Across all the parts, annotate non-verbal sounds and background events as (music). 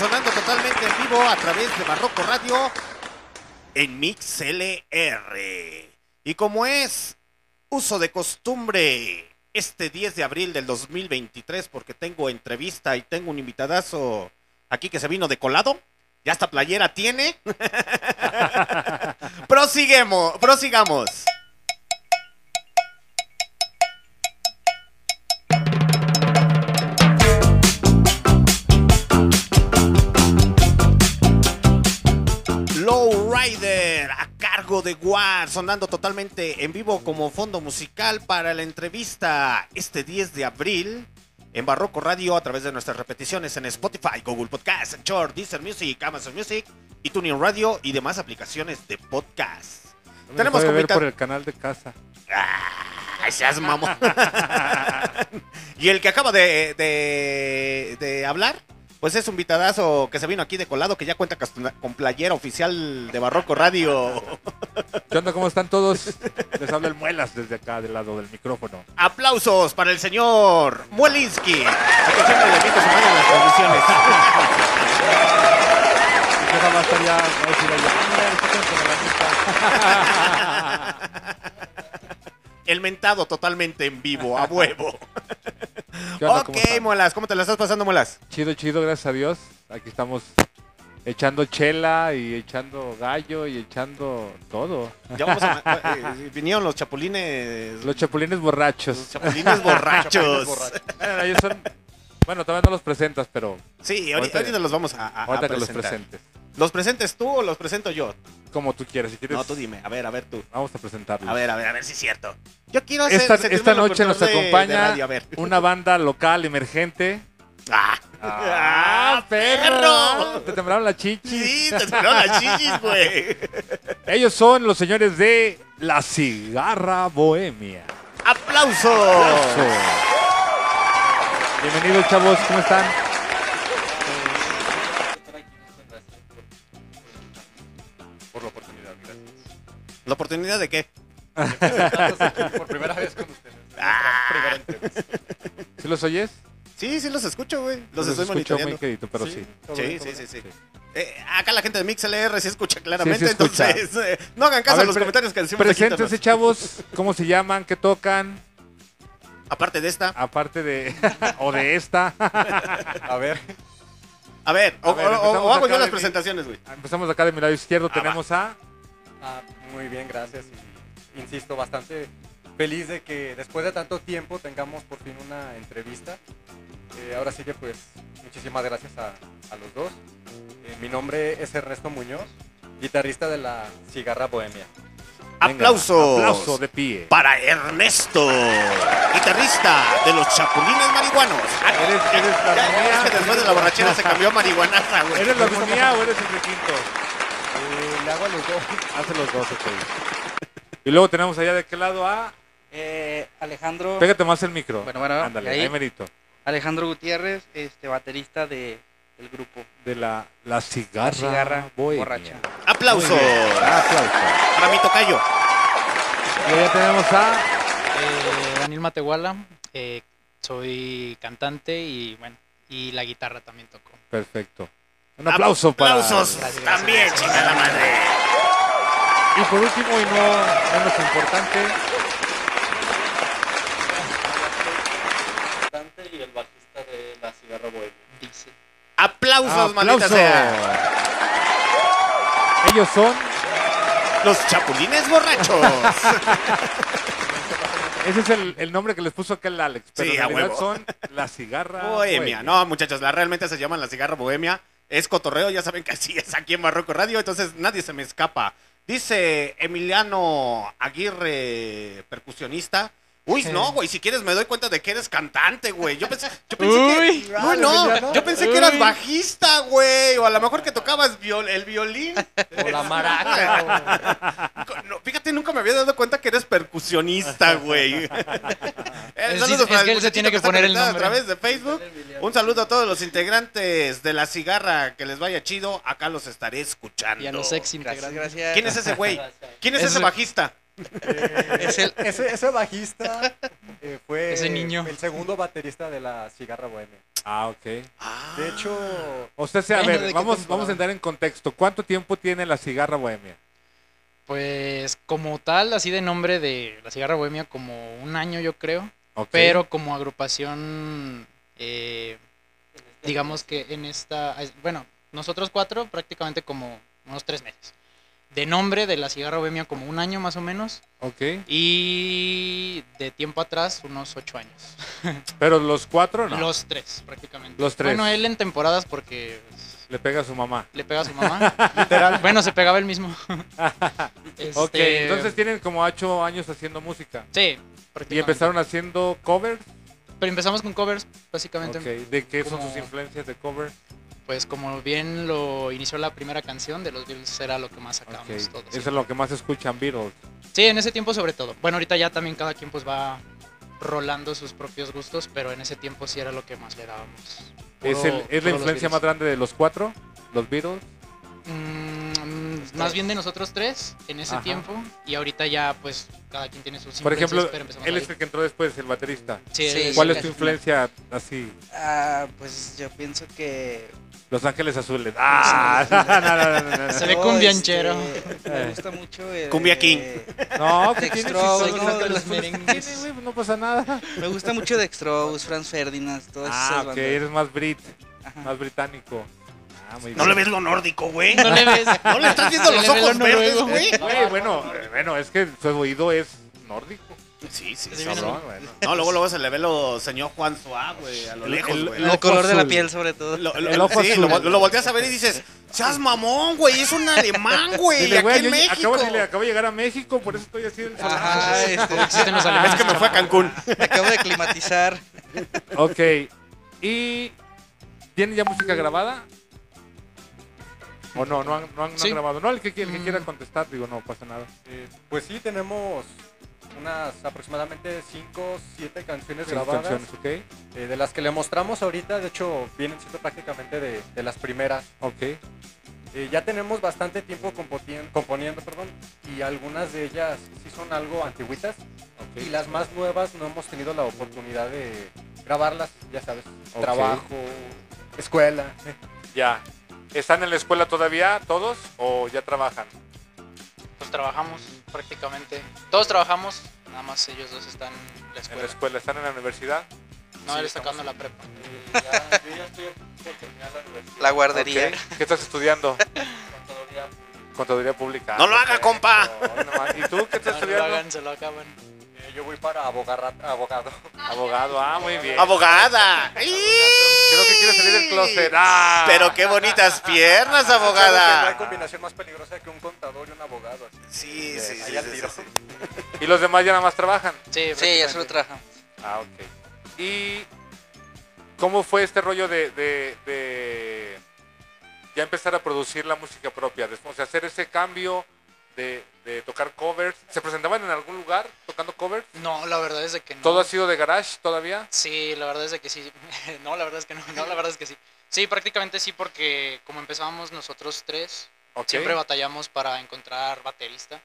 Sonando totalmente en vivo a través de Barroco Radio en Mix LR. Y como es uso de costumbre, este 10 de abril del 2023, porque tengo entrevista y tengo un invitadazo aquí que se vino de colado, ya esta playera tiene. (laughs) Prosiguemos, prosigamos. De War, sonando totalmente en vivo como fondo musical para la entrevista este 10 de abril en Barroco Radio a través de nuestras repeticiones en Spotify, Google Podcast, Anchor, Deezer Music, Amazon Music y Tuning Radio y demás aplicaciones de podcast. Tenemos puede ver por el canal de casa. Ay, seas mamón. (laughs) (laughs) y el que acaba de, de, de hablar, pues es un vitadazo que se vino aquí de colado, que ya cuenta con playera oficial de Barroco Radio. ¿Qué onda? ¿Cómo están todos? Les habla el Muelas desde acá, del lado del micrófono. Aplausos para el señor Muelinsky. El mentado totalmente en vivo, a huevo. ¿Qué onda? ok. Muelas, ¿cómo te la estás pasando, Muelas? Chido, chido, gracias a Dios. Aquí estamos echando chela y echando gallo y echando todo. Ya vamos a. (laughs) eh, vinieron los chapulines. Los chapulines borrachos. Los chapulines borrachos. (laughs) Bueno, ellos son... Bueno, todavía no los presentas, pero Sí, ahorita, Ahorita- los vamos a, a- a ahorita que los presentar. presentes. ¿Los presentes tú o los presento yo? Como tú quieras, si quieres. No, tú dime. A ver, a ver tú. Vamos a presentarlos. A ver, a ver, a ver si es cierto. Yo quiero hacer. Esta, esta noche nos de acompaña radio, a ver. (laughs) una banda local emergente. ¡Ah! ¡Ah, perro! Te temblaron las chichis. Sí, te tiraron las chichis, güey. (laughs) Ellos son los señores de La Cigarra Bohemia. ¡Aplauso! Aplauso. Bienvenidos, chavos, ¿cómo están? Por la oportunidad, gracias. ¿La oportunidad de qué? (laughs) Por primera vez con ustedes. Ah. ¿Sí los oyes? Sí, sí los escucho, güey. Los, estoy escucho muy monitoreando. quedito, pero sí. Sí, sí, sí. Eh, acá la gente de MixLR sí escucha claramente, Sí, sí escucha. entonces (laughs) eh, no hagan caso a, ver, los comentarios que decimos. Preséntense, chavos. ¿Cómo se llaman? ¿Qué tocan? Aparte de esta, Aparte de... (laughs) o de esta. A ver, a ver, o, A ver, o- o- empezamos o hago yo las presentaciones, güey. Empezamos acá de mi lado izquierdo. Ah, va. Tenemos a... ah, muy bien, gracias. Insisto, bastante feliz de que después de tanto tiempo tengamos por fin una entrevista. Eh, ahora sí que pues muchísimas gracias a, a los dos. Eh, mi nombre es Ernesto Muñoz, guitarrista de la Cigarra Bohemia. Aplausos. Aplauso de pie. Para Ernesto, guitarrista de los Chapulines Marihuanos. Ah, Eres, eres la ya, es que después de la borrachera se cambió a marihuanaza, güey. ¿Eres la armonía o eres el requinto? Eh, le hago a los dos. (laughs) Hace los dos, ok. Y luego tenemos allá de qué lado a... Eh, Alejandro, Pégate más el micro. Bueno, bueno, Ándale, ahí. ahí merito. Alejandro Gutiérrez, este baterista de, del grupo. De la, la cigarra, La cigarra borracha. Aplauso Aplauso. para mi tocayo. Y allá tenemos a... Eh, Daniel Matehuala, eh, soy cantante y bueno, y la guitarra también toco. Perfecto. Un aplauso para... Aplausos también, gracias. chingada madre. Y por último y no menos importante, y el bajista de la Cigarra Bohemia. Aplausos, maldita sea. Ellos son... Los Chapulines Borrachos. (laughs) Ese es el, el nombre que les puso aquel Alex. Pero Sí, en a realidad huevo. son la cigarra Bohemia. No, muchachos, la realmente se llaman la cigarra bohemia. Es cotorreo, ya saben que así es aquí en Barroco Radio, entonces nadie se me escapa. Dice Emiliano Aguirre, percusionista. Uy, no, güey, si quieres me doy cuenta de que eres cantante, güey. Yo pensé, yo pensé Uy. que... No, no, Emiliano. yo pensé que eras bajista, güey. O a lo mejor que tocabas viol- el violín. O la maraca. (laughs) No, fíjate, nunca me había dado cuenta que eres percusionista, güey. (laughs) Eh, Es- saludos es para que él se tiene que está poner el nombre. A través de Facebook. Un saludo a todos los integrantes de La Cigarra. Que les vaya chido. Acá los estaré escuchando. Y a los ex Gracias, integrantes. gracias. ¿Quién es ese güey? ¿Quién es Es- ese bajista? (laughs) Es el, Ese, ese bajista eh, fue Ese niño. el segundo baterista de la Cigarra Bohemia. Ah, ok. De hecho, O sea, sí, a ver, ¿de qué vamos, vamos a entrar en contexto. ¿Cuánto tiempo tiene la cigarra bohemia? Pues como tal, así de nombre de la cigarra bohemia, como un año yo creo. Pero como agrupación, eh, digamos que en esta, es- bueno, nosotros cuatro prácticamente como unos tres meses. De nombre de la cigarra bohemia como un año más o menos. Ok. Y de tiempo atrás unos ocho años. (laughs) Pero los cuatro no. Los tres prácticamente. Los tres. Bueno, él en temporadas porque pues, Le pega a su mamá. le pega a su mamá. (laughs) Bueno, se pegaba él mismo. (laughs) Ok, Este, entonces tienen como ocho años haciendo música. Sí, Y empezaron haciendo covers. Pero empezamos con covers, básicamente. Ok, ¿De qué son sus influencias de cover? Pues como bien lo inició la primera canción de los Beatles, era lo que más sacábamos Ok, todos. Eso es lo que más escuchan Beatles. Sí, en ese tiempo sobre todo. Bueno, ahorita ya también cada quien pues va rolando sus propios gustos, pero en ese tiempo sí era lo que más le dábamos. ¿Es, Puro- el- ¿Es la influencia más grande de los cuatro? ¿Los Beatles? Mm, más bien de nosotros tres en ese Ajá. tiempo y ahorita ya pues cada quien tiene sus Por ejemplo, pero empezamos él es el que entró después, el baterista. Sí, Sí, ¿Cuál es tu influencia así? ah, pues yo pienso que... Los Ángeles Azules. Ah, (laughs) no, no, no, no, no. Se ve cumbianchero. este, me gusta mucho el... Cumbia King. No, ¿qué Dextrose, tienes? ¿no? Si son Los Ángeles Los Azules, ¿qué merengues. tiene, güey? Pues no pasa nada. Me gusta mucho Dextrose, Franz Ferdinand, todas Ah, esas ok, bandas. eres más Brit, Ajá. más británico. Ah, muy ¿No bien. le ves lo nórdico, güey? No le ves. ¿No le estás viendo los ojos verdes, güey? Güey, bueno, eh, bueno, es que su oído es nórdico. Sí, sí, Sí, cabrón. Cabrón, bueno. No, luego, luego se le ve lo señor Juan Suá, güey, a lo El- lejos, el- güey. el El ojo color de la piel, sobre todo. Lo, lo- el ojo sí, azul. lo, lo volteas a ver y dices, seas mamón, güey, es un alemán, (laughs) güey, Dile, aquí güey, en yo México. acabo, dile, acabo de llegar a México, por eso estoy así del Ajá, este, Existen los (laughs) alemanes. Es que me fue a Cancún. me acabo de climatizar. Ok. ¿Y tienen ya música grabada? ¿O no? ¿No han, no han- no han Sí. grabado? No, el que, el que Mm. quiera contestar, digo, no pasa nada. Eh, pues sí, tenemos unas aproximadamente 5 7 canciones Cinco grabadas. eh, de las que le mostramos ahorita, de hecho, vienen siendo prácticamente de, de las primeras. Ok. Eh, ya tenemos bastante tiempo compotien- componiendo, perdón, y algunas de ellas sí son algo antiguitas. Y las más nuevas no hemos tenido la oportunidad de grabarlas, ya sabes, Ok. trabajo, escuela. Ya. ¿Están en la escuela todavía todos o ya trabajan? Pues trabajamos prácticamente. Todos trabajamos, nada más ellos dos están en la En la escuela. escuela, ¿están en la universidad? No, Sí, él estamos sacando la prepa. yo ya estoy por terminar la universidad. La guardería. ¿Qué estás estudiando? Contaduría pública. No lo haga, compa. No, no. ¿Y tú qué estás No, no lo estudiando? hagan, se lo acaban. Yo voy para abogar- abogado. (laughs) Abogado, ah, muy bien. Abogada. Creo que quiere salir del closet. ¡Ah! Pero qué bonitas piernas, No hay abogada. combinación más peligrosa que un contador y un abogado. así. Sí, sí, sí. Ahí al sí, tiro. sí. (laughs) ¿Y los demás ya nada más trabajan? Sí, Sí, ya se lo prácticamente. trabajamos. Ah, ok. ¿Y cómo fue este rollo de, de- de ya empezar a producir la música propia? Después, o sea, hacer ese cambio de, de tocar covers. ¿Se presentaban en algún lugar tocando covers? No, la verdad es de que no. ¿Todo ha sido de garage todavía? Sí, la verdad es de que sí. (laughs) no, la verdad es que no. No, la verdad es que sí. Sí, prácticamente sí, porque como empezábamos nosotros tres, siempre batallamos para encontrar baterista.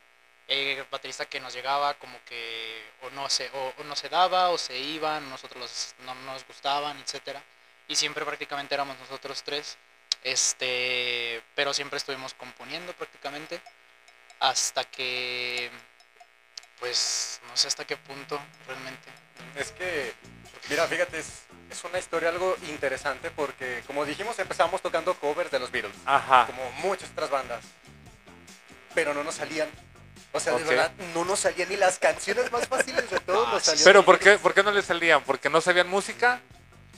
Eh, baterista que nos llegaba como que o no se o, o no se daba o se iban, nosotros los- no nos gustaban, etcétera. Y siempre prácticamente éramos nosotros tres. Este, pero siempre estuvimos componiendo prácticamente hasta que pues no sé hasta qué punto realmente. Es que, mira, fíjate, es, es una historia algo interesante porque, como dijimos, empezamos tocando covers de los Beatles, Ajá. como muchas otras bandas, pero no nos salían. O sea, de verdad, no nos salían ni las canciones más fáciles de todos (laughs) nos salían. Pero ¿por qué, ¿por qué no les salían? ¿Porque no sabían música?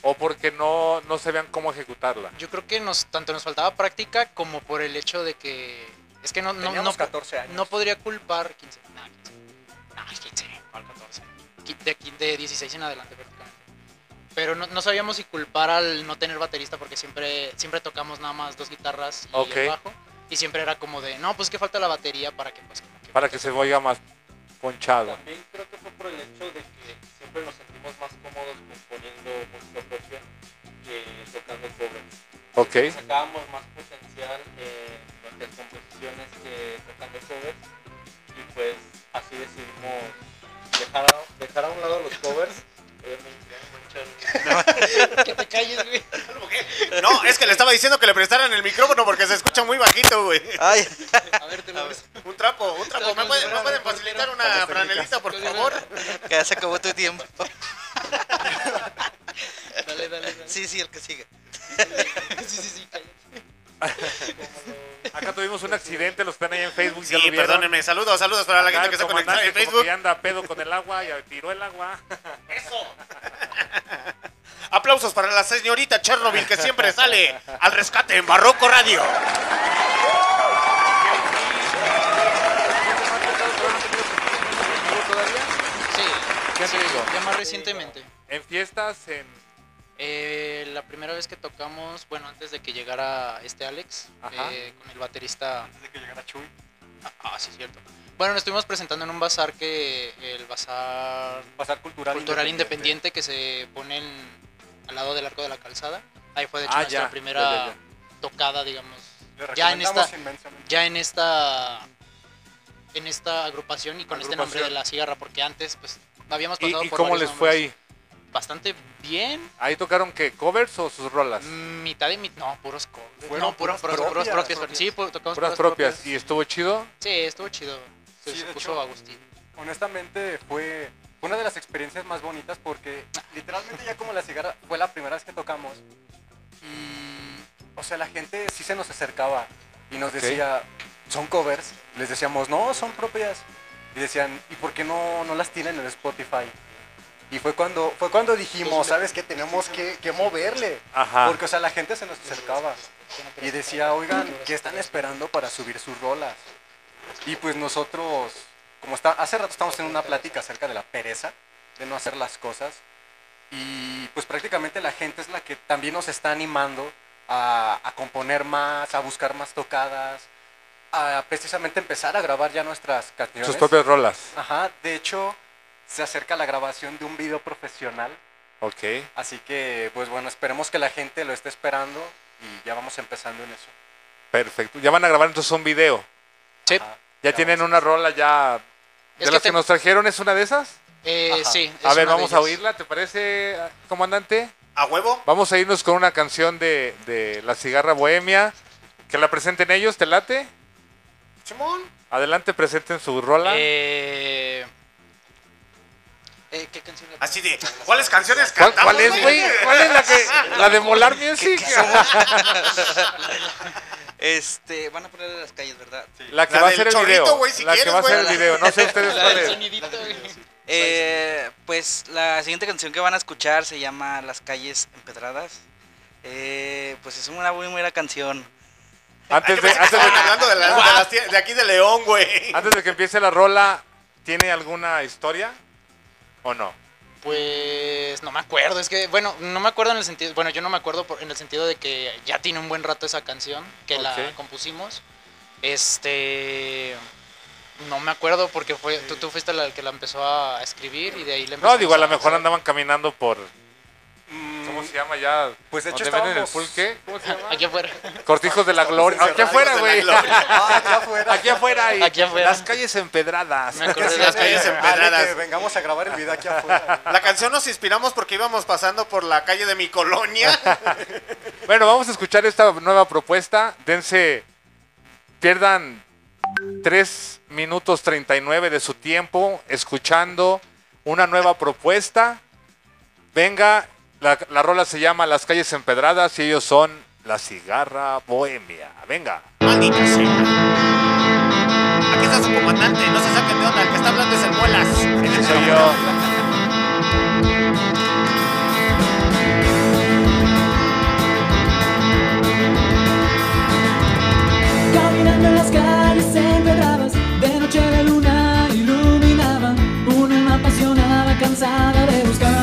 ¿O porque no, no sabían cómo ejecutarla? Yo creo que nos tanto nos faltaba práctica como por el hecho de que es que no no, no, 14 años. no podría culpar 15, nah, 15. Nah, 15, ¿cuál 14? Qui- De, de 16 en adelante prácticamente. Pero no, no sabíamos si culpar al no tener baterista porque siempre siempre tocamos nada más dos guitarras y Ok. el bajo y siempre era como de, no, pues que falta la batería para que pues como que Para que se oiga más ponchado. También creo que fue por el hecho de que siempre nos sentimos más cómodos componiendo música propia que tocando covers. Ok. Sacábamos más así decidimos dejar a, dejar a un lado los covers. Muchas- que te calles, güey. No, es que le estaba diciendo que le prestaran el micrófono porque se escucha muy bajito, güey. Ay, A ver, te lo ves. Un trapo, un trapo. ¿Me pueden, ¿me pueden facilitar una franelita, por favor? que ya se acabó tu tiempo. Dale, dale, dale. Sí, sí, el que sigue. Sí, sí, sí, cállate. Acá tuvimos un accidente, los ven ahí en Facebook. Sí, ya perdónenme. Saludos, saludos para la Acá gente que está conectada en Facebook. que anda pedo con el agua y tiró el agua. (laughs) (laughs) Aplausos para la señorita Chernobyl que siempre sale al rescate en Barroco Radio. Sí, ¿Qué han sí, ya más recientemente. En fiestas, en... Eh, la primera vez que tocamos, bueno, antes de que llegara este Alex, Ajá. eh, con el baterista. Antes de que llegara Chuy. Ah, ah, sí, cierto. Bueno, nos estuvimos presentando en un bazar que. El bazar cultural, cultural independiente que se pone en- al lado del arco de la calzada. Ahí fue, de hecho, Ah, nuestra ya, primera ya, ya, ya. tocada, digamos. Le Ya en esta-. Ya en esta. En esta agrupación y con este nombre de la cigarra, porque antes, pues, habíamos ¿Y, pasado y por cómo varios les fue ahí? Bastante bien. ¿Ahí tocaron qué? ¿Covers o sus rolas? Mitad y mitad. No, puros covers. Fueron No, puros, puras puros, puros propias. propias. Sí, tocamos Puras propias. ¿Y estuvo chido? Sí, estuvo chido. Se, Sí, puso hecho, Agustín. Honestamente fue una de las experiencias más bonitas porque (laughs) literalmente ya como la cigarra fue la primera vez que tocamos y o sea, la gente sí se nos acercaba y nos decía, son covers. Les decíamos, no, son propias. Y decían, ¿y por qué no, no las tienen en Spotify? Y fue cuando, fue cuando dijimos, ¿sabes qué? Tenemos que, que moverle. Ajá. Porque, o sea, la gente se nos acercaba y decía, oigan, ¿qué están esperando para subir sus rolas? Y pues nosotros, como está, hace rato estamos en una plática acerca de la pereza, de no hacer las cosas. Y pues prácticamente la gente es la que también nos está animando a, a componer más, a buscar más tocadas, a precisamente empezar a grabar ya nuestras canciones. Sus propias rolas. Ajá, de hecho, se acerca la grabación de un video profesional. Ok. Así que, pues bueno, esperemos que la gente lo esté esperando y ya vamos empezando en eso. Perfecto. Ya van a grabar entonces un video. Sí. Ya tienen una rola ya. ¿De Es las que te- nos trajeron es una de esas? Eh, sí. A ver, vamos a oírla, ¿te parece, comandante? ¿A huevo? Vamos a irnos con una canción de, de La Cigarra Bohemia. Que la presenten ellos, ¿te late? Simón. Adelante, presenten su rola. Eh, eh, ¿Qué canción? le- Así de, ¿cuáles canciones ¿Cuál, cantamos? cuál es, güey? ¿Cuál es la que? (laughs) La de Molar Music. (laughs) Este, van a poner en las calles, ¿verdad? La que La va a ser el video. güey, si la que quieres, va a ser el video. No sé ustedes La cuál del es. sonidito, güey. Eh, pues la siguiente canción que van a escuchar se llama Las calles empedradas. Eh, pues es una muy buena canción. Antes de, que antes, de, hablando de, la- de las de aquí de León, güey. antes de que empiece la rola, ¿tiene alguna historia? ¿O no? Pues no me acuerdo, es que, bueno, no me acuerdo en el sentido, bueno, yo no me acuerdo por- en el sentido de que ya tiene un buen rato esa canción, que la compusimos. Este, no me acuerdo porque fue, tú, tú fuiste la que la empezó a escribir y de ahí le No, digo, a lo mejor hacer. andaban caminando por. ¿Cómo se llama ya? Pues de hecho ¿Dónde venden el estábamos- pulque? ¿Cómo se llama? Aquí afuera. Cortijos de la Gloria. Aquí afuera, güey. Ah, aquí afuera. Aquí afuera. y Aquí afuera. Las calles empedradas. Me acordé de Las calles empedradas. Vengamos a grabar el video aquí afuera. La canción nos inspiramos porque íbamos pasando por la calle de mi colonia. Bueno, vamos a escuchar esta nueva propuesta. Dense, pierdan 3 minutos 39 de su tiempo escuchando una nueva propuesta. Venga, la, la rola se llama Las calles empedradas y ellos son La Cigarra Bohemia. Venga. Maldita sea. Aquí está su comandante, no se saquen de onda, el que está hablando es el Muelas. Ese soy yo. Caminando en las calles empedradas, de noche la luna iluminaba. Una alma apasionada, cansada de buscar,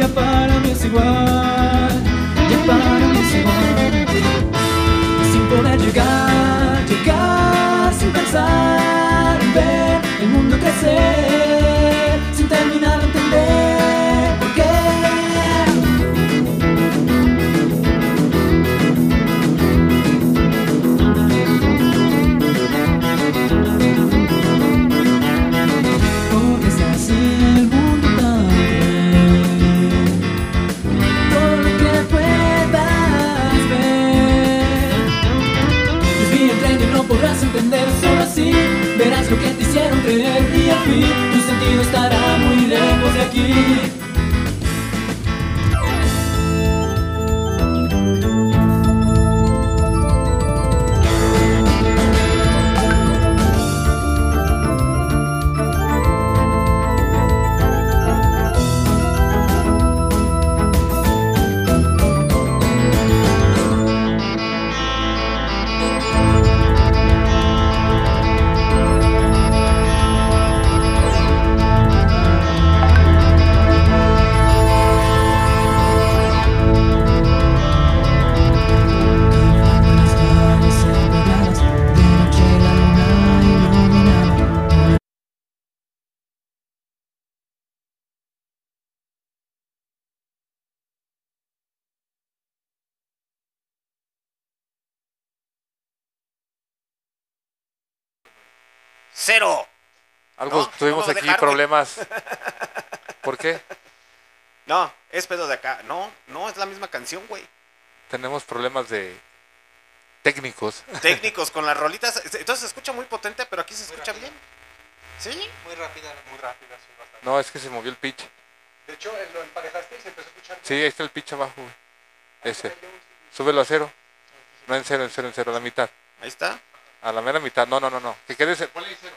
ya para mí es igual, ya para mí es igual. Sin poder llegar, llegar sin pensar en ver el mundo crecer, lejos Cero. Algo No, tuvimos no aquí dejaron. problemas. (laughs) ¿Por qué? No, es pedo de acá. No, no, es la misma canción, güey. Tenemos problemas de Técnicos. (laughs) técnicos con las rolitas. Entonces se escucha muy potente, pero aquí se escucha bien. ¿Sí? Muy rápida. Muy rápida, sí, bastante. No, es que se movió el pitch. De hecho, eh, lo emparejaste y se empezó a escuchar. Sí, ahí está el pitch abajo, güey. Ese. Súbelo a cero. No en cero, en cero, en cero, a la mitad. Ahí está. A la mera mitad. No, no, no, no. Que quede cero. Ponle ahí cero.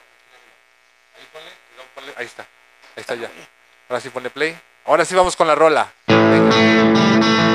Ahí ponle, ponle- Ahí está. Ahí está ya. Ahora sí ponle play. Ahora sí vamos con la rola. Caminando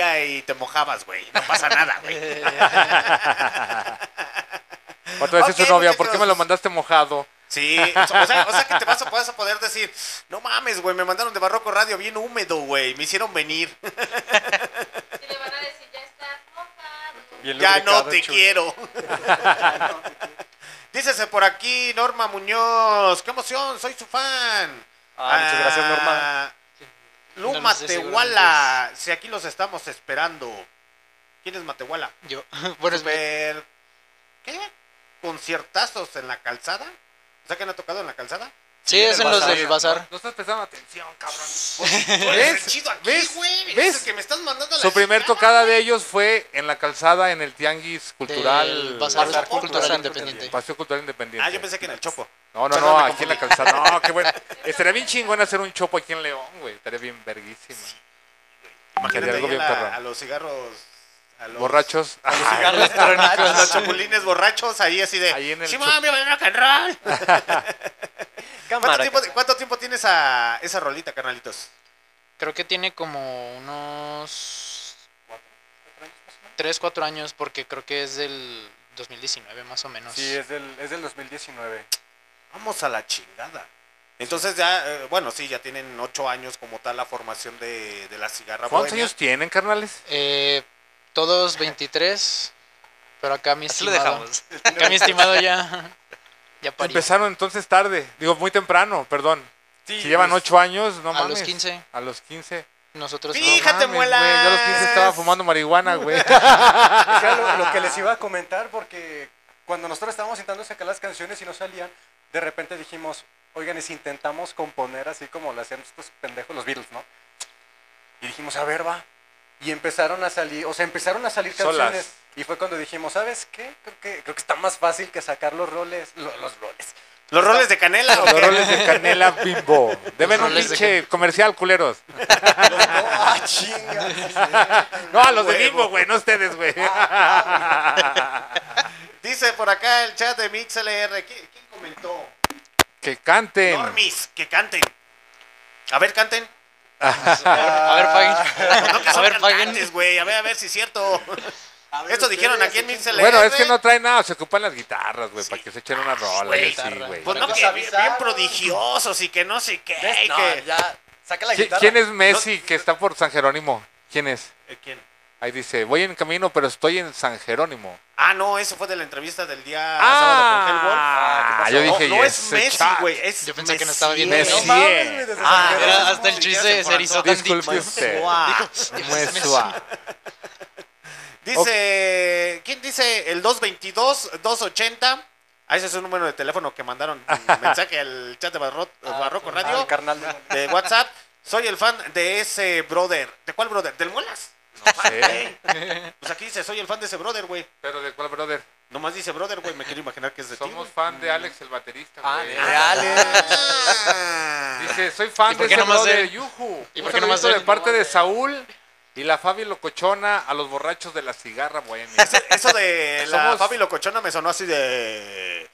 y te mojabas, güey. No pasa nada, güey. Otra vez es Ok, su novia, ¿por qué me lo mandaste mojado? Sí, o sea, o sea que te vas a, vas a poder decir, no mames, güey, me mandaron de Barroco Radio bien húmedo, güey, me hicieron venir. Bien ya lubricado, (laughs) no te quiero. Dícese por aquí Norma Muñoz, qué emoción, soy su fan. Ah, muchas gracias, Norma. Matehuala, si aquí los estamos esperando. ¿Quién es Matehuala? Yo. (laughs) Bueno, es Super ¿qué? Conciertazos en la calzada. O sea que han tocado en la calzada. Sí, es en los del bazar. No estás prestando atención, cabrón. (laughs) Chido aquí, ¿Ves? güey. ¿Ves? el que me estás mandando la Su primer chingada, tocada güey. de ellos fue en la calzada en el Tianguis Cultural. Del Bazar Bazar Cultural Independiente. Paseo Cultural Independiente. Ah, yo pensé que en el Chopo. No, no, Perdón, no, aquí en la calzada. No, qué bueno. Estaría bien chingón hacer un chopo aquí en León, güey. Estaría bien verguísima. Imagínate algo ahí a, bien la- perrón. a los cigarros. A los, Borrachos. A los (laughs) cigarros borrachos, los chapulines borrachos ahí así de. Ahí en el sí, mami, a rock and roll. (laughs) ¿Cuánto, tiempo, ¿Cuánto tiempo tiene esa, esa rolita, carnalitos? Creo que tiene como unos 3, 4 años porque creo que es del 2019 más o menos. Sí, es del, es del 2019. Vamos a la chingada. Entonces ya, eh, bueno, sí, ya tienen ocho años como tal la formación de, de la cigarra ¿Cuántos bohemia. años tienen, carnales? Eh, todos 23, pero acá mi Así lo estimado. dejamos. Acá mi estimado ya, ya parió. Empezaron entonces tarde. Digo, muy temprano, perdón. Sí, si llevan pues, ocho años, no a mames. los 15. A los 15. Nosotros No Fíjate, muelas. güey, Yo a los 15 estaba fumando marihuana, güey. (laughs) Lo, lo que les iba a comentar porque cuando nosotros estábamos intentando sacar las canciones y no salían, de repente dijimos, oigan, y si intentamos componer así como lo hacían estos pendejos, los Beatles, ¿no? Y dijimos, a ver, va. Y empezaron a salir, o sea, empezaron a salir Solas. canciones. Y fue cuando dijimos, ¿sabes qué? Creo que, creo que está más fácil que sacar los roles, lo- los roles. ¿Los roles de canela o Los roles de canela bimbo. Deben un pinche comercial, culeros. (laughs) ¡Ah, chinga! No, a los de bimbo, güey, no ustedes, güey. (laughs) Dice por acá el chat de MixLR. Que canten. Normis, que canten. A ver, canten. A ver, paguen. No que A ver, paguen. güey. A ver, a ver si es cierto. (laughs) Esto dijeron aquí en MixLR. Bueno, es que no traen nada, se ocupan las guitarras, güey, para que se echen una rola y güey. así, güey. Pues no, Nos que bien, avisaron. bien prodigiosos y que no sé qué. y No, que- ya, saca la ¿Qui- guitarra. ¿Quién es Messi que está por San Jerónimo? ¿Quién es? ¿Quién? Ahí dice, voy en camino, pero estoy en San Jerónimo. Ah, no, eso fue de la entrevista del día sábado con Hellboy. Ah, ¿qué yo dije, no, no es Messi, güey. Es Yo pensé que no estaba viendo Messi. No mames, Ah, Era hasta el chiste se erizó Disculpe tantito. usted. (laughs) Dice, ¿quién dice el 222-280? Ah, ese es un número de teléfono que mandaron (laughs) mensaje al chat de Barro- Barroco Radio Ah, carnal de WhatsApp. Soy el fan de ese brother. ¿De cuál brother? ¿Del Muelas? Sí. (laughs) Pues aquí dice, soy el fan de ese brother, güey. ¿Pero de cuál, brother? Nomás dice brother, güey. Me quiero imaginar que es de ti. Somos güey. fan de Alex, el baterista, Ah, güey. de Ale. Ah. (laughs) Dice, soy fan ¿Y por de qué ese nomás brother, él? Yuju. ¿Y por qué nomás de parte de Saúl y la Fabi Locochona a los borrachos de la cigarra bohemia. Eso de la Somos- Fabi Locochona me sonó así de... ¡Eh!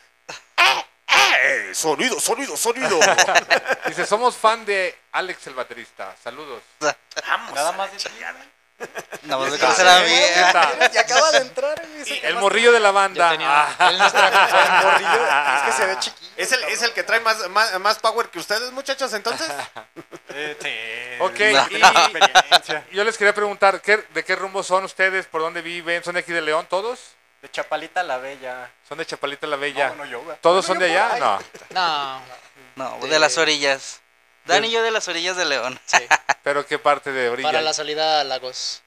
¡Eh! Sonido, sonido, sonido. (laughs) Dice, somos fan de Alex, el baterista. Saludos. Vamos. Nada a más de- chingada. (laughs) Nada más de Neta. conocer a mí. Neta. Y acaba de entrar El morrillo de la banda. Ya tenía- él nos trajo- Ah. (laughs) El morrillo, es que se ve chiquito. ¿Es el, ¿Es el que trae más, más, más power que ustedes, muchachos, entonces? (laughs) Eh, Ok, no. y experiencia. yo les quería preguntar, ¿qué, ¿de qué rumbo son ustedes? ¿Por dónde viven? ¿Son de aquí de León todos? De Chapalita la Bella. ¿Son de Chapalita la Bella? No, bueno, yo, güey. ¿Todos son de allá? No. No, No, De- de las orillas. Dan de- y yo de las orillas de León. (laughs) sí. ¿Pero qué parte de orilla? Para la salida a Lagos.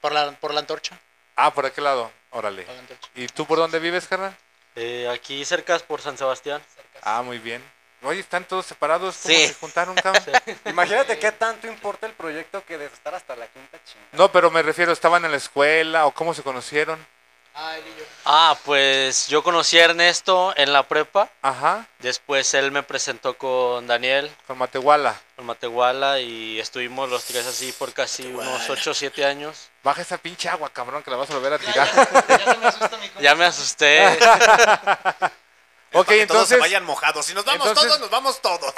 Por la, por la antorcha. Ah, por aquel lado. Órale. por la antorcha. ¿Y tú por dónde vives, carnal? Eh, aquí cerca por San Sebastián. Ah, muy bien. Oye, están todos separados. ¿Cómo Sí. se juntaron, cabrón? (laughs) Imagínate qué tanto importa el proyecto que de estar hasta la quinta chingada. No, pero me refiero, ¿estaban en la escuela o cómo se conocieron? Ah, él y yo. Ah, pues yo conocí a Ernesto en la prepa. Ajá, Después él me presentó con Daniel, con Matehuala. con Matehuala, y estuvimos los tres así por casi unos 8 o 7 años. Baja esa pinche agua, cabrón, que la vas a volver a tirar. Ya se me asusta mi. Ya me asusté. (laughs) ok, Para que todos se entonces, vayan mojados. Si nos vamos entonces- todos, nos vamos todos.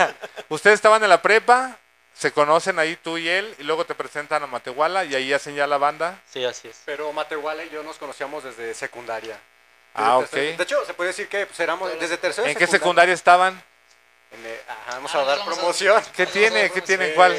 (laughs) ustedes estaban en la prepa, se conocen ahí tú y él, y luego te presentan a Matehuala y ahí hacen ya la banda. Sí, así es. Pero Matehuala y yo nos conocíamos desde secundaria. Desde Ah, ok. De hecho, se puede decir que pues, éramos desde tercero ¿En qué secundaria estaban? En, eh, ajá, vamos Ah, a dar vamos a- promoción. ¿Qué tiene? ¿Qué tiene? Eh, ¿Cuál?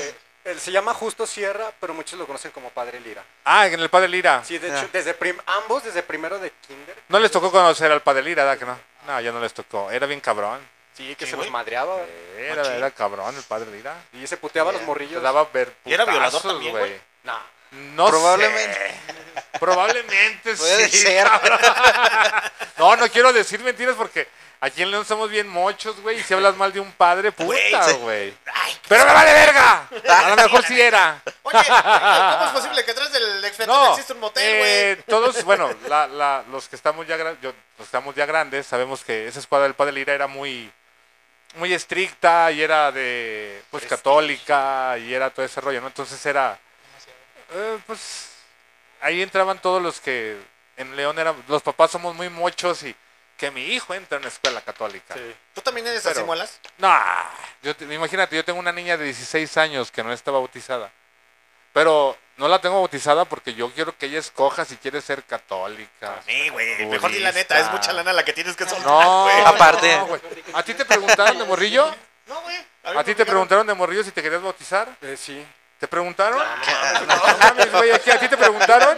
él se llama Justo Sierra, pero muchos lo conocen como Padre Lira. Ah, en el Padre Lira. Sí, de Ah. hecho, desde prim- ambos desde primero de kinder. No les tocó conocer al Padre Lira, ¿verdad que no? No, ya no les tocó. Era bien cabrón. Sí, que Sí, se güey. los madreaba. Era, Machín. era cabrón el Padre Lira. Y se puteaba a los morrillos. daba ver ¿Y era violador putazos, también, güey? Nah. No Probablemente. sé. Probablemente (laughs) Puede sí. ser. cabrón. (laughs) No, no quiero decir mentiras porque aquí en León somos bien mochos, güey. Y si hablas mal de un padre, (laughs) Güey, puta, se- güey. Pero me vale verga. A lo mejor sí era. Oye, ¿cómo es posible que atrás del exfetón No, existe un motel, güey? eh, todos, bueno, la- la- los que estamos ya, gra- yo- los que estamos ya grandes, sabemos que esa escuadra del Padre Lira era muy, muy estricta y era de, pues, católica y era todo ese rollo, ¿no? Entonces era, eh, pues, ahí entraban todos los que en León eran, los papás somos muy mochos y que mi hijo entra en una escuela católica. ¿Tú también eres Pero- así, muelas? No, yo imagínate, yo tengo una niña de 16 años que no está bautizada. Pero no la tengo bautizada porque yo quiero que ella escoja si quiere ser católica. Sí, güey. Mejor di la neta, es mucha lana la que tienes que soltar, No, güey. Aparte. no, güey. ¿A ti te preguntaron de morrillo? No, güey. ¿A ti te preguntaron de morrillo si te querías bautizar? Eh, sí. ¿Te preguntaron? No mames, güey, ¿a qué- ¿A ti te preguntaron?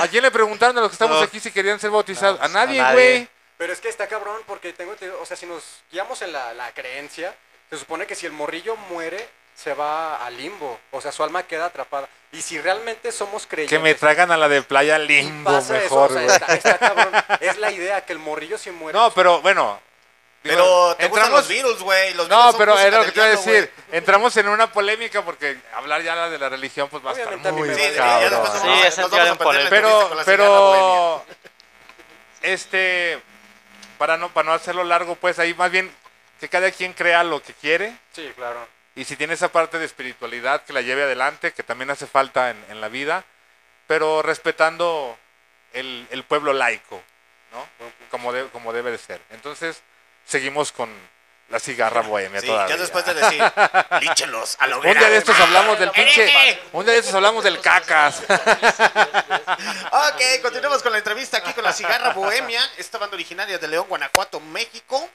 ¿A quién le preguntaron a los que estamos No. aquí si querían ser bautizados? a nadie, a nadie. güey. Pero es que está cabrón porque tengo, te- o sea, si nos guiamos en la, la creencia, se supone que si el morrillo muere, se va al limbo. O sea, su alma queda atrapada. Y si realmente somos creyentes... Que me traigan a la de playa limbo pasa eso, mejor, o sea, güey. está, está cabrón. Es la idea que el morrillo si muere... No, pero bueno. digo, Pero te gustan entramos- los Beatles, güey. No, pero era lo que te iba a decir. Entramos en una polémica porque hablar ya de la religión pues va a estar muy. Sí, cabrón. Sí, a perder la polémica. pero pero este para no para no hacerlo largo pues ahí más bien que cada quien crea lo que quiere Sí, claro. Y si tiene esa parte de espiritualidad que la lleve adelante que también hace falta en, en la vida pero respetando el, el pueblo laico no como de- como debe de ser. Entonces seguimos con la cigarra bohemia Sí, todavía. ya después de decir, líchelos a la un día de estos hablamos del pinche un día de estos hablamos del cacas. Ok, continuamos con la entrevista aquí con la cigarra bohemia, esta banda originaria de León, Guanajuato, México.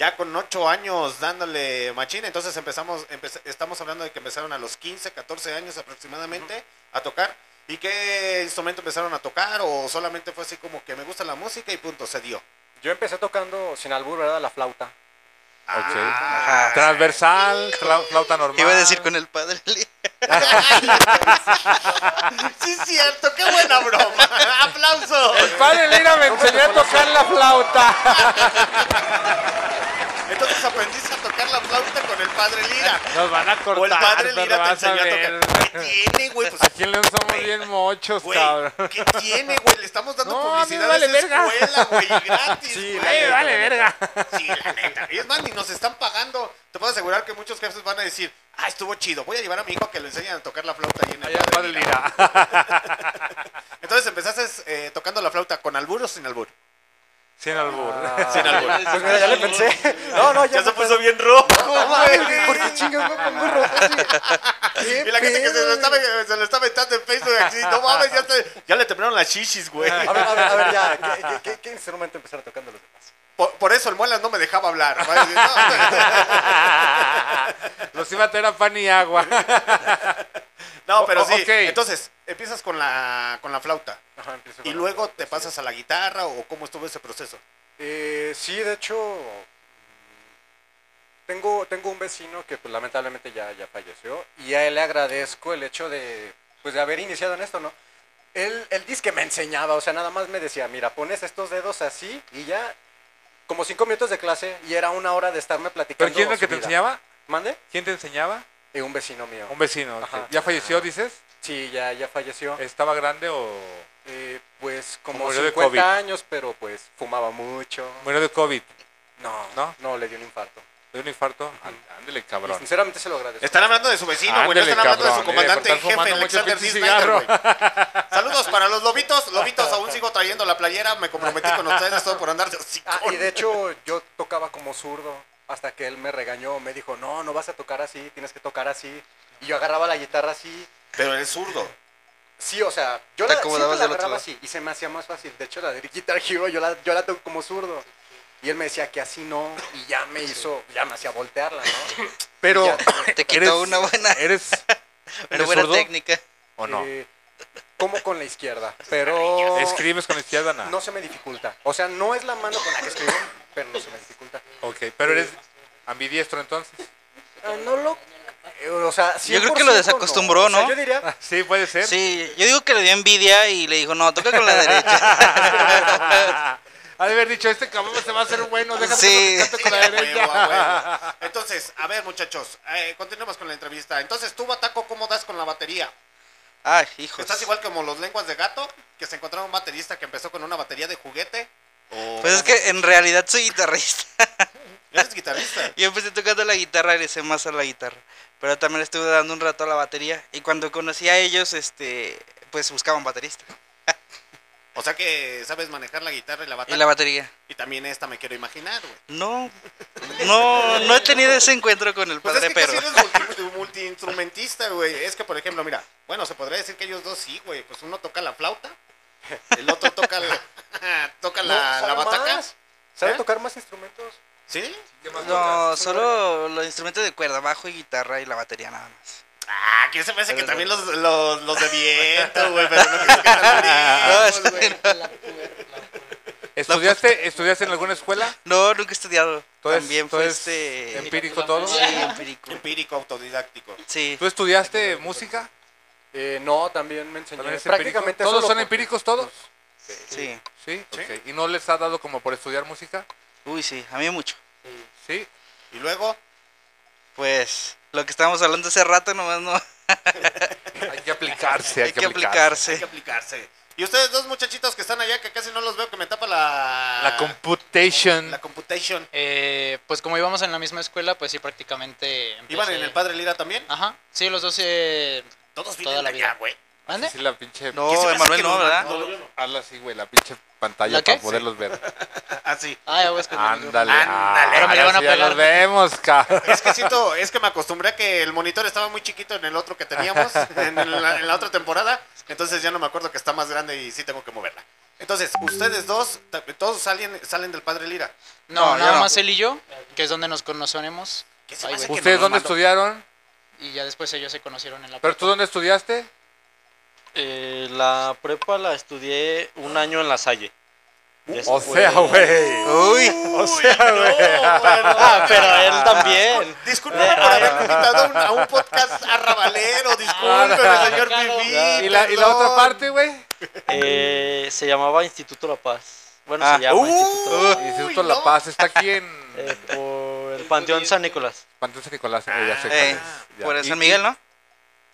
Ya con ocho años dándole machín, entonces empezamos, empe- estamos hablando de que empezaron a los 15, 14 años aproximadamente a tocar. ¿Y qué instrumento empezaron a tocar? ¿O solamente fue así como que me gusta la música y punto, se dio? Yo empecé tocando, sin albur, ¿verdad? La flauta. Ok. Ah, transversal flau- flauta normal ¿Qué iba a decir con el padre? (laughs) sí, es cierto, qué buena broma. (laughs) ¡Aplauso! El padre Lira me enseñó a tocar la flauta. (laughs) Entonces aprendiste a tocar la flauta con el padre Lira. Nos van a cortar. O el padre Lira te a enseñó a tocar. ¿Qué tiene, güey? Pues, Aquí León somos bien mochos, güey, cabrón. ¿qué tiene, güey? Le estamos dando No, publicidad vale a esa verga. escuela, güey, gratis. Sí, güey. la vale, verga. Sí, la neta. Y es más, ni nos están pagando. Te puedo asegurar que muchos jefes van a decir, ah, estuvo chido, voy a llevar a mi hijo a que le enseñen a tocar la flauta ahí en el Allá Padre padre Lira". Lira. (laughs) Entonces empezaste eh, tocando la flauta con albur o sin albur. (laughs) Sin albur. Sin albur. Pues mira, ya le pensé. (laughs) No, no, ya, Ya se puso bien rojo, güey. ¿Por qué chingas me pongo rojo? (laughs) Y la gente que se lo, está, se lo está aventando en Facebook así, no mames, ya, te- ya le temblaron las shishis, güey. A ver, a ver, a ver, ya. ¿Qué, qué, qué, qué instrumento empezaron tocando los demás? Por, por eso el Muelas no me dejaba hablar. Los iba a traer a pan y agua. No, pero O- sí. Entonces, empiezas con la, con la flauta. Ajá, empiezo Y con la luego flauta, te sí. pasas a la guitarra o cómo estuvo ese proceso. Eh, sí, de hecho, mm, tengo, tengo un vecino que pues, lamentablemente ya, ya falleció y a él le agradezco el hecho de, pues, de haber iniciado en esto, ¿no? Él, él dice que me enseñaba, o sea, nada más me decía, mira, pones estos dedos así y ya, como cinco minutos de clase y era una hora de estarme platicando. ¿Pero quién es el que te vida. enseñaba? ¿Mande? ¿Quién te enseñaba? Eh, un vecino mío. Un vecino. Ajá. ¿Ya falleció, dices? Sí, ya, ya falleció. ¿Estaba grande o Eh, pues como Murió de 50 COVID. años, pero pues fumaba mucho. murió de COVID? No, ¿No? no, le dio un infarto. ¿De un infarto? Án- Ándele, Y cabrón. sinceramente se lo agradezco. Están hablando de su vecino, güey. No están hablando de su eh, comandante en jefe, Alexander D. Snyder. Saludos para los lobitos. Lobitos, aún sigo trayendo la playera. Me comprometí con ustedes todo por andar de hocico. Ah, y de hecho yo tocaba como zurdo hasta que él me regañó, me dijo, no, no vas a tocar así, tienes que tocar así. Y yo agarraba la guitarra así. Pero eres zurdo. Sí, o sea, yo la, siempre la agarraba así y se me hacía más fácil. De hecho, la de Guitar Hero yo la, yo la toco como zurdo. Y él me decía que así no, y ya me hizo, ya me hacía voltearla, ¿no? (laughs) Pero, Ya. Te quitó ¿eres, una buena, ¿eres, (laughs) una buena zurdo técnica. o no? Eh, como con la izquierda, (laughs) pero ¿Escribes con la izquierda? No. no se me dificulta. O sea, no es la mano con la que escribo, pero no se me dificulta. Ok, pero eres ambidiestro entonces. Ah, no lo Eh, O sea, Yo creo que lo 100% desacostumbró, O sea, ¿no? yo diría, Sí, puede ser. Sí, yo digo que le dio envidia y le dijo, no, toca con la derecha. (laughs) Ha de haber dicho, este cabrón se va a hacer bueno, déjame Sí. que cante con la (laughs) A huevo, derecha. a huevo. Entonces, a ver, muchachos, eh, continuemos con la entrevista. Entonces, tú, Bataco, ¿cómo das con la batería? Ay, hijos. ¿Estás igual como los lenguas de gato? Que se encontraron un baterista que empezó con una batería de juguete. ¿O Pues es que en realidad soy guitarrista. (laughs) ¿Eres guitarrista? Yo empecé tocando la guitarra y le sé más a la guitarra. Pero también le estuve dando un rato a la batería. Y cuando conocí a ellos, este, pues buscaban baterista. (laughs) O sea que sabes manejar la guitarra y la batería. Y la batería. Y también esta me quiero imaginar, güey. No, no, no he tenido ese encuentro con el Pues padre es que pero. casi eres multi, (laughs) multiinstrumentista, güey. Es que, por ejemplo, mira, bueno, se podría decir que ellos dos sí, güey. Pues uno toca la flauta, el otro toca la, (laughs) toca la, No, la ¿sabe bataca. más? ¿Sabe ¿Eh? tocar más instrumentos? ¿Sí? No, solo los instrumentos de cuerda, bajo y guitarra y la batería nada más. Ah, que se me hace que también los, los, los de viento, güey, pero no que. (laughs) ¿Estudiaste, ¿Estudiaste en alguna escuela? No, nunca he estudiado. Todo También fue es este. empírico todo. Sí, empírico. Empírico, autodidáctico. Sí. ¿Tú estudiaste música? Eh, no, también me enseñé. ¿También es Prácticamente? ¿Todos son por- empíricos todos? Sí. ¿Sí? ¿Y no les ha dado como por estudiar música? Uy, sí, a mí mucho. Sí. ¿Y luego? Pues lo que estábamos hablando hace rato nomás no. (laughs) Hay que aplicarse, hay, Hay que aplicarse. Hay que aplicarse. Y ustedes dos muchachitos que están allá, que casi no los veo, que me tapa la... La computation. La computation. Eh, pues como íbamos en la misma escuela, pues sí, prácticamente. ¿Iban empecé- en el Padre Lira también? Ajá, sí, los dos eh, Todos toda la vida. güey. ¿Mande? Sí, la pinche... No, ¿Qué se me hace Emanuel que no, ¿verdad? yo no? Hazla así, güey, la pinche pantalla ¿La qué? para poderlos ver. (laughs) Así. Ah, ya voy a escuchar. Ándale. Ándale. ah, Ahora me van a ya pegar. los vemos, cabrón. Es que siento, es que me acostumbré a que el monitor estaba muy chiquito en el otro que teníamos, (laughs) en la, en la otra temporada. Entonces ya no me acuerdo que está más grande y sí tengo que moverla. Entonces, ustedes dos, todos salen, salen del Padre Lira. No, No, nada no. más él y yo, que es donde nos conocemos. ¿Qué se Ay, me hace güey. que ¿Ustedes dónde estudiaron? Y ya después ellos se conocieron en la ¿Pero tú dónde estudiaste? Eh, la prepa la estudié un año en la Salle. O Después- sea, güey. Uy. O sea, güey. Ah, pero él también. Disculpe por haberme invitado a un, a un podcast arrabalero, disculpe, señor Viví. ¿Y la, ¿Y la otra parte, güey? Eh, se llamaba Instituto La Paz. Bueno, Ah. se llama Uh. Instituto La Paz. Instituto no. La Paz está aquí en Eh, por el Panteón San Nicolás. Panteón San Nicolás. eh, ya sé cuál Eh, es, ya. por el Y- San Miguel, ¿no?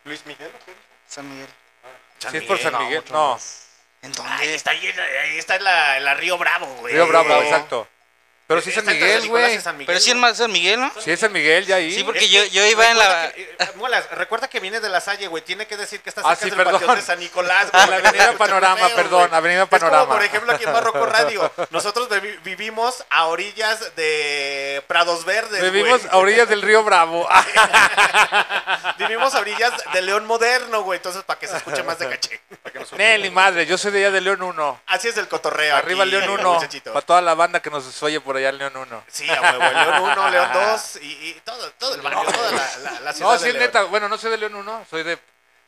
Luis Miguel. ¿o qué? San Miguel. Sí, es por San Miguel. No, ¿En Ahí dónde? está, ahí, ahí está en la, la Río Bravo, güey. Río Bravo, exacto. Pero sí es San Miguel, güey. Pero sí es San Miguel, ¿no? Sí es San Miguel, ya ahí. Sí, porque yo, yo iba en la. recuerda que- eh, Muelas, recuerda que viene de la Salle, güey. Tiene que decir que está Ah, cerca sí, del perdón. Panteón de San Nicolás. Güey, la Avenida Panorama, perdón. Avenida Es como, Panorama. por ejemplo, aquí en Barroco (laughs) Radio. Nosotros vivi- vivimos a orillas de Prados Verdes, Vivimos a orillas del río Bravo. (laughs) Vivimos a orillas de León Moderno, güey. Entonces, para que se escuche más de caché. (laughs) Nelly, madre, yo soy de allá de León 1. Así es el cotorreo. Arriba aquí, León 1. muchachito. Para toda la banda que nos oye por allá en León 1. Sí, a huevo. León 1, (laughs) León 2 y, y todo, todo el barrio, toda la, la, la ciudad No, de sí, León. neta. Bueno, no soy de León 1, soy de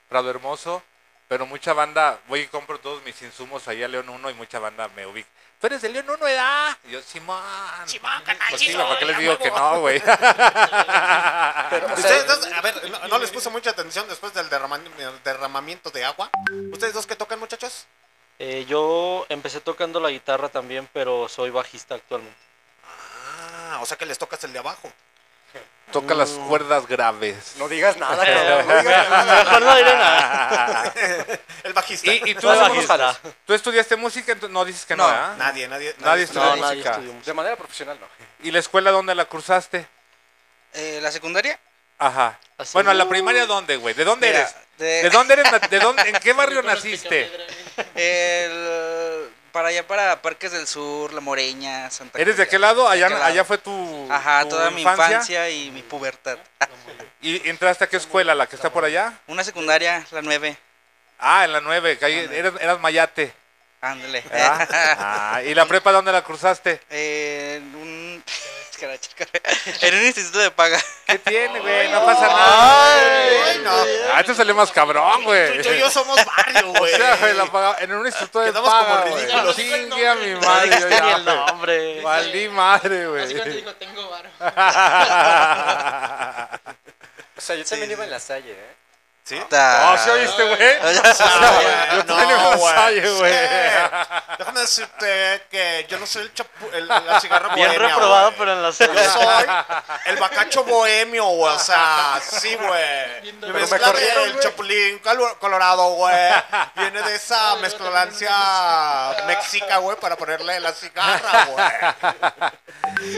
Prado Hermoso. Pero mucha banda, voy y compro todos mis insumos ahí a León 1 y mucha banda me ubica. ¿Tú eres de León 1, edad? Y yo, Simón. Simón, canal, Pues sí, ¿para qué les digo huevo. que no, güey? (laughs) Ustedes dos, a ver, no, no les puso mucha atención después del derrama- derramamiento de agua. ¿Ustedes dos qué tocan, muchachos? Eh, yo empecé tocando la guitarra también, pero soy bajista actualmente. Ah, o sea que les tocas el de abajo. Toca las cuerdas graves. No digas nada, (laughs) cabrón. No digas nada. Mejor no diré nada. (laughs) El bajista. ¿Y, y tú, Soy hacemos- bajista. tú estudiaste música? No dices que no. Nadie, nadie. Nadie No, música. estudió música. De manera profesional, no. ¿Y la escuela dónde la cruzaste? Eh, ¿La secundaria? Ajá. Así. Bueno, ¿la primaria dónde, güey? ¿De dónde Mira, eres? de- ¿De dónde eres? na- ¿De dónde, ¿En qué (laughs) barrio naciste? El, para allá, para Parques del Sur, La Moreña, Santa ¿Eres de Cruz. qué lado? ¿De Allá, lado? allá fue tu, Ajá, tu toda mi infancia y mi pubertad. (laughs) ¿Y entraste a qué escuela? ¿La que está por allá? Una secundaria, la 9. Ah, en la 9, que ahí eras, eras mayate. Ándale. (laughs) Ah, ¿Y la prepa dónde la cruzaste? en un. Caray. (laughs) En un instituto de paga. ¿Qué tiene, güey? No pasa nada. Ay, no. Ah, este salió más cabrón, güey. Tú y yo somos barrio, (laughs) O güey. sea, güey, la paga- en un instituto de Quedamos paga, como güey. ridículos. Chingue a mi madre. yo ya, el güey. nombre. Valí madre, güey. Básicamente dijo, tengo varo. (laughs) O sea, yo también sí. iba en la salle, ¿eh? ¿Sí? Oh, ¿sí oíste, güey? (laughs) Yo No, güey. Déjame decirte que yo no soy el, chapu- el- la cigarra Bien bohemia, reprobado, güey. pero en la Yo soy el bacacho bohemio, güey. O sea, sí, güey. Corrieron, del güey. chapulín colo- colorado, güey. Viene de esa mezcolancia mexica, güey, para ponerle la cigarra, güey.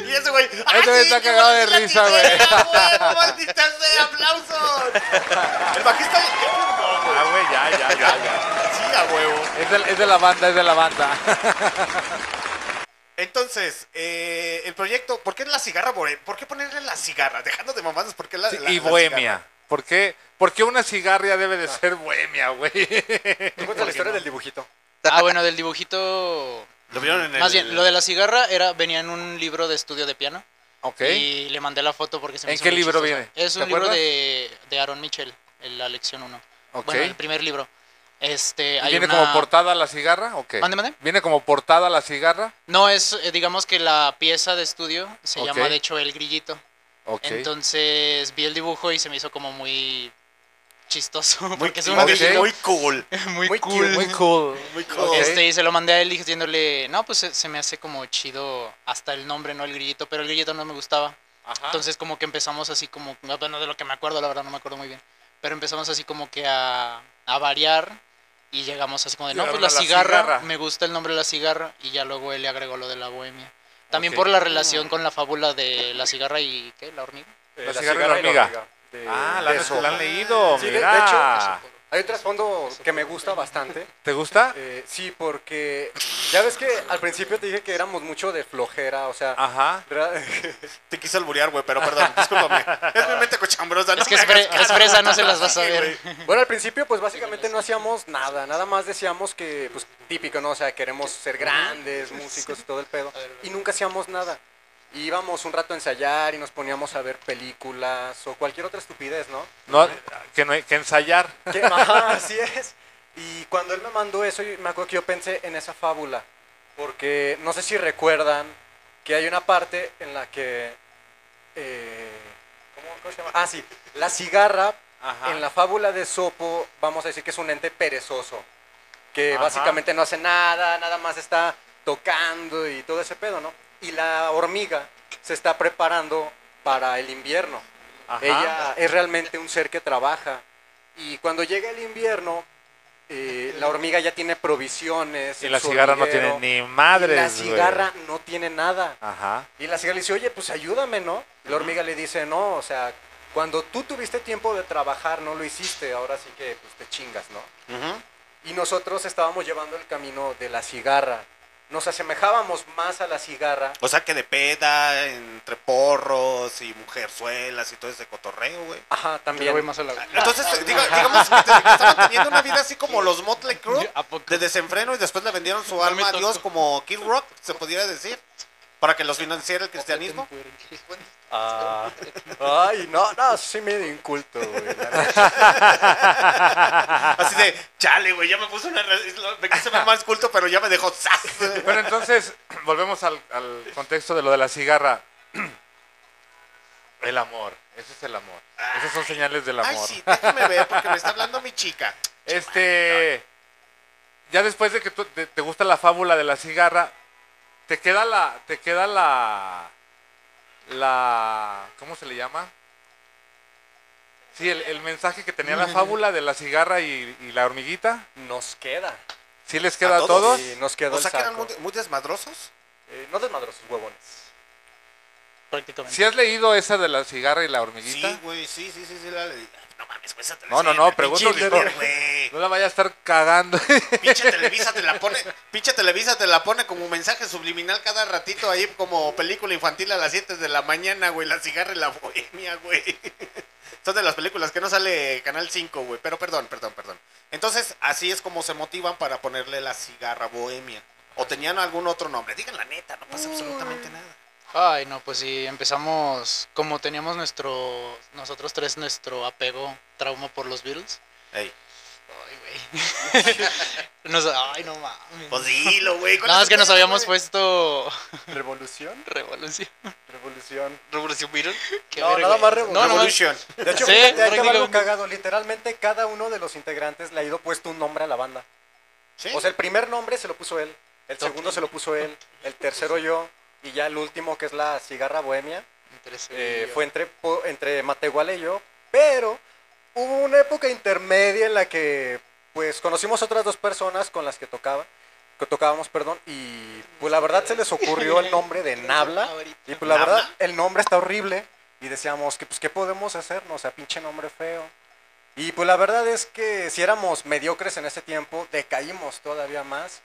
Y ese güey. ¡ah, Ese está qué cagado de risa, güey! ¡Maldita sea! ¡Aplausos! El bajista. Ah, güey, ya, ya, ya, ya. Sí, a huevo. Es de, es de la banda, es de la banda. (laughs) Entonces, eh, el proyecto, ¿por qué la cigarra bohemia? ¿Por qué ponerle la cigarra? Dejando de mamadas, ¿por qué la, Sí, la- y la bohemia. cigarra? ¿Por qué? ¿Por qué una cigarra debe de ser bohemia, güey? Cuenta la historia del dibujito. Ah, bueno, del dibujito. Lo vieron en el... Más bien, lo de la cigarra era venía en un libro de estudio de piano. Ok. Y le mandé la foto porque se me ¿En hizo qué libro viene? Es ¿Te un libro de, de Aaron Mitchell, la lección 1. Ok. Bueno, el primer libro. Este, ¿Y hay ¿Viene una- como portada la cigarra o qué? Mande, mande. ¿Viene como portada la cigarra? No, es, eh, digamos que la pieza de estudio se Ok. llama, de hecho, El Grillito. Ok. Entonces vi el dibujo y se me hizo como muy chistoso. (laughs) Muy, porque es un grillito (laughs) muy cool. muy, muy cool. Muy cool. Muy cool. Este, y se lo mandé a él diciéndole, no, pues se, se me hace como chido hasta el nombre, no el grillito, pero el grillito no me gustaba. Ajá. Entonces como que empezamos así como, no, bueno, de lo que me acuerdo, la verdad no me acuerdo muy bien, pero empezamos así como que a, a variar y llegamos así como de, no, pues la cigarra, cigarra. me gusta el nombre de la cigarra y ya luego él le agregó lo de la bohemia. También por la relación con la fábula de la cigarra y, ¿qué? ¿La hormiga? Eh, La cigarra y la hormiga. de- Ah, la, han- Sopo. la han leído, Sí, de- mira. de hecho, hay un trasfondo que me gusta bastante. ¿Te gusta? Eh, sí, porque ya ves que al principio te dije que éramos mucho de flojera, o sea, Ajá. (laughs) Te quise alburear, güey, pero perdón, discúlpame. (laughs) Es mi mente cochambrosa, no Es que es, fre- hagas caso. es fresa, no se las vas a ver. bueno, al principio pues básicamente no hacíamos nada, nada más decíamos que, pues típico, ¿no? O sea, queremos ser grandes, músicos y todo el pedo, y nunca hacíamos nada. Y íbamos un rato a ensayar y nos poníamos a ver películas o cualquier otra estupidez, ¿no? No, que, no hay que ensayar. Que- ajá, así es. Y cuando él me mandó eso, yo- me acuerdo que yo pensé en esa fábula. Porque no sé si recuerdan que hay una parte en la que. eh, ¿cómo, cómo se llama? Ah, sí. La cigarra, Ajá. en la fábula de Sopo, vamos a decir que es un ente perezoso. Que Ajá. básicamente no hace nada, nada más está tocando y todo ese pedo, ¿no? Y la hormiga se está preparando para el invierno. Ajá. Ella es realmente un ser que trabaja. Y cuando llega el invierno, eh, la hormiga ya tiene provisiones. Y la cigarra no tiene ni madres, y La cigarra no tiene nada. Ajá. Y la cigarra le dice, oye, pues ayúdame, ¿no? La hormiga le dice, no, o sea, cuando tú tuviste tiempo de trabajar, no lo hiciste, ahora sí que pues, te chingas, ¿no? Y nosotros estábamos llevando el camino de la cigarra. Nos asemejábamos más a la cigarra. O sea, que de peda, entre porros y mujerzuelas y todo ese cotorreo, güey. Ajá, Yo también. voy más a la... Entonces, (laughs) diga- digamos que, te- que estaban teniendo una vida así como los Motley Crue, de desenfreno y después le vendieron su alma a. Dios como Kid Rock, se pudiera decir, para que los financiara el cristianismo. Ah, ay, no, no, soy medio inculto, güey. (laughs) Así de, chale, güey, ya me puse una... Me quise ver más culto, pero ya me dejó ¡zas! (laughs) Bueno, entonces, volvemos al, al contexto de lo de la cigarra. El amor, ese es el amor. Esas son señales del Ay, amor. sí, déjame ver, porque me está hablando mi chica. Este, ya después de que tú- te, te gusta la fábula de la cigarra, te queda la, te queda la, la, ¿cómo se le llama? Sí, el, el mensaje que tenía la (laughs) fábula de la cigarra y, y la hormiguita. Nos queda. ¿Sí les queda a ¿A todos? todos? Sí, nos quedó O el sea, que eran saco. muy, muy desmadrosos. Eh, no desmadrosos, huevones. Prácticamente. ¿Sí has leído esa de la cigarra y la hormiguita? Sí, güey, sí, sí, sí, sí, la leí. No mames, güey, esa te la No, no, no, pregunto que-. No la vaya a estar cagando. (laughs) Pinche Televisa te la (laughs) pone, pinche Televisa te la pone como mensaje subliminal cada ratito ahí como película infantil a las 7 de la mañana, güey, la cigarra y la bohemia, güey. (laughs) Son de las películas que no sale Canal 5, güey, pero perdón, perdón, perdón. Entonces, así es como se motivan para ponerle la cigarra bohemia. O tenían algún otro nombre. Digan la neta, no pasa absolutamente nada. Ay, no, pues sí, empezamos, como teníamos nuestro, nosotros tres, nuestro apego, trauma por los Beatles. Ey. Ay, güey. (laughs) Nos- ay, no mames. Pues dilo, güey. ¿cuál Nada es más que nos habíamos güey? puesto. ¿Revolución? Revolución. Revolución. Revolución Beatle. Qué No, verga. nada más revolución. No, Revolution. De hecho, Sí, fíjate, va algo cagado. Literalmente, cada uno de los integrantes le ha ido puesto un nombre a la banda. ¿Sí? O sea, el primer nombre se lo puso él, el segundo se lo puso él, el tercero yo, y ya el último, que es la cigarra bohemia, eh, fue entre, entre Matehuala y yo, pero hubo una época intermedia en la que pues conocimos otras dos personas con las que tocaba, que tocábamos, perdón, y pues la verdad se les ocurrió el nombre de Nabla, y pues la verdad el nombre está horrible, y decíamos que pues qué podemos hacer, no o sea, pinche nombre feo. Y pues la verdad es que si éramos mediocres en ese tiempo, decaímos todavía más.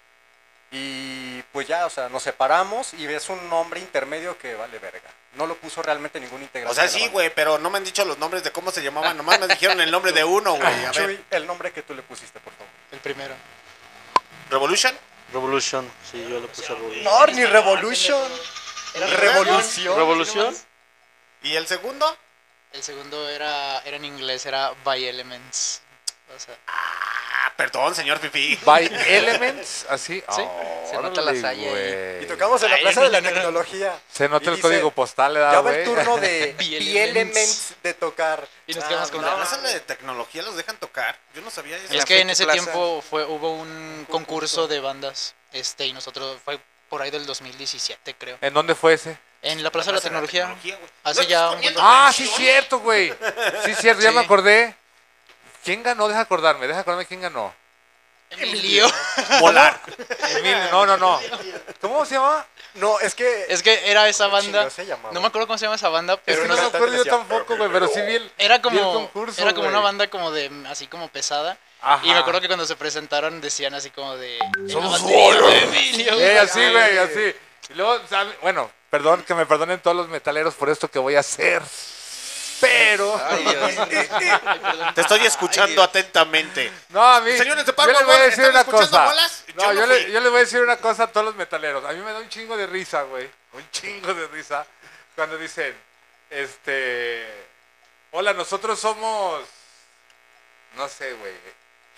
Y pues ya, o sea, nos separamos y es un nombre intermedio que vale verga. No lo puso realmente ningún integrante. O sea, sí, güey, pero no me han dicho los nombres de cómo se llamaban. Nomás me dijeron el nombre de uno, güey. A (laughs) ver. Chuy, el nombre que tú le pusiste, por favor. El primero. ¿Revolution? Revolution, sí, yo le puse Revolution. No, ni Revolution. Revolución. ¿Revolución? ¿Y el segundo? El segundo era, era en inglés, era By Elements. O sea, Ah, perdón, señor Fifi. By Elements, así. (laughs) Sí, Oh, se nota la güey. Y tocamos en la Ay, Plaza de la no, no, no. Tecnología. Se nota Y el dice, código postal, ¿le da, Ya va güey? el turno de (laughs) Be Be Elements. Elements de tocar. Y nos Ah, quedamos con ¿La la- plaza de tecnología los dejan tocar? Yo no sabía eso. Es la que en ese Plaza. tiempo fue, hubo un concurso de bandas. Este, y nosotros fue por ahí del 2017, creo. ¿En dónde fue ese? En la Plaza de la Tecnología. güey. Hace ¿No ya estás un Ah, sí, cierto, güey. Sí, cierto, ya (laughs) Sí. me acordé. ¿Quién ganó? Deja acordarme, deja acordarme quién ganó. Emilio. Volar. Emilio, no, no, no. ¿Cómo se llama? No, es que. Es que era esa ¿Cómo banda. se? No me acuerdo cómo se llama esa banda, Es pero que no no me acuerdo yo tampoco, güey, pero sí vi el, era vi el como concurso, era como una banda como de así como pesada Ajá. y me acuerdo que cuando se presentaron decían así como de Somos de Emilio, güey. así, güey, así. Y luego, bueno, perdón, que me perdonen todos los metaleros por esto que voy a hacer. Pero. Ay, Dios. (laughs) Te estoy escuchando atentamente. No, a mí. Señores de yo Pablo, les voy a ¿están decir una escuchando cosa. bolas? No, Yo yo, le- yo les voy a decir una cosa a todos los metaleros. A mí me da un chingo de risa, güey. Un chingo de risa. Cuando dicen, este. Hola, nosotros somos. No sé, güey.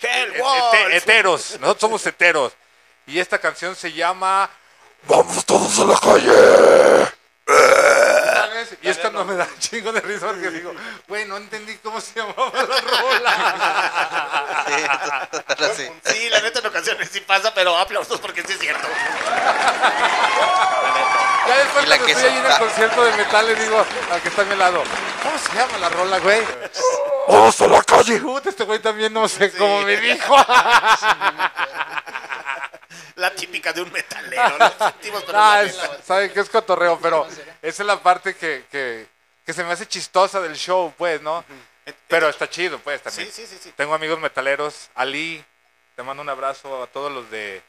Hell E- ete- heteros. Nosotros somos heteros. Y esta canción se llama. Vamos todos a la calle. ¿Sabes? Y es cuando me da un chingo de risa porque digo, güey, no entendí cómo se llamaba la rola. Sí. (laughs) Sí, la neta en ocasiones sí pasa, pero aplausos porque sí es cierto. Ya después cuando que estoy ahí en el concierto de metal le digo al que está a mi lado, ¿cómo se llama la rola, güey? ¡Vamos a la calle! Este güey también no sé cómo me dijo. La típica de un metalero. Pero (laughs) Ah, es- neta. sabe que es cotorreo, pero esa es la parte que, que, que se me hace chistosa del show, pues, ¿no? Pero está chido, pues, también. Sí, sí, sí, sí. Tengo amigos metaleros. Ali, te mando un abrazo a todos los de...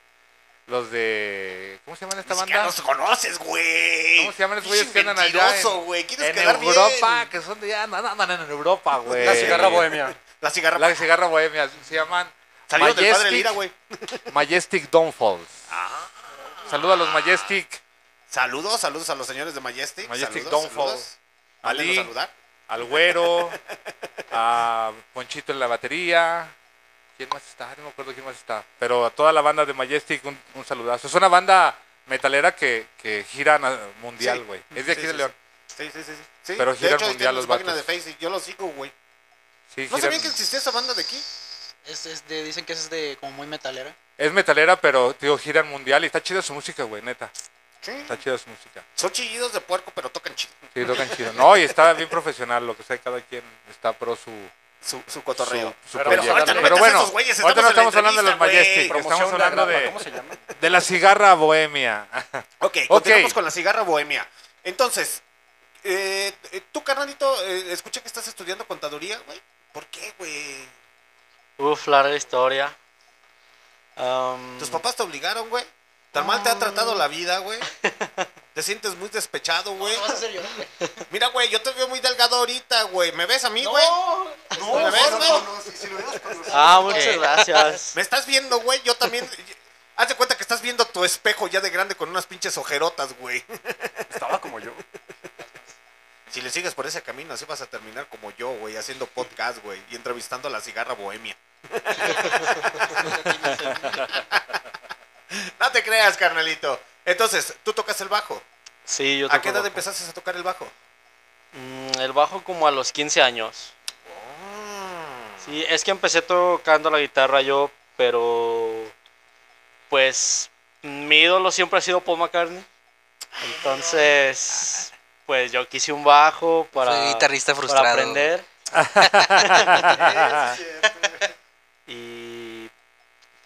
Los de... ¿Cómo se llaman esta banda? los conoces, güey. ¿Cómo se llaman esos güeyes que andan allá? güey. Quieres En quedar bien. Europa, que son de allá, andan andan en Europa, güey. La cigarra bohemia. La cigarra. La cigarra bohemia. Se llaman Salieron del padre Majestic- Lira, güey. (laughs) Majestic Downfalls. Ah. Saluda a los Majestic. Saludos, saludos a los señores de Majestic. Majestic saludos, Downfall. saludos. Mándenos Ali. saludar. Al güero. (laughs) a Ponchito en la batería. ¿Quién más está? No me acuerdo quién más está. Pero a toda la banda de Majestic, un, un saludazo. Es una banda metalera que, que gira mundial, Sí. güey. Es de aquí Sí, de sí, León. Sí, sí, sí. sí. Pero ahí mundial los página de vatos. Facebook. Yo lo sigo, güey. Sí, ¿No giran- sabían que existía esa banda de aquí? Es, es de, dicen que es de como muy metalera. Es metalera, pero, tío, giran mundial y está chida su música, güey, neta. Sí. Está chida su música. Son chillidos de puerco, pero tocan chido. Sí, tocan chido. No, y está bien profesional, lo que sea, cada quien está pro su, Su, su cotorreo. su, su Pero ahorita no bueno, esos güeyes, ahorita no estamos hablando de los. Majestic, estamos de hablando Agrapa, de, ¿Cómo se llama? (laughs) de la cigarra bohemia. (laughs) Ok, continuamos con la cigarra bohemia. Entonces, eh, eh, tú, carnalito, eh, escuché que estás estudiando contaduría, güey. ¿Por qué, güey? Uf, larga historia. Am, ¿Tus papás te obligaron, güey? ¿Tan mal te ha tratado la vida, güey? (laughs) ¿Te sientes muy despechado, güey? vas a hacer llorar? Mira, güey, yo te veo muy delgado ahorita, güey. ¿Me ves a mí, güey? No, ¿Me ves, güey? si conocido. Ah, muchas gracias. (laughs) ¿Me estás viendo, güey? Yo también... Haz de cuenta que estás viendo tu espejo ya de grande con unas pinches ojerotas, güey. (laughs) Estaba como yo. Si le sigues por ese camino, así vas a terminar como yo, güey, haciendo podcast, güey, y entrevistando a la cigarra bohemia. No te creas, carnalito. Entonces, ¿tú tocas el bajo? Sí, yo ¿A toco qué edad bajo. empezaste a tocar el bajo? Mm, el bajo como a los 15 años. Oh. Sí, es que empecé tocando la guitarra yo, pero pues mi ídolo siempre ha sido Paul McCartney. Entonces, pues yo quise un bajo para, Soy guitarrista para frustrado. aprender. (laughs)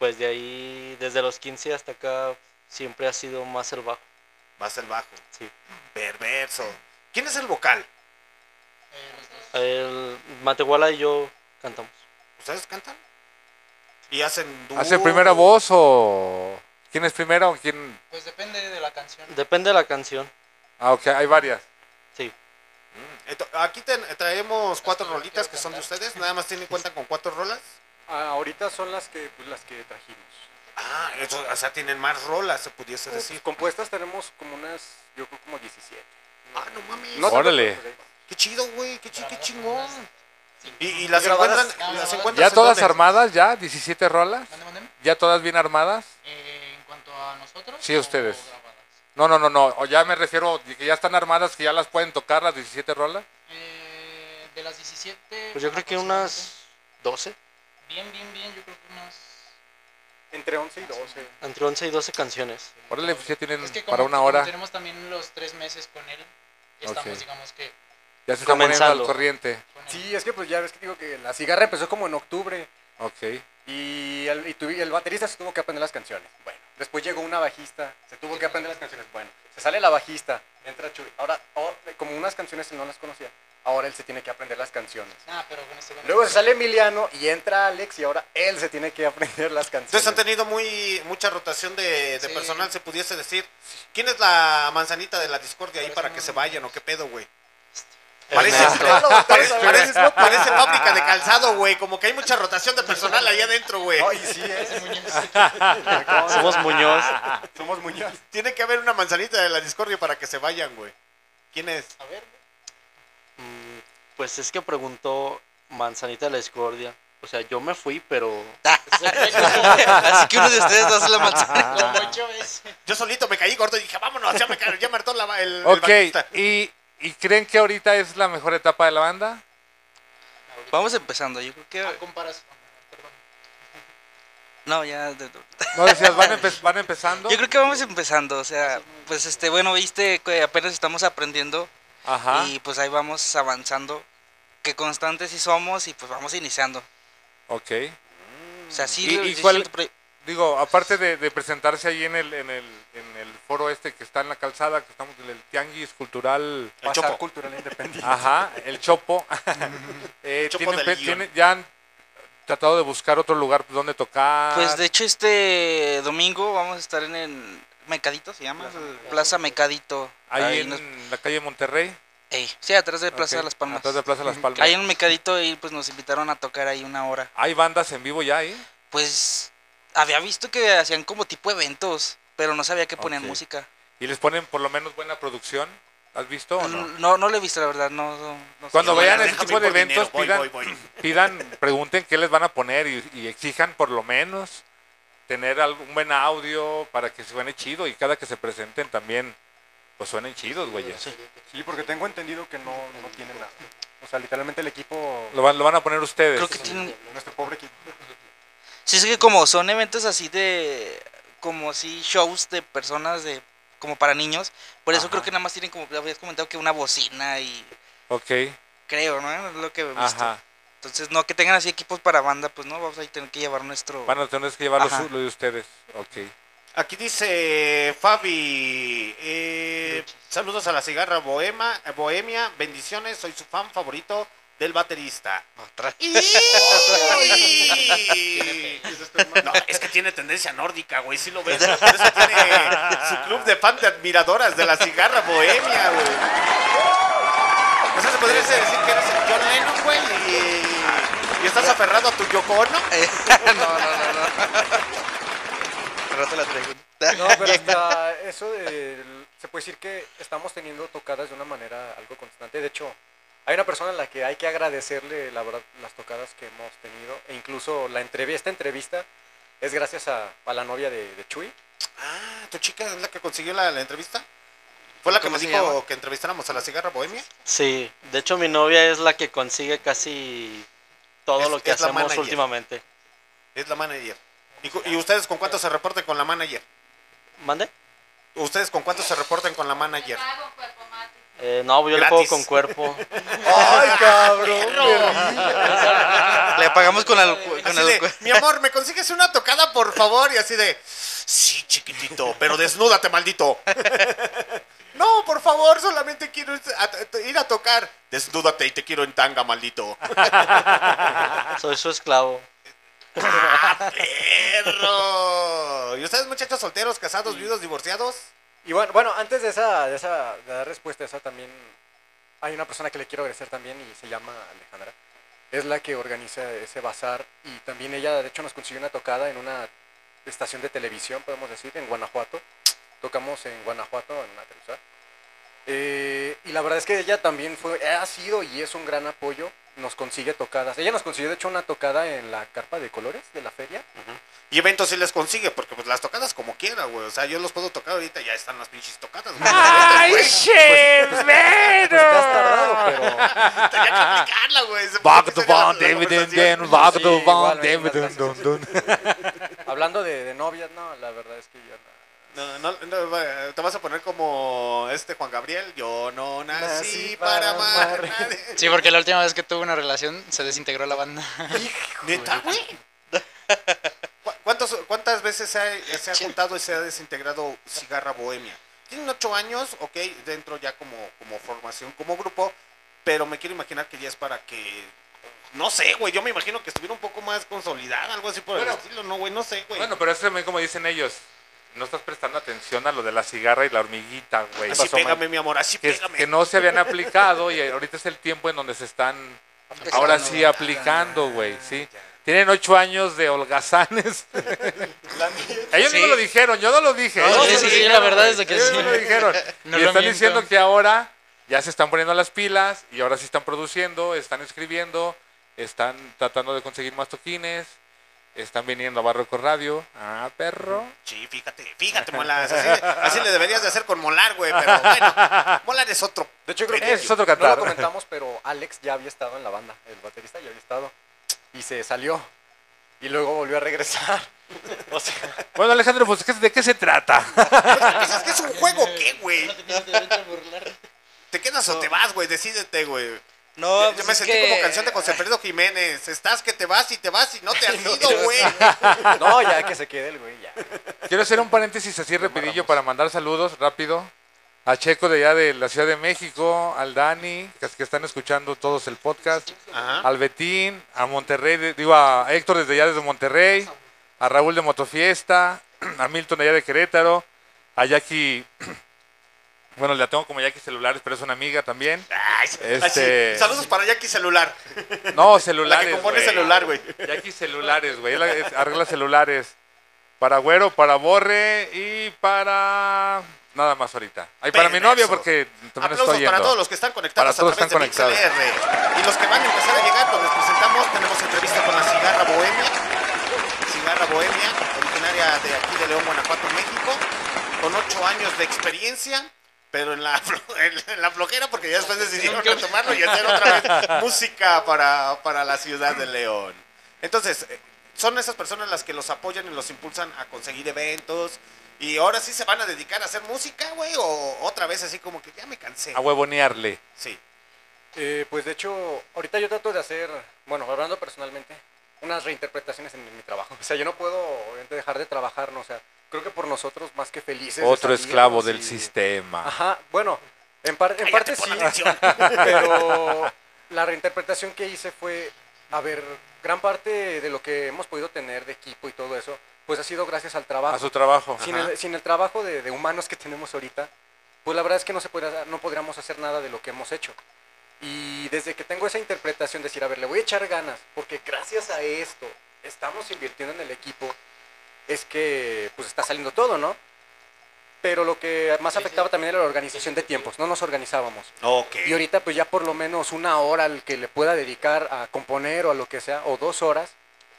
pues de ahí, desde los 15 hasta acá, siempre ha sido más el bajo. Más el bajo. Sí. Perverso. ¿Quién es el vocal? El Matehuala y yo cantamos. ¿Ustedes cantan? ¿Y hacen dúo? ¿Hace primera voz o quién es primero o quién? Pues depende de la canción. Depende de la canción. Ah, ok, hay varias. Sí. Ento- Aquí ten- traemos cuatro rolitas que son de ustedes. Nada más tienen cuenta con cuatro rolas. Ah, ahorita son las que, pues, las que trajimos. Ah, eso, o sea, tienen más rolas, se pudiese Pues, decir. compuestas tenemos como unas, yo creo como 17. Ah, no mames. No Órale. Qué chido, güey, qué, chi- qué chingón. ¿Y, y las Grabadas- encuentran, las encuentras ¿Ya todas dónde? armadas ya? ¿17 rolas? ¿Ya todas bien armadas? Eh, en cuanto a nosotros. Sí, ustedes. grabadas? No, no, no, no. O ya me refiero que ya están armadas, que ya las pueden tocar las 17 rolas. Eh, de las 17. Pues yo creo que unas 12, Bien, bien, bien. Yo creo que unas. Entre 11 y 12. entre 11 y 12 canciones. Órale, pues ya tienen Es que como, para una como hora. tenemos también los tres meses con él. Estamos, Ok. digamos que. Ya se está poniendo al Comenzando. corriente. con él. Sí, es que pues ya ves que digo que la cigarra empezó como en octubre. Ok. Y el, y tuvi- el baterista se tuvo que aprender las canciones. Bueno, después llegó una bajista, se tuvo que aprender las canciones. Bueno, se sale la bajista, entra Chuy. Ahora, ahora, como unas canciones él no las conocía, ahora él se tiene que aprender las canciones. Ah, pero con este. Luego se sale Emiliano y entra Alex y ahora él se tiene que (laughs) aprender las canciones. Entonces han tenido muy mucha rotación de, de Sí. personal, se pudiese decir. ¿Quién es la manzanita de la discordia ahí para que se vayan o qué pedo, güey? (laughs) Parece, parece, parece- parece fábrica de calzado, güey. Como que hay mucha rotación de personal ahí adentro, güey. Ay, sí, ¿eh? (laughs) Somos Muñoz. Somos Muñoz. Tiene que haber una manzanita de la discordia para que se vayan, güey. ¿Quién es? A ver. Mm, Pues es que preguntó Manzanita de la Discordia. O sea, yo me fui, pero (laughs) Así que uno de ustedes va a hacer la manzana. Como veces. Yo solito me caí gordo y dije, vámonos, ya me, ca- ya me hartó la, el, el Ok, bajista. ¿y, ¿y creen que ahorita es la mejor etapa de la banda? Vamos empezando, yo creo A que... comparación. Perdón. No, ya... de- No decías, van, empe- (laughs) van empezando. Yo creo que vamos empezando, o sea, pues este, bueno, viste que apenas estamos aprendiendo Ajá. y pues ahí vamos avanzando. Que constantes sí somos y pues vamos iniciando. Ok. O sea, sí, ¿Y- cuál- Digo, aparte de, de presentarse ahí en el, en, el, en el foro este que está en la calzada, que estamos en el Tianguis Cultural. El Chopo. Cultural Independiente. Ajá, el Chopo. (laughs) (laughs) Eh, Chopo tienen tienen- ya han tratado de buscar otro lugar donde tocar. Pues de hecho este domingo vamos a estar en el Mecadito, se llama, Plaza Mecadito. ahí en nos- la calle Monterrey. Ey, sí, atrás de Plaza de las Palmas. Atrás de Plaza de las Palmas. Ahí en el Mecadito y pues nos invitaron a tocar ahí una hora. Hay bandas en vivo ya ahí. Pues había visto que hacían como tipo eventos, pero no sabía que ponían música. Y les ponen por lo menos buena producción. ¿Has visto o no? No, no lo he visto, la verdad, no. no- no sé. Cuando vean déjame ese tipo de dinero, eventos, voy, pidan, voy, voy. pidan, pregunten qué les van a poner y, y exijan por lo menos tener algún buen audio para que suene chido y cada que se presenten también pues suenen chidos, güeyes. Sí, porque tengo entendido que no, no tienen nada. O sea, literalmente el equipo, Lo van, lo van a poner ustedes. Creo que tienen... nuestro pobre equipo. Sí, es que como son eventos así de... Como así shows de personas de... Como para niños. Por eso Ajá. creo que nada más tienen como... Habías comentado que una bocina y... Ok, Creo, ¿no? Es lo que he visto. ajá. Entonces, no que tengan así equipos para banda, pues no, vamos a tener que llevar nuestro... Van a tener que llevar lo, Ajá. su- lo de ustedes. Ok. Aquí dice Fabi, eh, saludos a la cigarra Bohema, Bohemia, bendiciones, soy su fan favorito del baterista. Otra. ¡Y! (laughs) No, es que tiene tendencia nórdica, güey, sí lo ves. Por eso tiene su club de fan de admiradoras de la cigarra Bohemia, güey. Eso se podría decir que John Lennon, güey, y, y estás aferrado a tu Yoko Ono. (laughs) no, no, no, no. Pero te la traigo. No, pero hasta eso de, se puede decir que estamos teniendo tocadas de una manera algo constante. De hecho, hay una persona a la que hay que agradecerle, la verdad, las tocadas que hemos tenido. E incluso la entrevista, esta entrevista es gracias a, a la novia de, de Chuy. Ah, ¿tu chica es la que consiguió la, la entrevista? ¿Fue la que ¿Cómo me dijo que entrevistáramos a la cigarra bohemia? Sí, de hecho mi novia es la que consigue casi todo Es- lo que hacemos últimamente. Es la manager. ¿Y, ustedes con cuánto se reporten con la manager? ¿Mande? ¿Ustedes con cuánto se reporten con la manager? Eh, no, yo le pago con cuerpo. (laughs) ¡Ay, cabrón! Le pagamos con el. Con Así el de, mi amor, ¿me consigues una tocada, por favor? Y así de, sí, chiquitito, pero desnúdate, maldito. No, por favor, solamente quiero ir a tocar. Desnúdate y te quiero en tanga, maldito. (laughs) Soy su esclavo. ¡Ah, perro! ¿Y ustedes, muchachos solteros, casados, viudos, divorciados? Y bueno, bueno antes de esa, de esa, de dar respuesta a esa también, hay una persona que le quiero agradecer también y se llama Alejandra. Es la que organiza ese bazar y también ella, de hecho, nos consiguió una tocada en una estación de televisión, podemos decir, en Guanajuato. Tocamos en Guanajuato, en una televisora. Eh, y la verdad es que ella también fue, ha sido y es un gran apoyo. Nos consigue tocadas. Ella nos consiguió, de hecho, una tocada en la carpa de colores de la feria. Y eventos sí les consigue, porque pues las tocadas como quiera, güey. O sea, yo los puedo tocar ahorita, ya están las pinches tocadas, güey. ¡Ay. (laughs) Sherbero! (laughs) Pues te has tardado, pero... (laughs) Tenía que aplicarla, güey. Back to Van David back to Van David. Hablando de, de novias, no, la verdad es que yo no. No, no, te vas a poner como este Juan Gabriel. Yo no nací Nací para amar. Sí, porque la última vez que tuve una relación se desintegró la banda. ¿Neta, güey? (laughs) ¿Cu- ¿Cuántos, ¿Cuántas veces se ha, se ha juntado y se ha desintegrado Cigarra Bohemia? Tienen ocho años, ok, dentro ya como, como formación, como grupo, pero me quiero imaginar que ya es para que... No sé, güey, yo me imagino que estuviera un poco más consolidada, algo así por Bueno. el estilo, ¿no, güey? No sé, güey. Bueno, pero eso también como dicen ellos. No estás prestando atención a lo de la cigarra y la hormiguita, güey. así Pasó mal. pégame, mi amor, así que, pégame. que no se habían aplicado y ahorita es el tiempo en donde se están ahora sí aplicando, güey, sí. Tienen ocho años de holgazanes. (laughs) Ellos Sí. no lo dijeron, yo no lo dije. No, sí, sí, dijeron, la verdad es que Ellos sí. me lo dijeron. (laughs) No y lo están miento. diciendo que ahora ya se están poniendo las pilas y ahora sí están produciendo, están escribiendo, están tratando de conseguir más toquines, están viniendo a Barroco Radio. Ah, perro. Sí, fíjate, fíjate, Molas. Así, (laughs) así le deberías de hacer con Molar, güey, pero bueno, Molar es otro. De hecho, creo que Es otro no cantar. lo comentamos, pero Alex ya había estado en la banda. El baterista ya había estado. Y se salió. Y luego volvió a regresar. (laughs) O sea, Bueno, Alejandro, pues ¿qué- ¿de qué se trata? ¿Piensas que es un juego qué, güey? (laughs) ¿Te quedas o te vas, güey? Decídete, güey. No, Yo pues me sentí que- como canción de José Alfredo Jiménez. Estás que te vas y te vas y no te (laughs) has ido, güey. (laughs) no, ya que se quede el güey, ya. Quiero hacer un paréntesis así rapidillo para mandar saludos rápido a Checo de allá de la Ciudad de México, al Dani, que, que están escuchando todos el podcast, Ajá. al Betín, a Monterrey, de- digo a Héctor desde allá desde Monterrey, a Raúl de Motofiesta, (clears throat) a Milton de allá de Querétaro, a Jackie, (clears throat) bueno, la tengo como Jackie Celulares, pero es una amiga también. Ay, Este- así. Saludos para Jackie Celular. No, La celulares. que compone güey. celular, güey. Jackie Celulares, güey. Arregla celulares. Para Güero, para Borre y para... Nada más ahorita. Ay, para mi novia porque también Aplausos estoy para yendo. todos los que están conectados Para todos a través están de conectados. Y los que van a empezar a llegar, pues les presentamos, tenemos entrevista con la Cigarra Bohemia. Cigarra Bohemia, originaria de aquí de León, Guanajuato, México, con ocho años de experiencia, pero en la, (laughs) flo- en la flojera porque ya después decidieron retomarlo y hacer otra vez música para, para la ciudad de León. Entonces, eh, son esas personas las que los apoyan y los impulsan a conseguir eventos. Y ahora sí se van a dedicar a hacer música, güey, o otra vez así como que ya me cansé. A huevonearle. Sí. Eh, pues de hecho, ahorita yo trato de hacer, bueno, hablando personalmente, unas reinterpretaciones en, mi trabajo. O sea, yo no puedo obviamente dejar de trabajar, ¿no? O sea, creo que por nosotros más que felices. Otro esclavo del y- sistema. Ajá, bueno, en, par- en Cállate, parte sí, (laughs) pero la reinterpretación que hice fue, a ver, gran parte de lo que hemos podido tener de equipo y todo eso, pues ha sido gracias al trabajo. A su trabajo. Sin el, sin el trabajo de, de humanos que tenemos ahorita, pues la verdad es que no, se podría, no podríamos hacer nada de lo que hemos hecho. Y desde que tengo esa interpretación, decir, a ver, le voy a echar ganas, porque gracias a esto estamos invirtiendo en el equipo, es que pues está saliendo todo, ¿no? pero lo que más afectaba también era la organización de tiempos, no nos organizábamos. Y ahorita pues ya por lo menos una hora al que le pueda dedicar a componer o a lo que sea, o dos horas,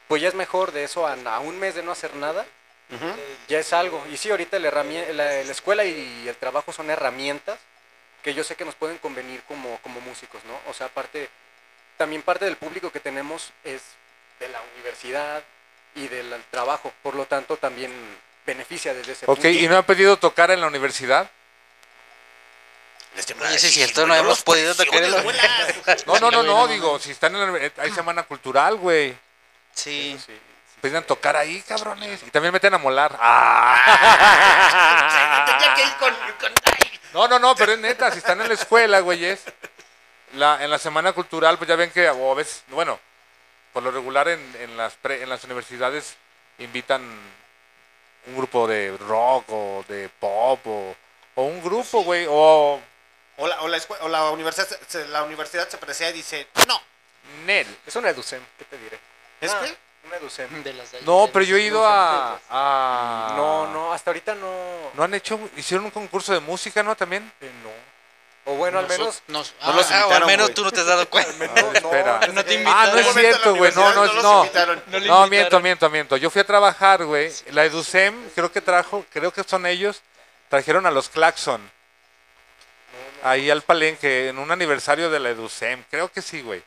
pues ya es mejor de eso a, a un mes de no hacer nada, ya es algo. Y sí, ahorita la, la escuela y el trabajo son herramientas que yo sé que nos pueden convenir como, como músicos, ¿no? O sea, aparte, también parte del público que tenemos es de la universidad y del trabajo, por lo tanto también beneficia desde ese Ok, punto. ¿y no han pedido tocar en la universidad? Oye, sí es cierto, no hemos podido tocar. No, no, no, no, digo, si están en la, hay semana cultural, güey. Sí. Piden tocar ahí, cabrones. Y también meten a molar. Ah. No, no, no, pero es neta, si están en la escuela, güeyes, la, en la semana cultural, pues ya ven que, o a veces, bueno, por lo regular en, en las, pre- en las universidades invitan un grupo de rock o de pop o, o un grupo, güey, o O la, o la, o la universidad, se- la universidad se presea y dice, no. Nel. Es una EDUCEM, ¿qué te diré? ¿Es Ah, qué? Una EDUCEM. De las de ahí. No, pero yo he ido a, a- No, no, hasta ahorita no. ¿No han hecho, hicieron un concurso de música, no, también? Eh, no. O bueno, al menos. nos- Ah, ah, o al menos tú no te has dado (laughs) cuenta. Espera. No te Ah, invitaron. no es cierto, güey. No, no, no no. invitaron. No No, miento, invitaron. miento, miento. Yo fui a trabajar, güey. La EduSem, creo que trajo, creo que son ellos, trajeron a los Claxon. Ahí al palenque, en un aniversario de la EduSem. Creo que sí, güey.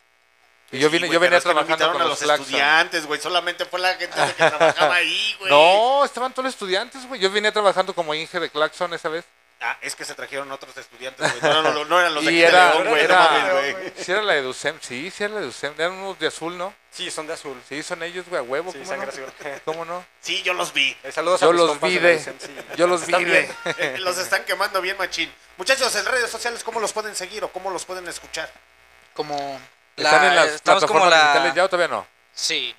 Y yo Sí, vine, güey, yo venía no trabajando invitaron con a los los Claxon. estudiantes, güey. Solamente fue la gente que trabajaba ahí, güey. (laughs) No, estaban todos los estudiantes, güey. Yo vine trabajando como Inge de Claxon esa vez. Ah, es que se trajeron otros estudiantes, güey. No, no, no, no eran los de (laughs) y aquí de era, León, güey. no era, güey. sí era la EduSem, sí, sí era la EduSem. Eran unos de azul, ¿no? Sí, son de azul. Sí, son ellos, güey, a huevo. Sí, ¿cómo no? (laughs) ¿Cómo no? Sí, yo los vi. Eh, saludos a Yo mis los vi de la de, sí. yo los vi de. (laughs) Eh, los están quemando bien, machín. Muchachos, en redes sociales, ¿cómo los pueden seguir o cómo los pueden escuchar? Como... ¿Están en las estamos como plataformas la- digitales ya o todavía no? Sí,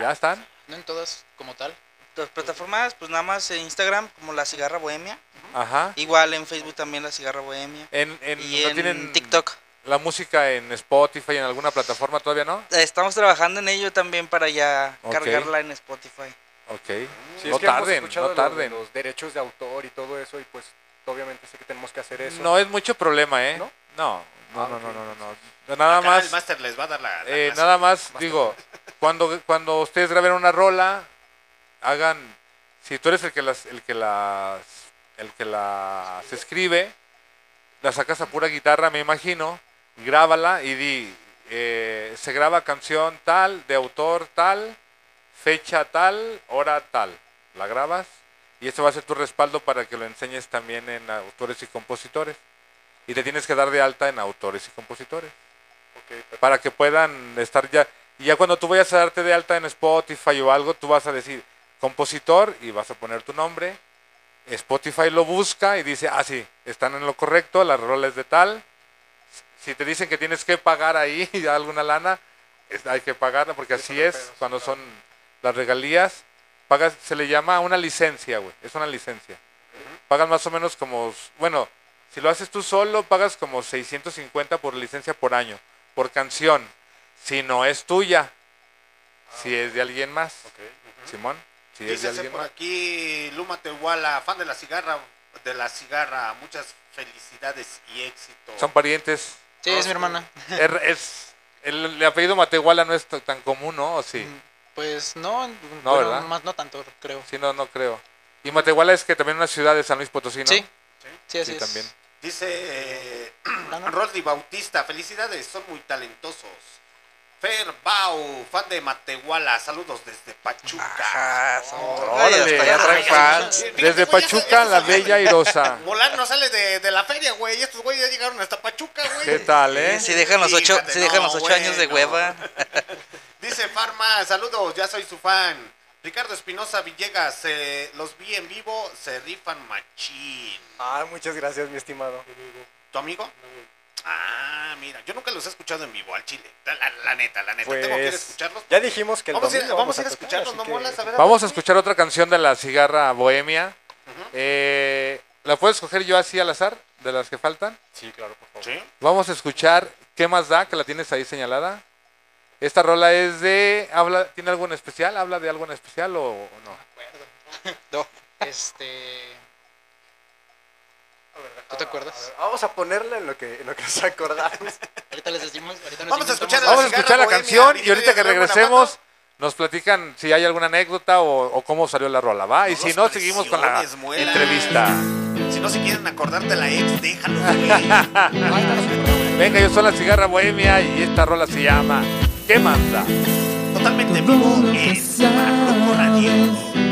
¿Ya están? no en todas como tal. Las plataformas, pues nada más en Instagram, como La Cigarra Bohemia. Ajá. Igual en Facebook también La Cigarra Bohemia. En, en, Y ¿no en tienen TikTok. la música en Spotify, en alguna plataforma todavía no? Eh, Estamos trabajando en ello también para ya cargarla en Spotify. Ok. Sí, no es que hemos tarden, no tarden. los derechos de autor y todo eso, y pues obviamente sé que tenemos que hacer eso. No es mucho problema, ¿eh? ¿No? No, no, Ah, no, no, no, no, no. Nada Acá más. El máster les va a dar la, la Eh, clase. nada más, digo, (laughs) cuando, cuando ustedes graben una rola, hagan, si tú eres el que las, el que las, el que las escribe, la sacas a pura guitarra, me imagino, grábala y di, eh, se graba canción tal, de autor tal, fecha tal, hora tal, la grabas y eso va a ser tu respaldo para que lo enseñes también en autores y compositores. Y te tienes que dar de alta en autores y compositores para que puedan estar ya. Y ya cuando tú vayas a darte de alta en Spotify o algo, tú vas a decir compositor y vas a poner tu nombre. Spotify lo busca y dice, ah, sí, están en lo correcto, la rola es de tal. Si te dicen que tienes que pagar ahí (laughs) alguna lana, hay que pagarla porque así es cuando son las regalías. Pagas, se le llama una licencia, güey, es una licencia. Pagas más o menos como, bueno, si lo haces tú solo, pagas como 650 por licencia por año, por canción. Si no es tuya, si es de alguien más. Simón, alguien por aquí Luma Tehuala, fan de la cigarra, de la cigarra, muchas felicidades y éxito. Son parientes. Sí, es mi hermana. Es, (laughs) es- el, el apellido Matehuala no es tan común, ¿no? ¿O sí? Pues no, No, bueno, ¿verdad? más no tanto, creo. Sí, no, no creo. Y Matehuala es que también una ciudad de San Luis Potosí, ¿no? Sí, sí, así Sí, es. también. Dice eh, ¿no? (clears throat) Rodri Bautista, felicidades, son muy talentosos. Fer Bau, fan de Matehuala, saludos desde Pachuca. Ajá, son- Órale. Hasta allá traen fans. Fíjate, Desde güey, Pachuca, la bella airosa. Molar no sale de, de la feria, güey. Estos güeyes ya llegaron hasta Pachuca, güey. ¿Qué tal, eh? Si dejan los ocho, Fíjate, si dejan no, los ocho años de hueva. (laughs) Dice Farma, saludos, ya soy su fan. Ricardo Espinosa Villegas, eh, los vi en vivo, se rifan machín. Ah, muchas gracias, mi estimado. ¿Tu amigo? Ah, mira, yo nunca los he escuchado en vivo al chile. La, la- la neta, la neta. Tengo que ir a Pues escucharlos. ya dijimos que el Vamos a ir, vamos a ir a tocar, escucharlos, ¿no que- molas? A ver, Vamos a escuchar otra canción de la cigarra bohemia. Eh, ¿La puedo escoger yo así al azar? De las que faltan. Sí, claro, por favor. ¿Sí? Vamos a escuchar ¿Qué más da? Que la tienes ahí señalada. Esta rola es de. habla ¿Tiene algo en especial? ¿Habla de algo en especial o, o no? (laughs) Este. ¿Tú te acuerdas? Vamos a ponerla en lo que, en lo que nos acordamos. (laughs) Ahorita les decimos, ahorita nos Vamos a escuchar. Vamos a escuchar la Bohemia, canción y ahorita que regresemos nos platican si hay alguna anécdota o, o cómo salió la rola, ¿va? Y si no, seguimos con la muela. entrevista. Si no se quieren acordar de la ex, déjalo. (laughs) Venga, yo soy la cigarra bohemia y esta rola se llama ¿Qué manda? Totalmente vivo en Radio.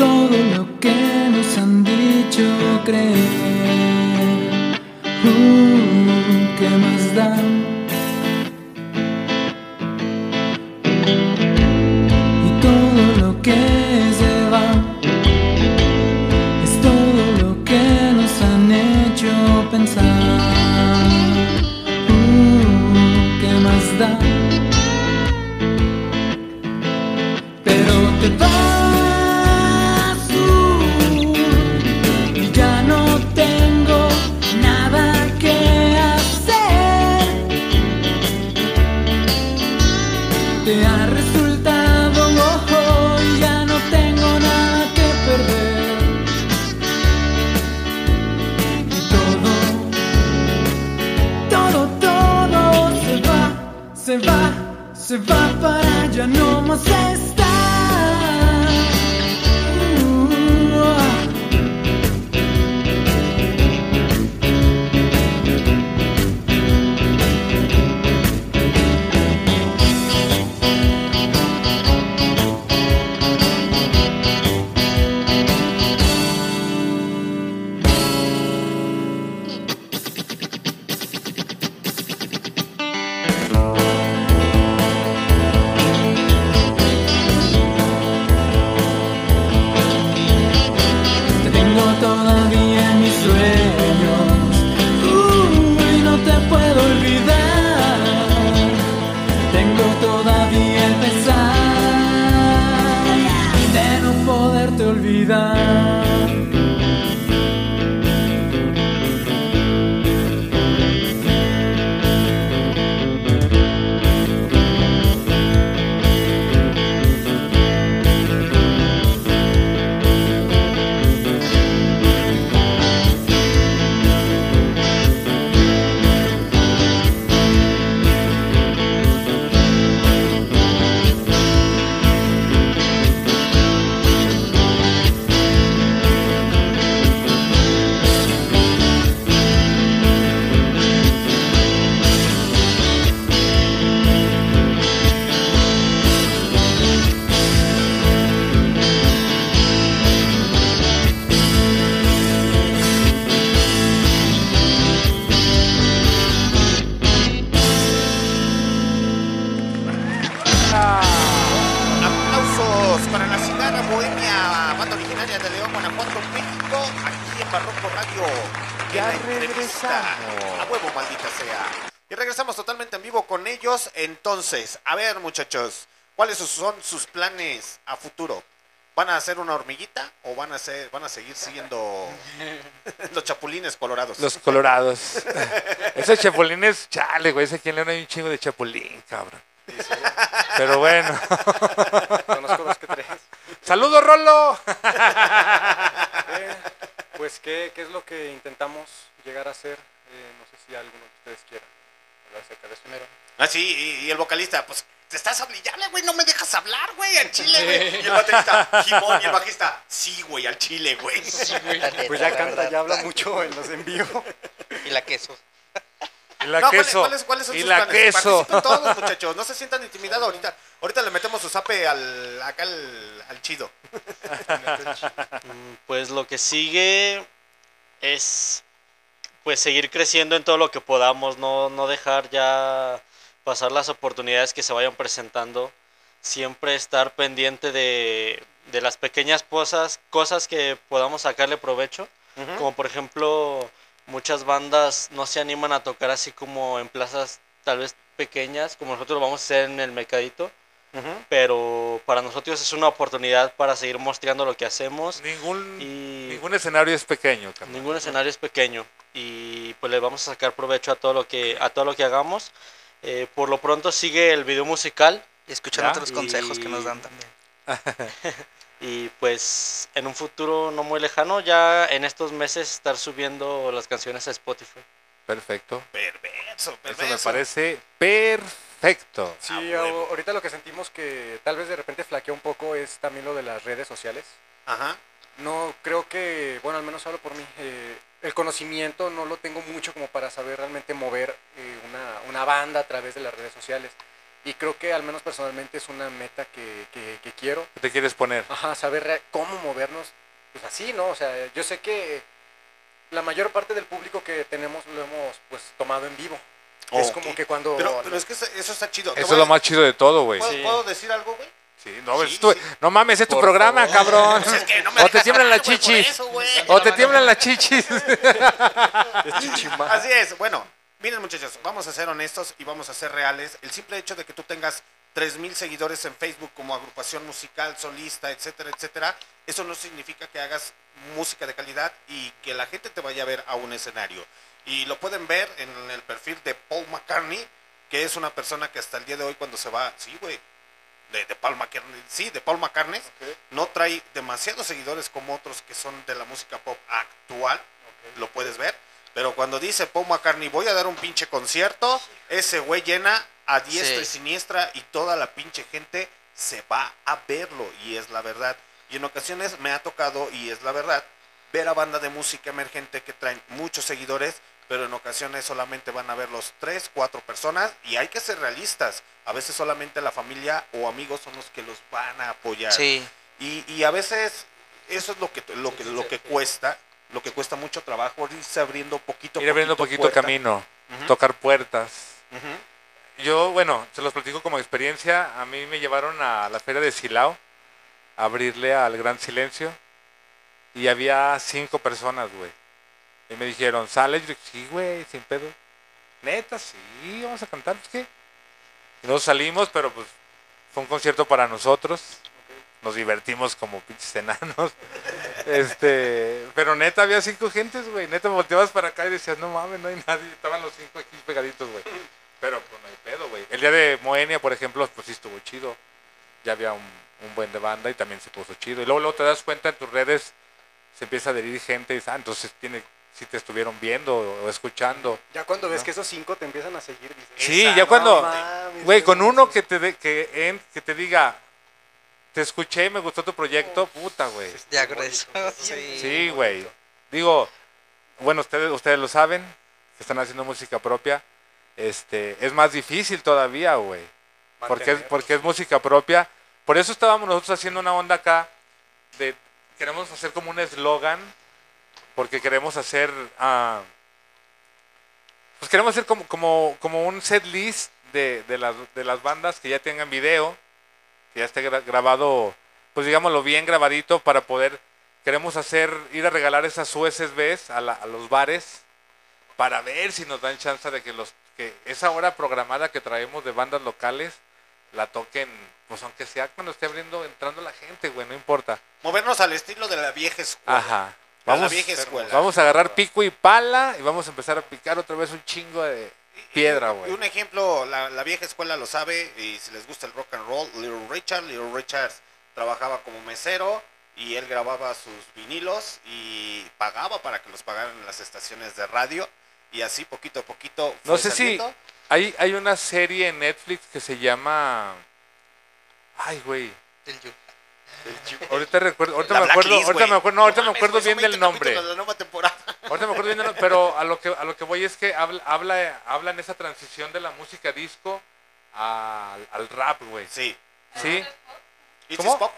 Todo lo que nos han dicho creer. Uh, ¿Qué más da? Se va para ya no más estar. Entonces, a ver, muchachos, ¿cuáles son sus planes a futuro? ¿Van a hacer una hormiguita o van a ser, van a seguir siendo (laughs) los chapulines colorados? Los colorados. Esos chapulines, chale, güey, ese aquí en León hay un chingo de chapulín, cabrón. Pero bueno. Conozco dos que tres. ¡Saludos, Rolo! Eh, pues, ¿qué, ¿qué es lo que intentamos llegar a hacer? Eh, no sé si alguno de ustedes quiera Ah, sí, y, y el vocalista, pues, te estás hablando, güey, no me dejas hablar, güey, al chile, güey. Y el baterista, Jimón, y el bajista, sí, güey, al chile, güey. Pues ya canta, ya habla mucho en los en vivo. Y la queso. Y la No, ¿cuáles- queso. ¿cuáles, cuáles son y sus la planes? queso. Participen todos, muchachos, no se sientan intimidados ahorita. Ahorita le metemos su zape al, acá al, al chido. (laughs) Pues lo que sigue es pues seguir creciendo en todo lo que podamos, no, no dejar ya pasar las oportunidades que se vayan presentando, siempre estar pendiente de, de las pequeñas cosas, cosas que podamos sacarle provecho, como por ejemplo muchas bandas no se animan a tocar así como en plazas tal vez pequeñas, como nosotros lo vamos a hacer en el mercadito, Pero para nosotros es una oportunidad para seguir mostrando lo que hacemos. Ningún, y ningún escenario es pequeño, ningún escenario es pequeño y pues le vamos a sacar provecho a todo lo que a todo lo que hagamos. Eh, por lo pronto sigue el video musical. Y escuchando ¿Ya? otros consejos que nos dan (laughs) también. (laughs) y pues en un futuro no muy lejano, ya en estos meses estar subiendo las canciones a Spotify. Perfecto. Perverso, Eso perverso. me parece perfecto. Sí, Ah, ahor- ahorita lo que sentimos que tal vez de repente flaquea un poco es también lo de las redes sociales. Ajá. No, creo que, bueno, al menos hablo por mí, eh, el conocimiento no lo tengo mucho como para saber realmente mover eh, una, una banda a través de las redes sociales. Y creo que al menos personalmente es una meta que, que- que quiero. ¿Qué te quieres poner? Ajá, saber cómo movernos, pues así, ¿no? O sea, yo sé que la mayor parte del público que tenemos lo hemos pues tomado en vivo. Es como que cuando... Pero, pero es que eso está chido. Eso es lo más chido de todo, güey. ¿Puedo, Sí. puedo decir algo, güey? Sí, no, Sí, es tu- sí. no mames, es tu Por programa, favor. cabrón. Pues (laughs) es que no me o te tiemblan las chichis. eso, o te tiemblan las chichis. (laughs) Así es, bueno, miren muchachos, vamos a ser honestos y vamos a ser reales. El simple hecho de que tú tengas 3000 seguidores en Facebook como agrupación musical, solista, etcétera, etcétera, eso no significa que hagas música de calidad y que la gente te vaya a ver a un escenario. Y lo pueden ver en el perfil de Paul McCartney, que es una persona que hasta el día de hoy cuando se va, sí, güey, de, de Paul McCartney, sí, de Paul McCartney, no trae demasiados seguidores como otros que son de la música pop actual, lo puedes ver, pero cuando dice Paul McCartney, voy a dar un pinche concierto, ese güey llena a diestra Sí. y siniestra y toda la pinche gente se va a verlo, y es la verdad. Y en ocasiones me ha tocado, y es la verdad, ver a banda de música emergente que traen muchos seguidores, pero en ocasiones solamente van a ver los tres, cuatro personas, y hay que ser realistas. A veces solamente la familia o amigos son los que los van a apoyar. Sí. Y, y a veces eso es lo que, lo que, lo que cuesta, lo que cuesta mucho trabajo, irse abriendo poquito Ir abriendo poquito camino. Tocar puertas. Yo, bueno, se los platico como experiencia. A mí me llevaron a la feria de Silao a abrirle al Gran Silencio. Y había cinco personas, güey. Y me dijeron, ¿sales? Yo sí, güey, sin pedo. Neta, sí, vamos a cantar, pues qué. Y nos salimos, pero pues fue un concierto para nosotros. Nos divertimos como pinches enanos. (laughs) este, pero neta, había cinco gentes, güey. Neta, volteabas para acá y decías, no mames, no hay nadie. Estaban los cinco aquí pegaditos, güey. Pero pues no hay pedo, güey. El día de Moenia, por ejemplo, pues sí estuvo chido. Ya había un, un buen de banda y también se puso chido. Y luego, luego te das cuenta en tus redes, se empieza a adherir gente y dices, ah, entonces tiene, si te estuvieron viendo o, escuchando. Ya cuando ves que esos cinco te empiezan a seguir, dices, Sí, "Esa, ya no cuando, mames, güey, con bueno". uno que te, de- que, en- que te diga, te escuché, me gustó tu proyecto, puta, güey. Ya con eso. Sí. Sí, güey. Digo, bueno, ustedes, ustedes lo saben, que están haciendo música propia. Este, es más difícil todavía, güey. Porque es, porque es música propia. Por eso estábamos nosotros haciendo una onda acá de queremos hacer como un eslogan porque queremos hacer ah, pues queremos hacer como, como, como un set list de, de, las, de las bandas que ya tengan video, que ya esté gra- grabado, pues digámoslo bien grabadito para poder, queremos hacer, ir a regalar esas USBs a, la- a los bares para ver si nos dan chance de que los que esa hora programada que traemos de bandas locales la toquen, pues aunque sea cuando esté abriendo, entrando la gente, güey, no importa. Movernos al estilo de la vieja escuela. Ajá. A la vieja escuela. Vamos a agarrar pico y pala y vamos a empezar a picar otra vez un chingo de piedra, Y güey. un ejemplo, la, la vieja escuela lo sabe, y si les gusta el rock and roll, Little Richard, Little Richard trabajaba como mesero y él grababa sus vinilos y pagaba para que los pagaran en las estaciones de radio y así poquito a poquito No fue sé si. Hay, hay una serie en Netflix que se llama... Ay, güey. Ahorita recuerdo, ahorita La me acuerdo, ahorita güey. me acuerdo, no, ahorita me mames, acuerdo güey, son bien del 20 nombre. capítulos de la nueva temporada. Ahorita me acuerdo bien del nombre, pero a lo que a lo que voy es que habla habla, habla en esa transición de la música disco al, al rap, güey. Sí. ¿Sí? Is ¿Cómo? pop?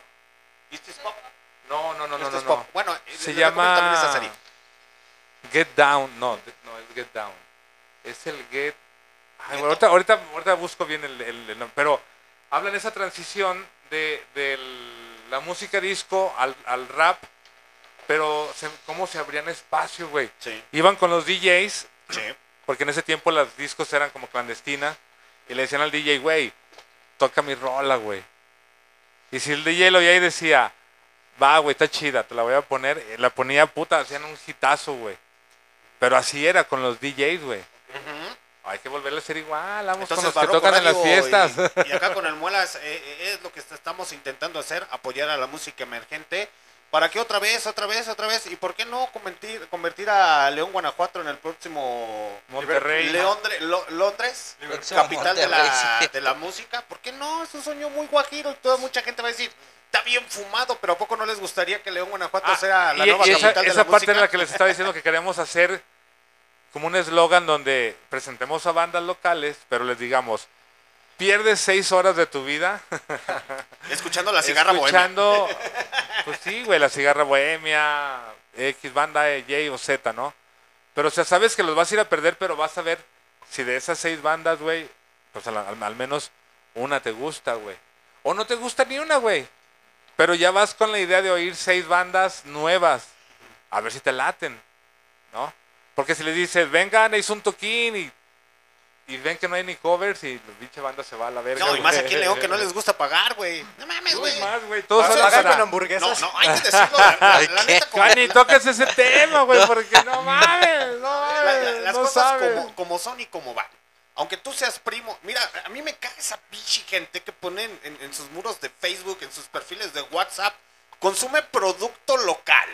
Is this pop? No, no, no, no, Is no. no. Bueno, se también esa llama serie. Get Down, no, de- no es Get Down. Es el Get Ay, bueno, ahorita, ahorita, ahorita busco bien el, el- el nombre, pero habla en esa transición de, de la música disco al, al rap, pero se- cómo se abrían espacio, güey. Sí. Iban con los DJs, Sí. (clears throat) porque en ese tiempo las discos eran como clandestinas, y le decían al DJ, güey, toca mi rola, güey. Y si el DJ lo oía y decía, va, güey, está chida, te la voy a poner, eh, la ponía puta, hacían un hitazo, güey. Pero así era con los DJs, güey. Hay que volverle a ser igual, vamos con Entonces, los que Barroco tocan en las fiestas. Y, y acá (laughs) con el Muelas eh, eh, es lo que est- estamos intentando hacer, apoyar a la música emergente. Para que otra vez, otra vez, otra vez, y por qué no convertir, convertir a León, Guanajuato en el próximo Monterrey. Leondre- Lo- Londres, Próximo capital de la, sí. de la música. ¿Por qué no? Es un sueño muy guajiro y toda mucha gente va a decir, está bien fumado, pero ¿a poco no les gustaría que León, Guanajuato sea la Ah, y, nueva y esa, capital de esa la parte música? es la que les estaba diciendo que queremos hacer como un eslogan donde presentemos a bandas locales, pero les digamos, pierdes seis horas de tu vida (laughs) Escuchando la cigarra bohemia. escuchando, (laughs) pues sí, güey, la cigarra bohemia, X banda E, Y o Z, ¿no? Pero o sea, sabes que los vas a ir a perder, pero vas a ver si de esas seis bandas, güey, pues al, al- al menos una te gusta, güey. O no te gusta ni una, güey. Pero ya vas con la idea de oír seis bandas nuevas. A ver si te laten, ¿no? Porque si les dices, vengan, hizo un toquín y, y ven que no hay ni covers y la pinche banda se va a la verga. No, y más güey. aquí en León que no les gusta pagar, güey. No mames, güey. más, güey. Todos Pagan- para- con hamburguesas. No, no, hay que decirlo. (laughs) La, la- neta, como- ni toques ese tema, güey, porque no mames, no mames, la- las no cosas sabes. como, como son y como van. Aunque tú seas primo, mira, a mí me caga esa pinche gente que pone en, en- en sus muros de Facebook, en sus perfiles de WhatsApp, consume producto local.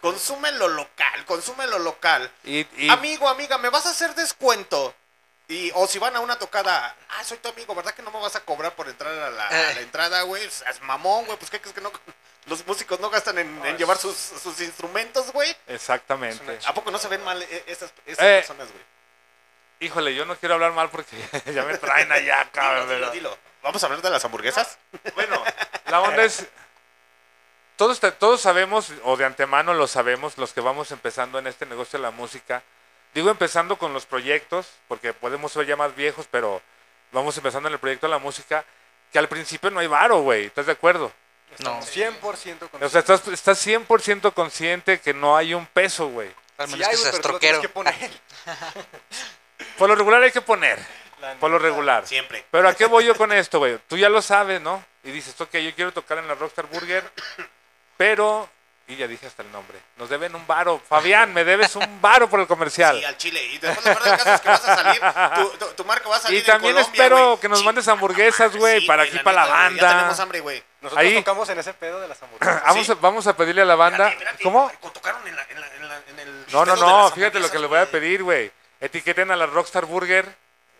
Consume lo local, consume lo local. Y, y- Amigo, amiga, ¿me vas a hacer descuento? Y, o si van a una tocada, ah, soy tu amigo, ¿verdad que no me vas a cobrar por entrar a la, a la entrada, güey? Es mamón, güey, pues ¿qué crees que no? (laughs) Los músicos no gastan en, en llevar sus, sus instrumentos, güey. Exactamente. ¿A poco no se ven mal eh, esas, esas Eh, personas, güey? Híjole, yo no quiero hablar mal porque (laughs) ya me traen allá, cabrón. Dilo, dilo, dilo. ¿Vamos a hablar de las hamburguesas? Bueno, la onda es. Todos, te- todos sabemos, o de antemano lo sabemos, los que vamos empezando en este negocio de la música. Digo empezando con los proyectos, porque podemos ser ya más viejos, pero vamos empezando en el proyecto de la música, que al principio no hay varo, güey. ¿Estás de acuerdo? No. 100% con O sea, estás, estás 100% consciente que no hay un peso, güey. Al Sí que poner. (laughs) Por lo regular hay que poner. La Por lo regular. Siempre. Pero ¿a qué voy yo con esto, güey? Tú ya lo sabes, ¿no? Y dices, ok, yo quiero tocar en la Rockstar Burger, pero... Y ya dije hasta el nombre. Nos deben un varo. Fabián, me debes un varo por el comercial. Sí, al chile. Y después peor del caso es que vas a salir, tu, tu, tu marca va a salir Y en también Colombia, espero que nos mandes hamburguesas, güey, Sí, para aquí, para la güey, Ya banda. tenemos hambre, güey. Nosotros Ahí. tocamos en ese pedo de las (clears throat) hamburguesas. Vamos, a, vamos a pedirle a la banda. Espérate, espérate, ¿Cómo? Tocaron en, la, en, la, en, la, en el No, no, de no. Fíjate lo que hamburguesas, les voy a pedir, güey. Etiqueten a la Rockstar Burger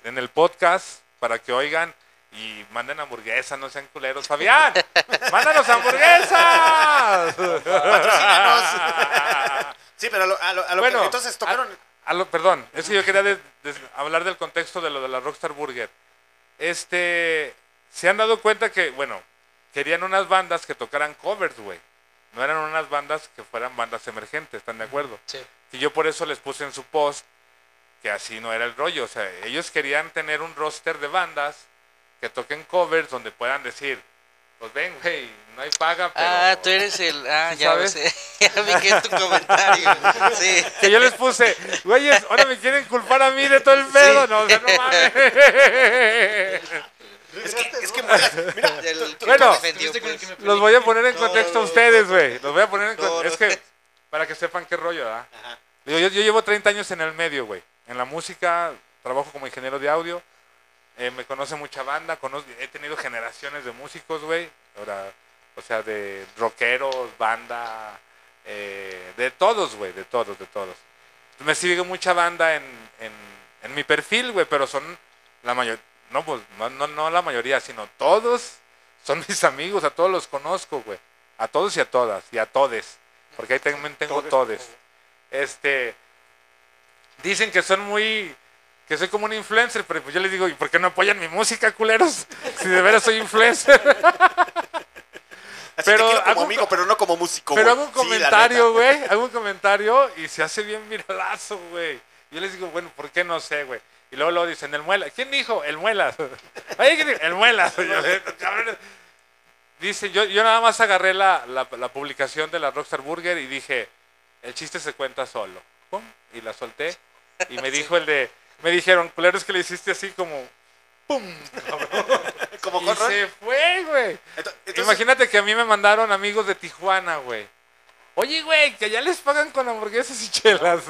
en el podcast para que oigan y manden hamburguesas, no sean culeros. Fabián, (laughs) mándanos hamburguesas. (laughs) Sí, pero a lo, a lo, a lo Bueno, que, entonces tocaron... A lo- perdón, es que yo quería de- de- hablar del contexto de lo de la Rockstar Burger. Este, se han dado cuenta que, bueno, querían unas bandas que tocaran covers, güey. No eran unas bandas que fueran bandas emergentes, ¿están de acuerdo? Sí. Y yo por eso les puse en su post que así no era el rollo. O sea, ellos querían tener un roster de bandas que toquen covers donde puedan decir, pues ven, güey, no hay paga, pero... Ah, tú eres el. Ah, ¿Sí ya lo sé. (laughs) Ya vi que es tu comentario. Sí. Que yo les puse, güeyes, ahora me quieren culpar a mí de todo el pedo, no, o sea, no mames. (laughs) Es que, es que mira, El Bueno, pues. Los voy a poner en contexto a ustedes, güey. Los voy a poner en contexto. Es que, para que sepan qué rollo, ¿verdad? Digo, yo, yo llevo 30 años en el medio, güey. En la música, trabajo como ingeniero de audio. Eh, me conoce mucha banda. conozco- he tenido generaciones de músicos, güey. Ahora, o sea, de rockeros, banda, eh, de todos, güey, de todos, de todos. Me sigue mucha banda en, en, en mi perfil, güey, pero son la mayoría, no, pues, no, no, no la mayoría, sino todos son (laughs) mis amigos, a todos los conozco, güey. A todos y a todas, y a todes, porque ahí también tengo todes. Este, dicen que son muy, que soy como un influencer, pero pues yo les digo, ¿y por qué no apoyan mi música, culeros? Si de veras soy influencer. (laughs) Así Pero te como hago amigo, pero no como músico, Pero hago un comentario, güey. hago un comentario y se hace bien viralazo, güey. Yo les digo, bueno, ¿por qué no sé, güey? Y luego lo dicen, el muela. ¿Quién dijo? El muela. (laughs) El muela. (laughs) Dice, yo, yo nada más agarré la, la, la publicación de la Rockstar Burger y dije, el chiste se cuenta solo. Pum, y la solté. Y me dijo el de, me dijeron, culero, es que le hiciste así como, pum. (laughs) Como y se fue, güey. Entonces- Imagínate que a mí me mandaron amigos de Tijuana, güey. Oye, güey, que ya les pagan con hamburguesas y chelas.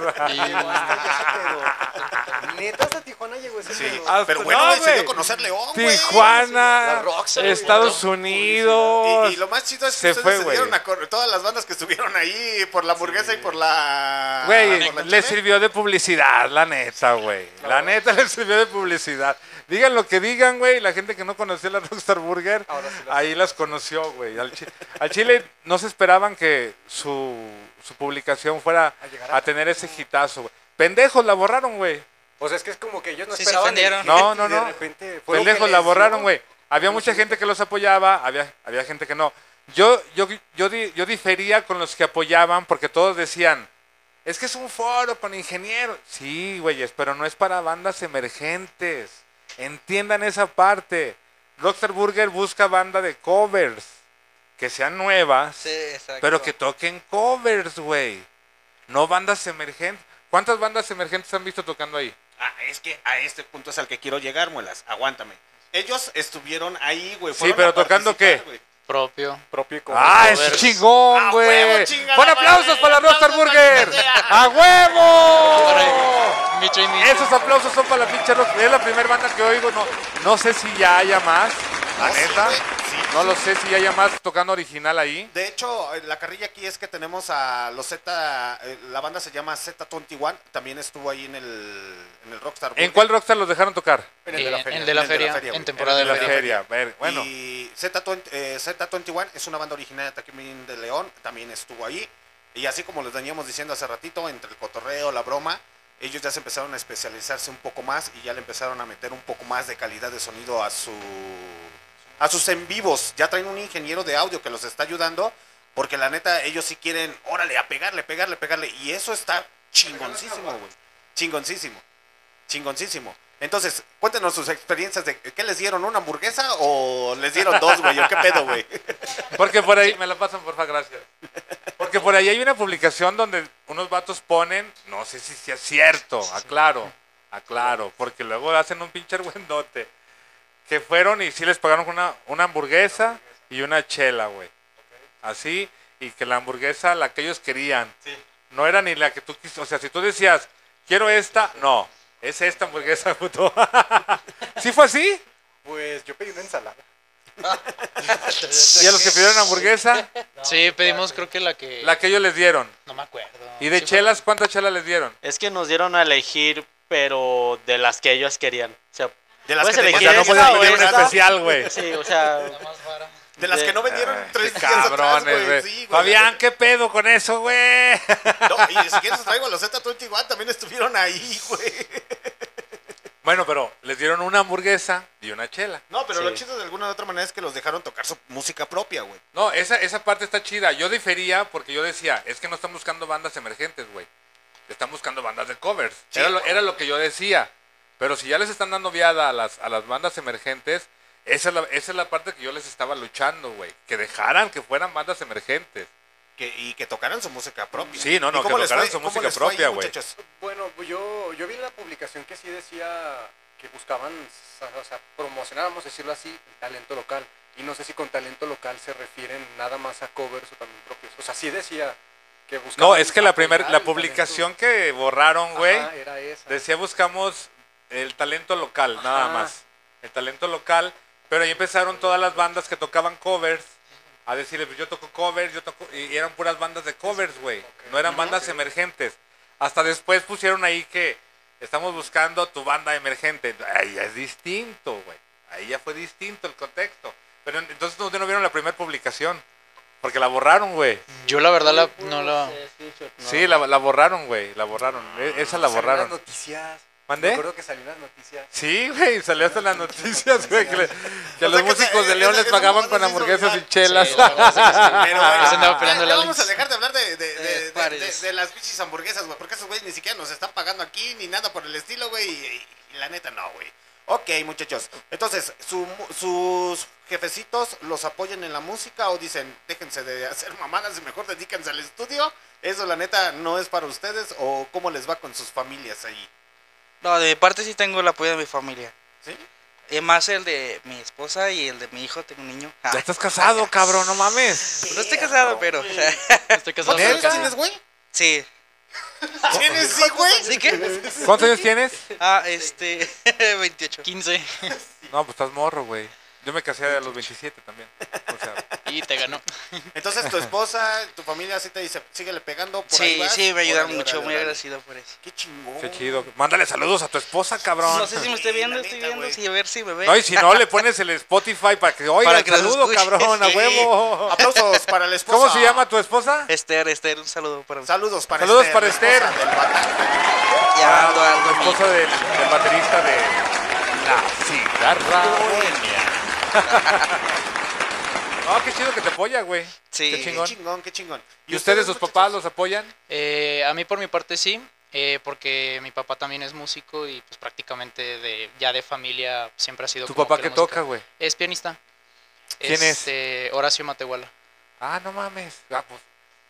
Neta, hasta Tijuana llegó ese Sí, pedo. Hasta- pero bueno, no, güey, se dio güey. a conocer León, güey. Tijuana, Estados Y, Unidos. y lo más chido es que Se ustedes fue, se dieron a correr, todas las bandas que estuvieron ahí por la hamburguesa y por la... Güey, le sirvió de publicidad, la neta, güey. La neta le sirvió de publicidad. Digan lo que digan, güey. La gente que no conocía la (laughs) Rockstar Burger, ahí las conoció, güey. Al, chi- al Chile no se esperaban que su, su publicación fuera llegar a, a- tener ese hitazo, güey. Pendejos la borraron, güey. O sea, es que es como que ellos no Sí, se esperaban. el No, no, y de no. repente fue Pendejos la borraron, güey. Había mucha gente que los apoyaba, había, había gente que no. Yo, yo, yo, di- yo difería con los que apoyaban porque todos decían, es que es un foro con ingenieros. Sí, güeyes, pero no es para bandas emergentes. Entiendan esa parte. Rockstar Burger busca banda de covers, que sean nuevas, Sí, exacto. pero que toquen covers, güey. No bandas emergentes. ¿Cuántas bandas emergentes han visto tocando ahí? Ah, es que a este punto es al que quiero llegar, muelas. Aguántame. Ellos estuvieron ahí, güey. Sí, pero tocando qué? Propio. Propio y ¡Ah, es chingón, ¡A güey! ¡Pon aplausos para la Rockstar ¡Aplausos Burger! (laughs) ¡A huevo! Micho y Micho. Esos aplausos son para la pinche rock. Es la primera banda que oigo. No, no sé si ya haya más. La Ah, sí, neta. No lo sé si ya haya más tocando original ahí. De hecho, eh, la carrilla aquí es que tenemos a los Z, eh, la banda se llama Z21, también estuvo ahí en el, en el Rockstar ¿En cuál Rockstar los dejaron tocar? En el de la En- feria. el de la En de la feria, feria, en temporada de de la feria. feria. Ver, bueno. Y Z20, eh, Z21 es una banda originaria también de León, también estuvo ahí. Y así como les veníamos diciendo hace ratito, entre el cotorreo, la broma, ellos ya se empezaron a especializarse un poco más y ya le empezaron a meter un poco más de calidad de sonido a su a sus en vivos. Ya traen un ingeniero de audio que los está ayudando, porque la neta ellos sí quieren, órale, a pegarle, pegarle, pegarle. Y eso está chingoncísimo, güey. Chingoncísimo. Chingoncísimo. Entonces, cuéntenos sus experiencias de qué les dieron, una hamburguesa o les dieron dos, güey, qué pedo, güey. (laughs) Porque por ahí, me la pasan, porfa, gracias. Porque por ahí hay una publicación donde unos vatos ponen, no sé si sea cierto, aclaro, aclaro, porque luego hacen un pinche argüendote, que fueron y sí les pagaron una, una hamburguesa y una chela, güey. Así, y que la hamburguesa, la que ellos querían, no era ni la que tú quisiste, o sea, si tú decías, quiero esta, no, es esta hamburguesa, (laughs) puto. ¿Sí fue así? Pues yo pedí una ensalada. ¿Y a los que pidieron hamburguesa? (laughs) Sí, pedimos creo que la que... La que ellos les dieron. No me acuerdo. ¿Y de Sí chelas cuántas chelas les dieron? Es que nos dieron a elegir, pero de las que ellos querían. O sea, De las que te- elegir O sea, no podían pedir esta. especial, güey. Sí, o sea. De las que no vendieron Ay, tres días cabrones, güey. Sí. Fabián, ¿qué pedo con eso, güey? No, y si quieres traigo a los Z21, también estuvieron ahí, güey. Bueno, pero les dieron una hamburguesa y una chela. No, pero Sí. lo chido de alguna u otra manera es que los dejaron tocar su música propia, güey. No, esa, esa parte está chida. Yo difería porque yo decía, es que no están buscando bandas emergentes, güey. Están buscando bandas de covers. Sí. Era, lo, era lo que yo decía. Pero si ya les están dando viada a las, a las bandas emergentes, esa es, la, esa es la parte que yo les estaba luchando, güey. Que dejaran que fueran bandas emergentes. Que, y que tocaran su música propia. Sí, no, no, ¿Y cómo que les tocaran fue- su música propia, güey. Bueno, pues yo, yo vi la publicación que sí decía que buscaban, o sea, promocionar, vamos a decirlo así, el talento local. Y no sé si con talento local se refieren nada más a covers o también propios. O sea, sí decía que buscaban. No, es que la primer, la publicación que borraron, güey, decía buscamos el talento local, nada más. El talento local, pero ahí empezaron todas las bandas que tocaban covers a decirle, pues yo toco covers, yo toco, y eran puras bandas de covers, güey. No eran bandas emergentes. Hasta después pusieron ahí que estamos buscando tu banda emergente. Ahí ya es distinto, güey. Ahí ya fue distinto el contexto. Pero entonces no, no vieron la primera publicación. Porque la borraron, güey. Yo la verdad la, no la... Sí, la, la borraron, güey. La borraron. E- Esa la borraron. las noticias. ¿Mandé? Me acuerdo que salieron las noticias. Sí, güey, salió hasta en las noticias, güey, que, le- que los que músicos de León les pagaban con hamburguesas y chelas. Pero bueno, Se andaba ya- ya vamos a dejar de hablar de, de, de, de- pares. de- de las bichis hamburguesas, güey. Porque esos güeyes ni siquiera nos están pagando aquí ni nada por el estilo, güey. Y, y la neta no, güey. Ok, muchachos. Entonces, su mu- sus jefecitos los apoyan en la música o dicen, déjense de hacer mamadas y mejor dedíquense al estudio. Eso, la neta, no es para ustedes. O cómo les va con sus familias ahí. No, de mi parte sí tengo el apoyo de mi familia. ¿Sí? Y más el de mi esposa y el de mi hijo, tengo un niño. Ya estás casado, cabrón, no mames. No estoy casado, pero. (laughs) Estoy casado. ¿Cuántos años ¿Neta? tienes, güey? Sí. ¿Tienes, sí, güey? ¿Sí qué? ¿Cuántos años tienes? Ah, este. (laughs) 28. 15. No, pues estás morro, güey. Yo me casé a los 27 también. O sea, Y te ganó. (laughs) Entonces tu esposa, tu familia sí te dice, síguele pegando por ahí Sí, vas. sí, me ayudaron mucho, muy agradecido por eso. Qué chingón. qué chido. Mándale saludos a tu esposa, cabrón. No sé si me esté viendo, estoy neta, viendo, sí, a ver si me ve. No, y si no, le (laughs) pones el Spotify para que oiga Para el que saludo, cabrón, a huevo. Aplausos para la esposa. ¿Cómo se llama tu esposa? Esther, Esther, un saludo para Saludos para Saludos Esther. para la Esther. esposa del bata- Ya ando La esposa del, del baterista de La Cigarra Bohemia. (laughs) No, qué chido que te apoya, güey. Sí. Qué Qué chingón. qué chingón. ¿Y ustedes, sus muchachos? papás, los apoyan? Eh, a mí por mi parte sí, eh, porque mi papá también es músico y pues prácticamente de ya de familia siempre ha sido ¿Tu como papá que qué toca, güey? Es pianista. ¿Quién es? Este, Horacio Matehuala. Ah, no mames. Ah, pues,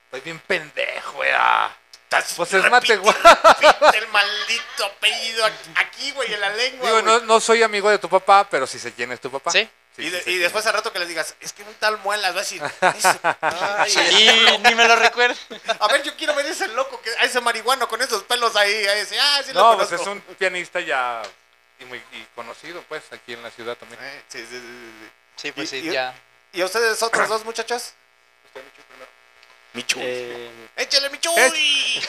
estoy bien pendejo, güey. ah. Pues es Matehuala. el maldito apellido aquí- güey, en la lengua, Digo, no, no soy amigo de tu papá, pero sí sé quién es tu papá. Sí. Sí, y, de- y después al rato que les digas, es que un tal muelas va a decir, (laughs) Y ni me lo recuerdo. a ver, yo quiero ver ese loco, que, a ese marihuano con esos pelos ahí, ahí ese, ah, sí lo No, pues conozco. es un pianista ya y muy y conocido, pues, aquí en la ciudad también. Eh, sí, sí, sí, sí. Sí, pues Y- sí. y- Ya. ¿Y ustedes otros dos muchachos? Michu. Eh, Échale, Michu. Eh,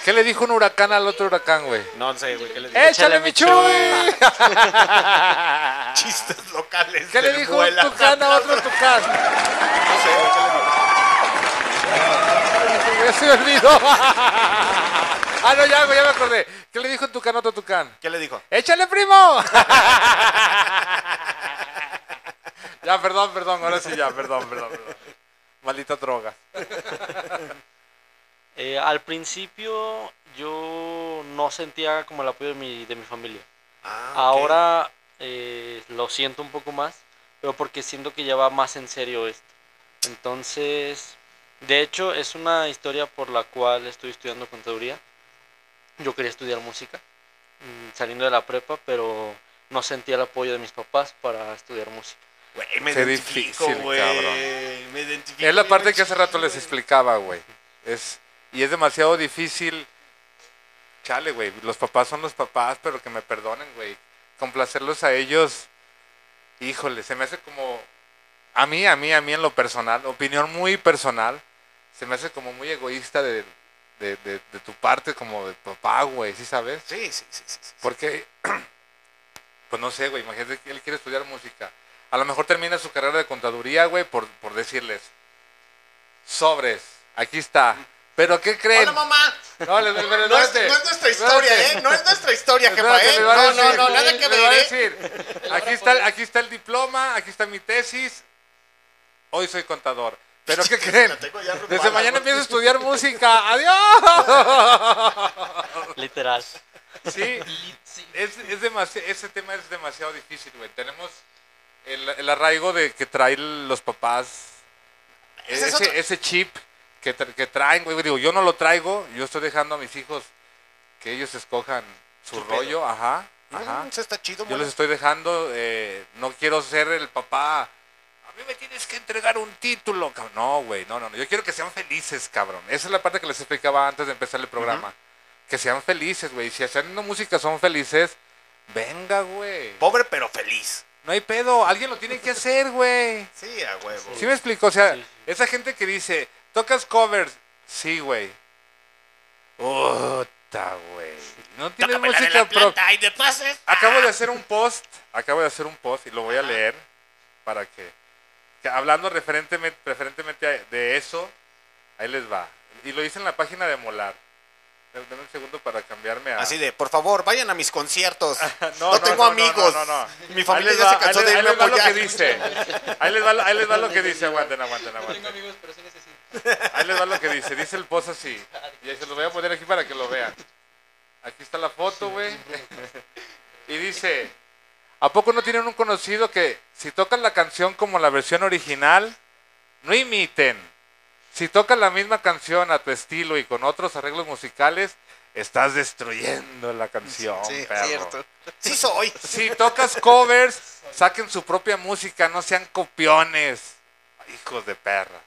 ¿Qué le dijo un huracán al otro huracán, güey? No sé, güey, ¿qué le digo? ¡Échale, mi Chuy! (laughs) Chistes locales. ¿Qué le dijo un tucán a otro tucán? No sé, güey, ¿qué le digo? (laughs) Ya se me olvidó. (laughs) Ah, no, ya, güey, ya me acordé. ¿Qué le dijo un tucán a otro tucán? ¿Qué le dijo? ¡Échale, primo! ya, perdón, perdón, ahora sí ya, perdón, perdón, perdón. Maldita droga. (laughs) eh, al principio yo no sentía como el apoyo de mi, de mi familia. Ah. Ahora eh, lo siento un poco más, pero porque siento que ya va más en serio esto. Entonces, de hecho, es una historia por la cual estoy estudiando contaduría. Yo quería estudiar música, mm, saliendo de la prepa, pero no sentía el apoyo de mis papás para estudiar música. Güey, me difícil, cabrón. Me identifico. Es la parte que hace rato les explicaba, güey. Es, y es demasiado difícil. Chale, güey. Los papás son los papás, pero que me perdonen, güey. Complacerlos a ellos. Híjole, se me hace como. A mí, a mí, a mí en lo personal, opinión muy personal, se me hace como muy egoísta de, de, de- de tu parte, como de papá, güey, ¿sí sabes? Sí, sí, sí, sí. sí. Porque, (clears throat) pues no sé, güey, imagínate que él quiere estudiar música. A lo mejor termina su carrera de contaduría, güey, por, por decirles, sobres, aquí está. Pero ¿qué creen? Hola, mamá. No, les- les- les- No es, no es nuestra historia. ¿eh? No es nuestra historia, jefa, ¿eh? No, no, decir, no, nada que ver, ¿eh? decir, aquí está, el- aquí está el diploma, aquí está mi tesis, hoy soy contador. ¿Pero qué (laughs) creen? Desde mañana empiezo a estudiar música. (laughs) ¡Adiós! Literal. Sí, es, es demasi- ese tema es demasiado difícil, güey. Tenemos el, el arraigo de que traen los papás, Ese es ese, chip que, tra- que traen, güey. Digo, yo no lo traigo, yo estoy dejando a mis hijos que ellos escojan su Su pedo. rollo, ajá, ajá. Eso está chido, Yo les estoy dejando, eh, no quiero ser el papá. A mí me tienes que entregar un título, cabrón. No, güey, no, no, no. Yo quiero que sean felices, cabrón. Esa es la parte que les explicaba antes de empezar el programa. Que sean felices, güey. Si haciendo música son felices, venga, güey. Pobre pero feliz. No hay pedo, alguien lo tiene que hacer, güey. Sí, a huevo. ¿Sí me explico? O sea, Sí, sí. esa gente que dice, tocas covers. Sí, güey. Puta, güey. No tienes Tócame la de música planta y de pases. Acabo de hacer un post, acabo de hacer un post y lo voy a leer para que, que hablando referentemente, preferentemente de eso, ahí les va. Y lo hice en la página de Molar. Dame un segundo para cambiarme a... Así de, por favor, vayan a mis conciertos. (laughs) No, no, tengo amigos. No, no, no. Mi familia Ahí ya va- se cansó ahí de ahí irme a les va lo que dice. Ahí les va, lo- ahí les va lo que dice. Aguanten, aguanten, aguanten. amigos, pero sí necesito. Ahí les va lo que dice. Dice el post así. Y ahí se lo voy a poner aquí para que lo vean. Aquí está la foto, güey. Y dice, ¿a poco no tienen un conocido que si tocan la canción como la versión original, no imiten? Si tocas la misma canción a tu estilo y con otros arreglos musicales, estás destruyendo la canción, Sí, perro. cierto. Sí soy. Si tocas covers, saquen su propia música, no sean copiones. Hijos de perra.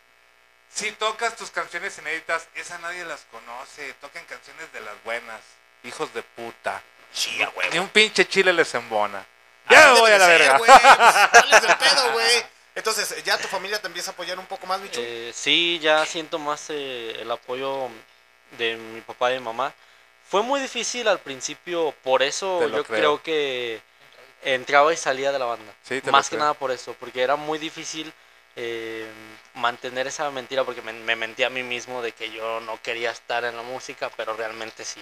Si tocas tus canciones inéditas, esa nadie las conoce. Toquen canciones de las buenas. Hijos de puta. Ni un pinche chile les embona. Ya Así me voy a la verga. güey, pues, ¿cuál es el pedo, güey? Entonces, ¿ya tu familia te empieza a apoyar un poco más, bicho? Eh, sí, ya siento más eh, el apoyo de mi papá y mi mamá. Fue muy difícil al principio, por eso yo creo. creo que entraba y salía de la banda. Sí, Más que creo. nada por eso, porque era muy difícil eh, mantener esa mentira, porque me, me mentí a mí mismo de que yo no quería estar en la música, pero realmente sí.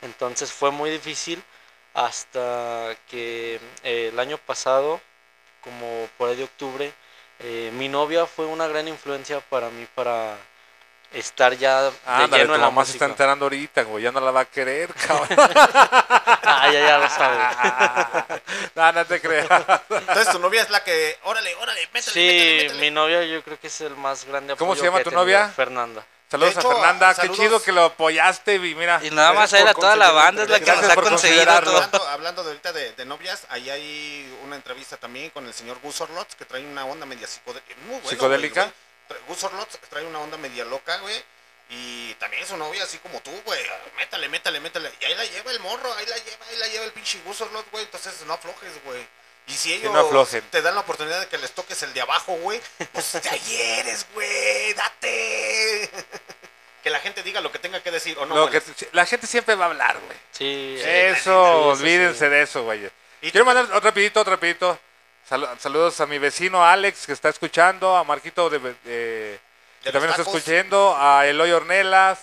Entonces fue muy difícil hasta que eh, el año pasado, como por ahí de octubre, eh, mi novia fue una gran influencia para mí para estar ya de lleno tu en la mamá se está enterando ahorita, güey. Ya no la va a querer, (laughs) cabrón. Ah, ya, ya lo sabe. (laughs) no, no te creas. Entonces, tu novia es la que, órale, órale, métele, Sí, métele, métele. mi novia yo creo que es el más grande ¿Cómo apoyo se llama que tu novia? Fernanda. Saludos hecho, a Fernanda, saludos. qué chido que lo apoyaste y mira. Y nada más a él, a toda la banda, es la que nos ha conseguido todo. Hablando, hablando de ahorita de, de novias, ahí hay una entrevista también con el señor Gus Orlots, que trae una onda media psicodélica. Muy bueno, ¿Psicodélica? güey, Gus Orlots trae una onda media loca, güey. Y también su novia así como tú, güey. Métale, métale, métale. Y ahí la lleva el morro, ahí la lleva, ahí la lleva el pinche Gus Orlots, güey. Entonces no aflojes, güey. Y si ellos no aflojen. te dan la oportunidad de que les toques el de abajo, güey, pues de ahí eres, güey. Date. que la gente diga lo que tenga que decir o no. Lo que- la gente siempre va a hablar, güey. Sí, Eso, sí, olvídense de eso, güey. Quiero mandar otro rapidito, otro rapidito. Sal- saludos a mi vecino Alex que está escuchando, a Marquito de, de- que también está escuchando, a Eloy Ornelas,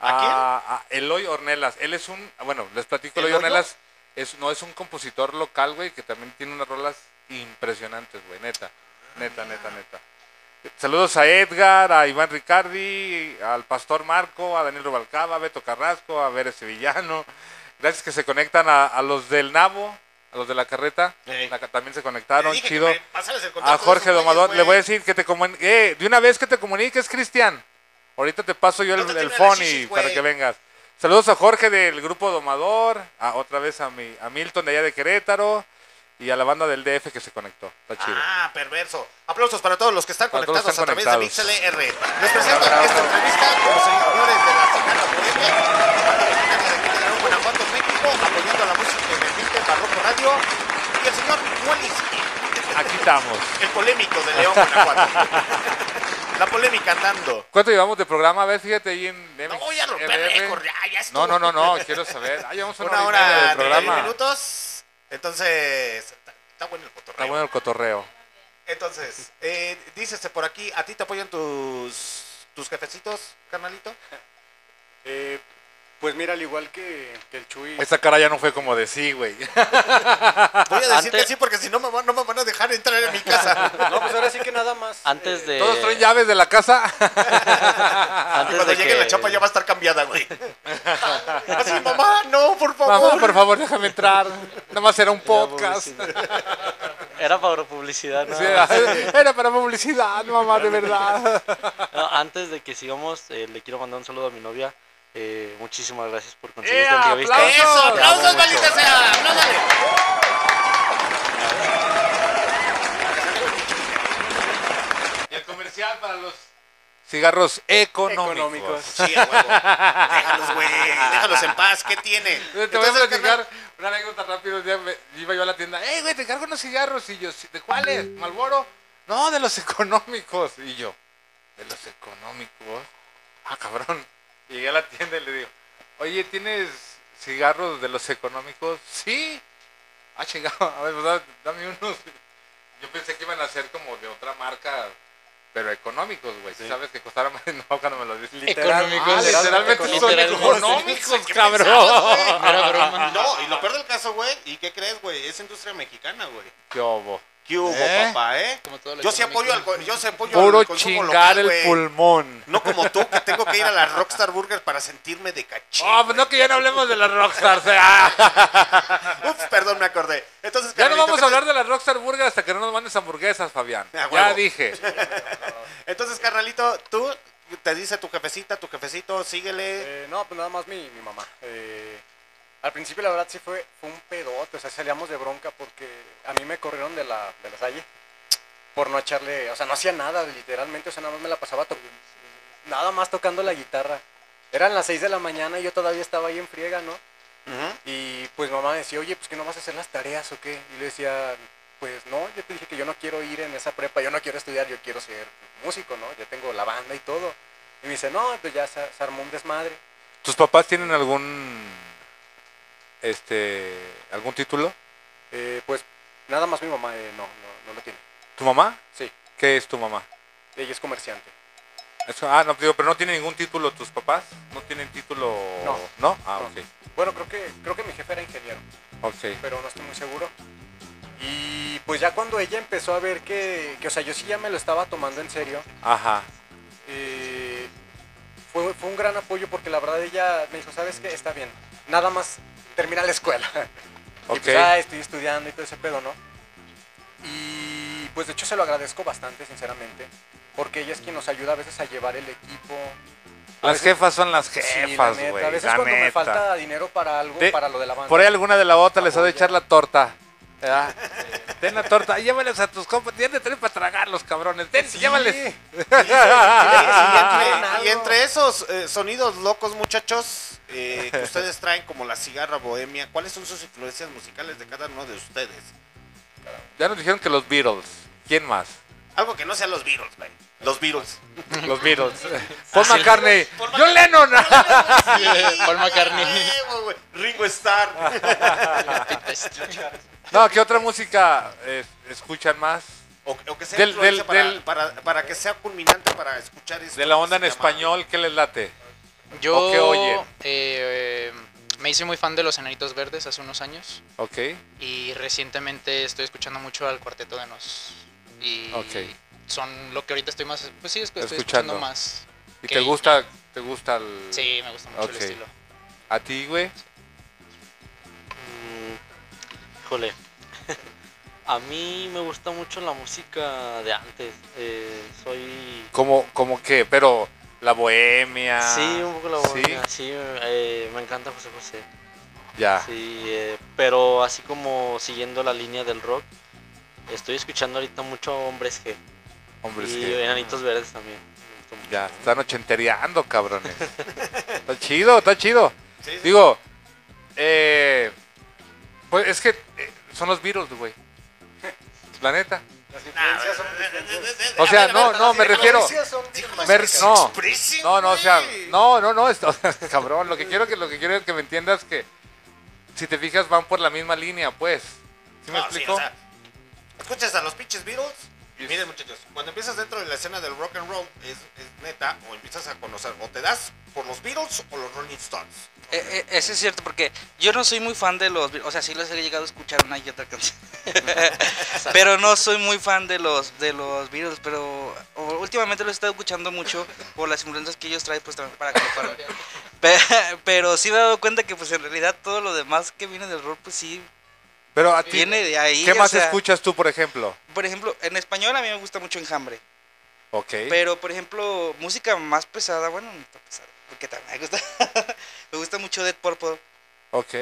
¿A a, Eloy Ornelas. Él es un, bueno, les platico, Eloy. Ornelas es, no es un compositor local, güey, que también tiene unas rolas impresionantes, güey, neta, neta, neta, neta. Saludos a Edgar, a Iván Ricardi, al Pastor Marco, a Daniel Rubalcaba, a Beto Carrasco, a Vere Sevillano. Gracias que se conectan a, a los del Nabo, a los de la carreta. La- también se conectaron, chido. me A Jorge güey. le voy a decir que te comuniques. Eh, de una vez que te comuniques, Cristian. Ahorita te paso yo el, ¿Dónde el phone y para que vengas. Saludos a Jorge del grupo Domador, a otra vez a mi a Milton de allá de Querétaro y a la banda del DF que se conectó. Está chido. Ah, perverso. Aplausos para todos los que están Para conectados que a están través de conectados. MixLR. Les presento esta entrevista con los señores de la Cigarra Bohemia, banda originaria de aquí de León, Guanajuato, México, apoyando a la música emergente Barroco Radio, y el señor Wallinsky, Aquí estamos. el polémico de León, Guanajuato. (laughs) la polémica andando. ¿Cuánto llevamos de programa? A ver, fíjate ahí en No voy a romper récord, ya, ya estuvo. No, no, no, no, quiero saber. Ah, llevamos una, Una hora, de 31 programa. minutos. Entonces, está, está bueno el cotorreo. Está bueno el cotorreo. Entonces, eh, dícese por aquí, ¿a ti te apoyan tus, tus jefecitos, carnalito? Eh, pues mira, al igual que, que el Chuy. Esa cara ya no fue como de sí, güey. (laughs) Voy a decir Antes- que sí porque si no me, van, no me van a dejar entrar en mi casa. (laughs) No, pues ahora sí que nada más. Antes eh, de... ¿Todos traen llaves de la casa? Y (laughs) Antes cuando de llegue que... la chapa ya va a estar cambiada, güey. Así, mamá, no, por favor. Mamá, por favor, déjame entrar. Nada más era un podcast. Era para publicidad, ¿no? Sí, era para publicidad, mamá, de verdad. No, antes de que sigamos, eh, le quiero mandar un saludo a mi novia. Eh, muchísimas gracias por conseguir ¡Ea, esta entrevista. aplausos! Eso, aplausos, maldita sea. Apláudale. Y el comercial para los cigarros económicos. Económicos. Sí, a huevo. Déjalos, güey. Déjalos en paz. ¿Qué tiene? Te voy a platicar una anécdota rápido. Un día me- iba yo a la tienda. ¡Eh, güey, te cargo unos cigarros! Y yo, ¿de cuáles? ¿Malboro? No, de los económicos. Y yo, ¿de los económicos? Ah, cabrón. Y llegué a la tienda y le digo, oye, ¿tienes cigarros de los económicos? Sí. Ah, chingado. A ver, pues, da- dame unos. Yo pensé que iban a ser como de otra marca, pero económicos, güey. ¿Sabes que costaran más? (laughs) No, cuando me lo dices. Económicos. Ah, literalmente son económicos, ¿Qué cabrón. pensabas, güey? Era broma. No, y lo peor del caso, güey. ¿Y qué crees, güey? Es industria mexicana, güey. ¿Qué hubo? ¿Qué hubo, ¿Eh? papá, eh? Como todo lo Yo sí apoyo al, yo sí apoyo Puro al consumo chingar local, el güey. pulmón. No como tú, que tengo que ir a la Rockstar Burger para sentirme de caché. Oh, pues no que ya no hablemos de las Rockstars. (laughs) Ah. Ups, perdón, me acordé. Entonces, Ya no vamos ¿qué a hablar de las Rockstar Burger hasta que no nos mandes hamburguesas, Fabián. Ah, Ya dije. (laughs) Entonces, carnalito, tú te te dice tu jefecita, tu jefecito, síguele. Eh, no, pues nada más mi, mi mamá. Eh, al principio la verdad sí fue, fue un pedote, o sea, salíamos de bronca porque a mí me corrieron de la, de la salle por no echarle, o sea, no hacía nada literalmente, o sea, nada más me la pasaba nada más tocando la guitarra. Eran las 6 de la mañana y yo todavía estaba ahí en friega, ¿no? Y pues mamá decía, oye, pues que no vas a hacer las tareas o qué. Y le decía, pues no, yo te dije que yo no quiero ir en esa prepa, yo no quiero estudiar, yo quiero ser músico, ¿no? Ya tengo la banda y todo. Y me dice, no, pues ya se, se armó un desmadre. ¿Tus papás tienen algún este algún título? Eh, pues nada más mi mamá eh, no, no, no lo tiene. ¿Tu mamá? Sí. ¿Qué es tu mamá? Ella es comerciante. Eso- ah, no, digo, pero no tiene ningún título tus papás. ¿No tienen título? No. ¿No? Ah, No. ok. Bueno, creo que, creo que mi jefe era ingeniero, Ok. pero no estoy muy seguro. Y pues ya cuando ella empezó a ver que, que, o sea, yo sí ya me lo estaba tomando en serio, Ajá. eh, fue, fue un gran apoyo porque la verdad ella me dijo, ¿sabes qué? Está bien, nada más termina la escuela. (laughs) Y Ok. pues, ah, estoy estudiando y todo ese pedo, ¿no? Y pues de hecho se lo agradezco bastante, sinceramente, porque ella es quien nos ayuda a veces a llevar el equipo. A Las veces- jefas son las Sí, la jefas, güey. A veces la cuando me falta dinero para algo, De- para lo de la banda. Por ahí alguna de la otra les ha de echar la torta. ¿verdad? Ten la torta, y llévales a tus compas, tienen de tres para tragar los cabrones. Ten, llévales. Y, entre, y entre (laughs) esos eh, sonidos locos, muchachos, eh, que ustedes traen como la cigarra bohemia, ¿cuáles son sus influencias musicales de cada uno de ustedes? Ya nos dijeron que los Beatles. ¿Quién más? Algo que no sean los Beatles, güey. Los Beatles. Los Beatles. (laughs) Paul McCartney. John Lennon. Paul McCartney. Ringo Starr. (laughs) No, ¿qué otra música eh, escuchan más? O, o que sea Del- influencia del- para, del- para, para que sea culminante para escuchar esto. De la onda en español, ¿qué les late? Yo ¿O qué oyen? eh, me hice muy fan de los Enanitos Verdes hace unos años. Ok. Y recientemente estoy escuchando mucho al Cuarteto de Nos. Y Ok. son lo que ahorita estoy más. Pues sí, es que estoy Escuchando. escuchando más. ¿Y que te gusta, te gusta el...? Sí, me gusta mucho el estilo. ¿A ti, güey? Mm, Híjole. (laughs) A mí me gusta mucho la música de antes. eh, soy. ¿Cómo, cómo qué? Pero la bohemia... Sí, un poco la ¿Sí? bohemia, sí, eh, me encanta José José. Ya. Sí, eh, pero así como siguiendo la línea del rock, estoy escuchando ahorita mucho Hombres G. Hombres y G. Enanitos Verdes también. Ya, están ochentereando, cabrones. está chido, está chido. Sí, sí. Digo, eh, pues es que eh, son los Beatles, güey. La neta. Las influencias son. O sea, no, no, me refiero. me- no, no, no, (laughs) o sea, no, no, no, esto, cabrón, lo que quiero que lo que quiero que me entiendas que si te fijas van por la misma línea, pues. ¿Sí me No, explico? o sea, escuchas a los pinches Beatles miren muchachos, cuando empiezas dentro de la escena del rock and roll es, es neta o empiezas a conocer o te das por los Beatles o los Rolling Stones. Eh, eh, eso es cierto, porque yo no soy muy fan de los... O sea, sí los he llegado a escuchar una y otra canción. (laughs) pero no soy muy fan de los de los Beatles, pero últimamente los he estado escuchando mucho por las influencias que ellos traen, pues también para que para- (laughs) Pe- (laughs) Pero sí me he dado cuenta que pues en realidad todo lo demás que viene del rock, pues sí, Pero a ti, viene de ahí. ¿qué más sea, escuchas tú, por ejemplo? Por ejemplo, en español a mí me gusta mucho Enjambre. Ok. Pero, por ejemplo, música más pesada, bueno, no está pesada, porque también me gusta, (laughs) me gusta mucho Dead Purple. Ok.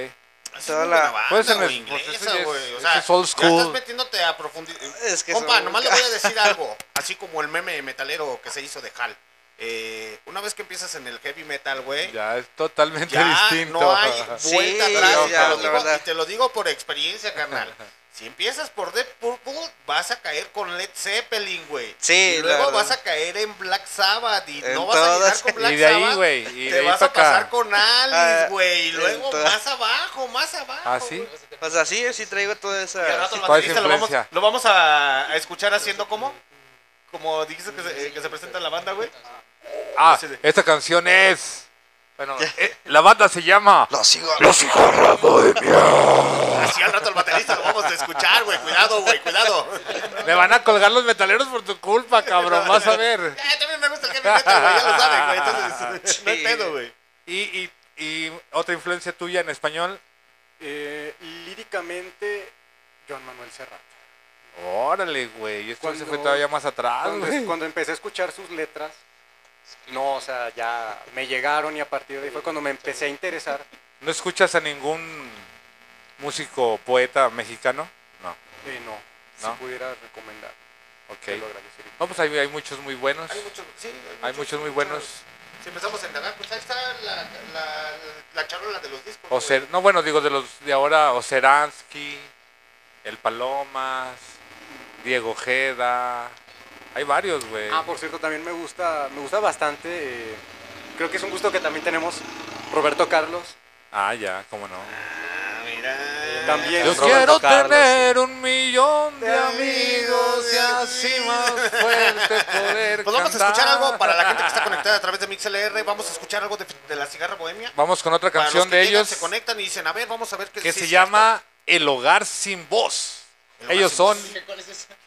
Toda la- banda, Puede ser güey, en- pues, inglesa, ya güey, o sea, es old ya school. estás metiéndote a profundidad. Es que Compa, son- nomás le voy a decir algo, (laughs) así como el meme metalero que se hizo de Hal. Eh, una vez que empiezas en el heavy metal, güey, Ya es totalmente ya distinto. no hay (laughs) Sí, vuelta atrás. ya, y, te lo digo, y te lo digo por experiencia, carnal. (laughs) Si empiezas por Dead Purple, vas a caer con Led Zeppelin, güey. Sí, Y luego vas a caer en Black Sabbath y En no vas a llegar con Black Y de ahí, Sabbath. güey, y te de ahí vas a pasar acá. con Alice, Ah, güey. Y luego más abajo, más abajo. ¿Ah, sí? güey. O sea, sí, sí traigo toda esa... rato ¿Cuál es lo vamos, influencia? lo vamos a, a escuchar haciendo como. Como dijiste que se, eh, que se presenta en la banda, güey. Ah, esta canción es. Bueno, eh, la banda se llama. La cigarra. La cigarra bohemia. Así al rato el baterista lo vamos a escuchar, güey. Cuidado, güey, cuidado. Me van a colgar los metaleros por tu culpa, (laughs) cabrón. Vas a ver. Eh, también me gusta el heavy metal, güey. Ya lo saben, güey. Entonces, no hay pedo, güey. Y, y, y otra influencia tuya en español. Eh, líricamente, Joan Manuel Serrat. Órale, güey. Esto se fue Cuando- todavía más atrás, Cuando, cuando empecé a escuchar sus letras, No, o sea, ya me llegaron y a partir de ahí fue cuando me empecé a interesar. ¿No escuchas a ningún músico, poeta mexicano? No. Eh, no, ¿No? si pudiera recomendar. Ok. te lo agradecería. No, pues hay, hay muchos muy buenos. Hay muchos, sí, Hay muchos muy buenos. Si empezamos a indagar, pues ahí está la, la, la charola de los discos. O ser, no, bueno, digo de los de ahora, Oceransky, El Palomas, Diego Ojeda. Hay varios, güey. Ah, por cierto, también me gusta, me gusta bastante. eh, creo que es un gusto que también tenemos. Roberto Carlos. Ah, ya, cómo no. También. Yo Roberto quiero Carlos. tener un millón de amigos y así más fuerte poder Pues vamos a cantar. escuchar algo para la gente que está conectada a través de MixLR. Vamos a escuchar algo de, de la cigarra bohemia. Vamos con otra Para los canción que de llegan, ellos Se conectan y dicen, a ver, vamos a ver qué que sí se es llama El Hogar Sin Voz. Ellos son,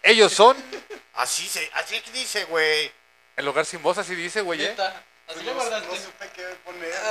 ellos son. (laughs) Así, se, así dice, güey. El Hogar Sin Voz, así dice, güey. ¿eh? Así lo guardaste.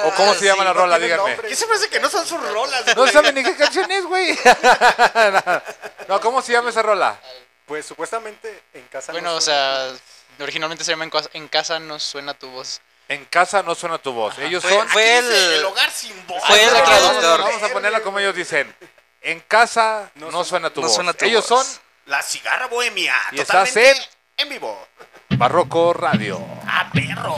¿O cómo se llama la rola? Díganme. ¿Qué se me hace que no son sus rolas? No güey? saben ni qué canción es, güey. (laughs) No, ¿cómo se llama esa rola? Pues supuestamente en casa. Bueno, no o sea, originalmente se llama en, Casa- en casa no suena tu voz. En casa no suena tu voz. Ellos Fue- son. fue el- el hogar sin voz. fue el traductor. Vamos a ponerla como ellos dicen. En casa no, suena tu no voz. suena tu ellos voz. son La cigarra bohemia. Y estás en- en vivo. Barroco Radio. ¡Ah, perro!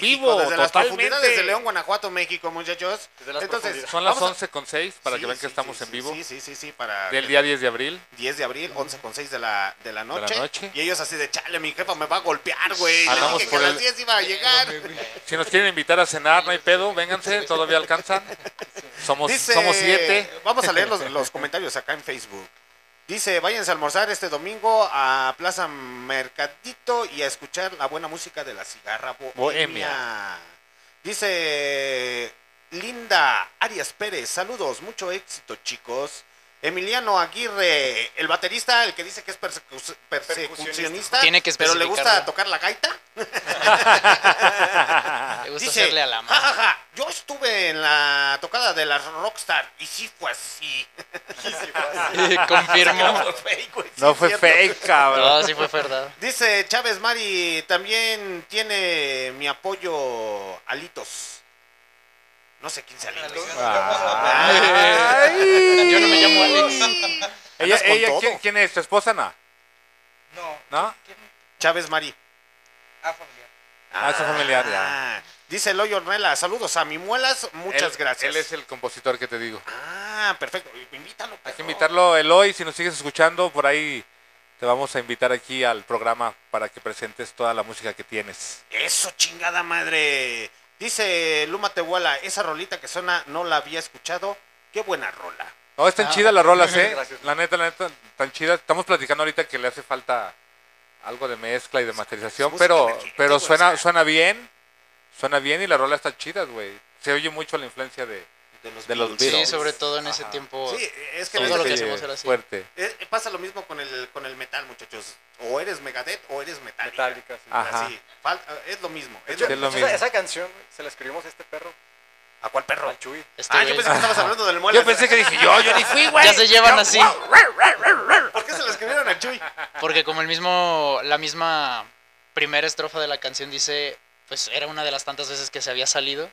México, vivo, desde las totalmente. profundidades de León, Guanajuato, México, muchachos. Desde las Entonces. Son las vamos a- 11 con 6 para Sí, que vean sí, que estamos sí, en sí, vivo. Sí, sí, sí, sí, para Del día 10 de abril. 10 de abril, 11 con 6 de la, de la noche. noche. Y ellos así de, chale, mi jefa me va a golpear, güey. Le dije que por a el- las 10 iba a llegar. Si nos quieren invitar a cenar, no hay pedo, vénganse, todavía alcanzan. (laughs) Somos, Dice, somos siete. Vamos a leer los, los comentarios acá en Facebook. Dice, váyanse a almorzar este domingo a Plaza Mercadito y a escuchar la buena música de la cigarra bohemia. Bohemia. Dice Linda Arias Pérez, saludos, mucho éxito chicos. Emiliano Aguirre, el baterista, el que dice que es persecu- persecucionista, Tiene que pero le gusta tocar la gaita. (laughs) Le gusta Dice, hacerle a la "Ja, mano. ja, ja, yo estuve en la tocada de la Rockstar y sí fue así. Confirmo. No fue (laughs) fake, güey, sí No fue fake, cabrón. No, sí fue verdad. Dice Chávez Mari, también tiene mi apoyo Alitos. No sé quién sea Alitos. Ay. Yo no me llamo Alex. Ella, ella. ¿quién, quién es? ¿Tu esposa no? No. ¿No? Chávez Mari. Ah, familiar. Ah, es familiar, ya. Ah, Dice Eloy Ornella, saludos a mi muelas, muchas Él- gracias. Él es el compositor que te digo. Ah, perfecto. Invítalo. Hay que invitarlo, Eloy, si nos sigues escuchando, por ahí te vamos a invitar aquí al programa para que presentes toda la música que tienes. Eso, chingada madre. Dice Luma Tehuala, esa rolita que suena no la había escuchado. Qué buena rola. No, están Ah. chidas las rolas, ¿eh? (laughs) Gracias. La neta, la neta, tan chidas. Estamos platicando ahorita que le hace falta algo de mezcla y de masterización, pero, pero suena, suena bien. Suena bien y las rolas están chidas, güey. Se oye mucho la influencia de, de los, Beatles. Sí, Beatles. sobre todo en ese Ajá. tiempo. Sí, es que todo lo que hacemos era así. Fuerte. Eh, eh, pasa lo mismo con el, con el metal, muchachos. O eres Megadeth o eres Metallica. Metallica, sí. Ajá. Así, fal- es lo mismo. De Es hecho, lo es lo de hecho, mismo. esa, esa canción se la escribimos a este perro. ¿A cuál perro? Al Chuy. Este ah, güey. yo pensé que estabas hablando del muelas. Yo pensé que dije yo, yo ni fui, güey. Ya se llevan Yo- así. ¿Por qué se lo escribieron al Chuy? Porque como el mismo, la misma primera estrofa de la canción dice, pues era una de las tantas veces que se había salido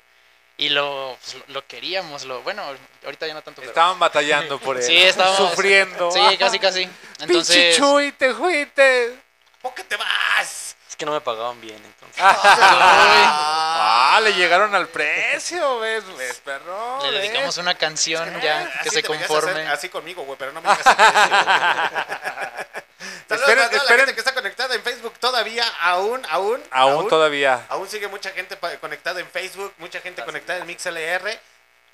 y lo, pues, lo, queríamos, lo, bueno, ahorita ya no tanto. pero- Estaban batallando por (laughs) él. Sí, estábamos Sufriendo. Sí, casi, casi. Pinche Entonces, Chuy, te fuiste. ¿Por qué te vas? Es que no me pagaban bien, entonces. Ah, (laughs) le llegaron al precio, ¿ves? ¿Ves, perro? le ¿Ves? dedicamos una canción ya que Así se conforme. hacer así conmigo, güey, pero no me digas así. (laughs) Saludos Esperen, a toda la gente que está conectada en Facebook todavía, aún, aún. Aún todavía. Aún sigue mucha gente conectada en Facebook, mucha gente conectada en MixLR.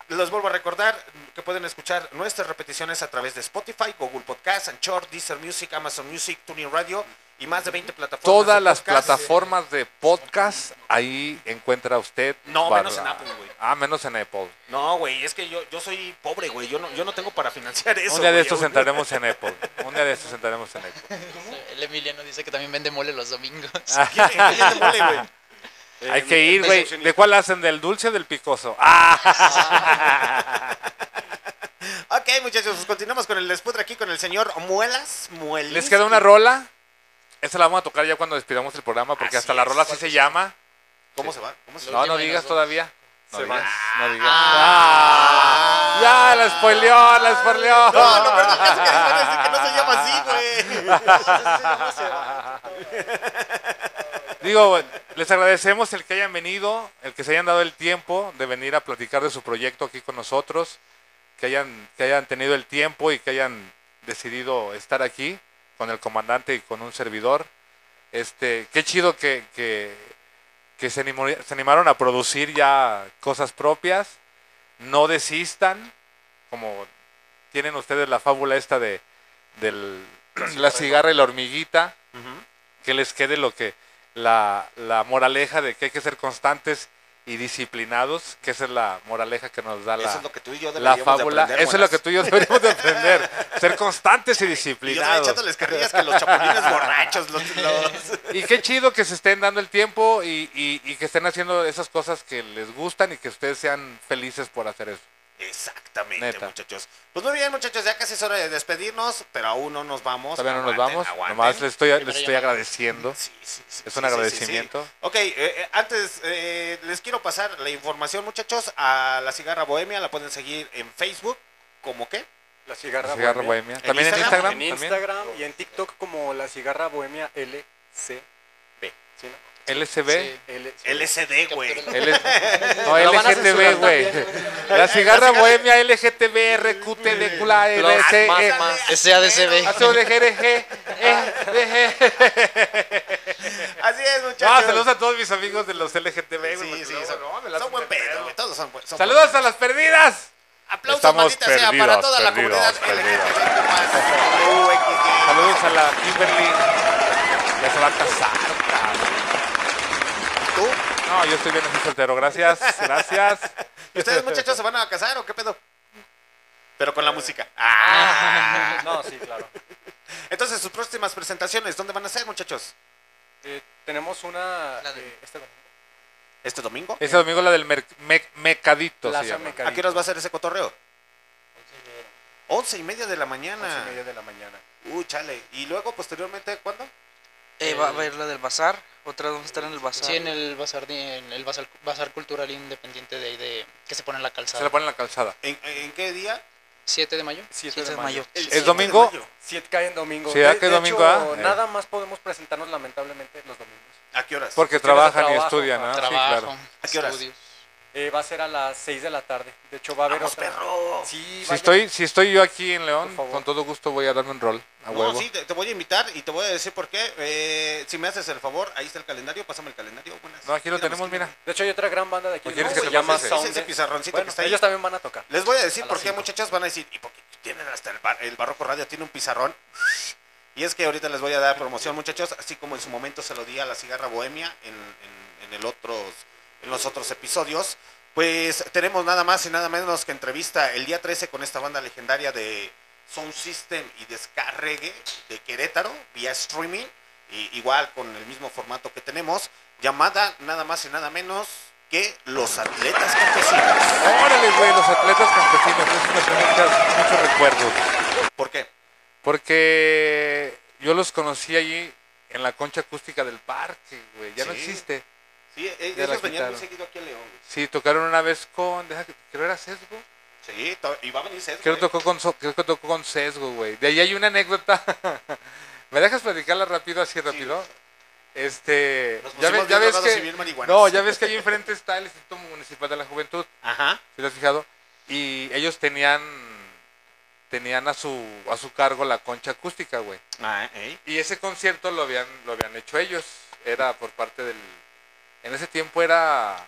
Les vuelvo a recordar que pueden escuchar nuestras repeticiones a través de Spotify, Google Podcast, Anchor, Deezer Music, Amazon Music, TuneIn Radio y más de 20 plataformas. Todas de las podcast. plataformas de podcast, ahí encuentra usted. No, barra- menos en Apple, güey. Ah, menos en Apple. No, güey, es que yo, yo soy pobre, güey. Yo no, yo no tengo para financiar eso. Un día de güey. estos entraremos en Apple. Un día de estos entraremos en Apple. (laughs) El Emiliano dice que también vende mole los domingos. (laughs) ¿Quién- quién vende mole, güey? (laughs) Hay que ir, güey. ¿De cuál hacen? ¿Del dulce o del picoso? Ah. Ok, muchachos, pues continuamos con el desputre aquí con el señor Muelas. Muelis. ¿Les queda una rola? Esa la vamos a tocar ya cuando despidamos el programa, porque Así hasta la es. rola así se llama. ¿Cómo se va? ¿Cómo se No, no digas todavía. No Se digas, va. no digas. Ah, ya, la spoileó, la spoileó. No, no, perdón, caso que decir que no se llama así, güey. (laughs) Digo, les agradecemos el que hayan venido, el que se hayan dado el tiempo de venir a platicar de su proyecto aquí con nosotros, que hayan, que hayan tenido el tiempo y que hayan decidido estar aquí con el comandante y con un servidor. Este, qué chido que, que, que se, animó- se animaron a producir ya cosas propias. No desistan, como tienen ustedes la fábula esta de del, la cigarra y la hormiguita que les quede lo que la, la moraleja de que hay que ser constantes y disciplinados, que esa es la moraleja que nos da la, Eso es lo que tú y yo la deberíamos de fábula. aprender, Eso es lo que tú y yo deberíamos de aprender, (laughs) ser constantes y Y yo disciplinados. estoy echándoles carrillas que los chapulines borrachos, los, los- (laughs) Y qué chido que se estén dando el tiempo y, y- y que estén haciendo esas cosas que les gustan y que ustedes sean felices por hacer eso. Exactamente, Neta. muchachos. Pues muy bien, muchachos, ya casi es hora de despedirnos, pero aún no nos vamos. Todavía no nos vamos, aguanten. nomás les estoy, les estoy agradeciendo. Sí, sí, sí, Es un agradecimiento. sí. Ok, eh, eh, antes eh, les quiero pasar la información, muchachos, a la cigarra bohemia. La pueden seguir en Facebook, ¿como qué? La cigarra, Cigarra bohemia. Bohemia. También en Instagram? Instagram. En también. Instagram y en TikTok como la cigarra bohemia LCB. ¿Sí, no? LSB. L- LSD, güey. No, LGTB, güey. La cigarra bohemia LGTB, RQTD, QLA, LC, más, más. SADCB. ACODGRG, Así es, muchachos. saludos a todos mis amigos de los LGTB, güey. Sí, sí, son, buen pedo, güey. Todos son, buen- son Saludos a las perdidas. Aplausos, Estamos maldita sea, para perdidos, toda la perdidos, comunidad. Saludos a la Kimberly. Ya se va a casar, cabrón. ¿Tú? No, yo estoy bien así soltero. Gracias, gracias. ¿Y (laughs) ustedes, muchachos, se van a casar o qué pedo? Pero con la música. Ah. No, sí, claro. Entonces, sus próximas presentaciones, ¿dónde van a ser, muchachos? Eh, tenemos una eh, este domingo. ¿Este domingo? Ese domingo la del mer- me- Mecadito se Plaza llama. Mecadito. ¿A qué horas va a ser ese cotorreo? Once y media de la mañana. Once y media de la mañana. Uy, chale. Y luego, posteriormente, ¿cuándo? Eh, va a haber la del bazar. Otra vamos a estar en el bazar. Sí, en el bazar, de- en el bazar, bazar cultural independiente de ahí de que se pone en la calzada. Se la pone en la calzada. ¿En, en qué día? 7 de mayo. 7 de mayo. El ¿Es siete de domingo? mayo. 7 cae en domingo. Sí, De- ¿a qué de domingo, hecho, ah? Nada más podemos presentarnos lamentablemente los domingos. ¿A qué horas? Porque trabajan y trabajo, estudian, ¿no? Sí, Trabajo, claro. ¿A qué horas? estudios. Eh, va a ser a las 6 de la tarde. De hecho, va a haber ¡Vamos, otra. perro! Sí, Si vaya. estoy, si estoy yo aquí en León, Por favor. con todo gusto voy a darme un rol. A No, huevo. sí, te, te voy a invitar y te voy a decir por qué. Eh, si me haces el favor, ahí está el calendario, pásame el calendario. Buenas. No, aquí lo Mira, tenemos, mira. De hecho, hay otra gran banda de aquí. ¿O quieres ¿no? que Se llama ese? Sound. Ese pizarroncito Bueno, que está ahí. ellos también van a tocar. Les voy a decir A por qué cinco. muchachos van a decir, ¿y por qué tienen hasta el, bar- el Barroco Radio tiene un pizarrón? (laughs) Y es que ahorita les voy a dar promoción, muchachos, así como en su momento se lo di a la cigarra bohemia en, en- en el otros, en los otros episodios. Pues tenemos nada más y nada menos que entrevista el día 13 con esta banda legendaria de Sound System y Descarregue de Querétaro, vía streaming, y igual con el mismo formato que tenemos, llamada nada más y nada menos que Los Atletas Campesinos. Órale, güey, los atletas campesinos. Eso me muchos recuerdos. ¿Por qué? Porque yo los conocí allí en la concha acústica del parque, güey. Ya no existe. Sí, e- ellos venían muy seguido aquí a León. güey. Sí, tocaron una vez con. Deja que, creo era sesgo. Sí, y va a venir Sesgo, Creo que ¿eh? tocó con, creo que tocó con sesgo, güey. De ahí hay una anécdota. (laughs) ¿Me dejas platicarla rápido, así rápido? Este. Nos Ya, ves- ya que. No, ya ves que ahí enfrente está el Instituto Municipal de la Juventud. Ajá. ¿Sí te has fijado? Y ellos tenían. Tenían a su, a su cargo la concha acústica, güey. Ah, ¿eh? Y ese concierto lo habían, lo habían hecho ellos. Era por parte del. En ese tiempo era.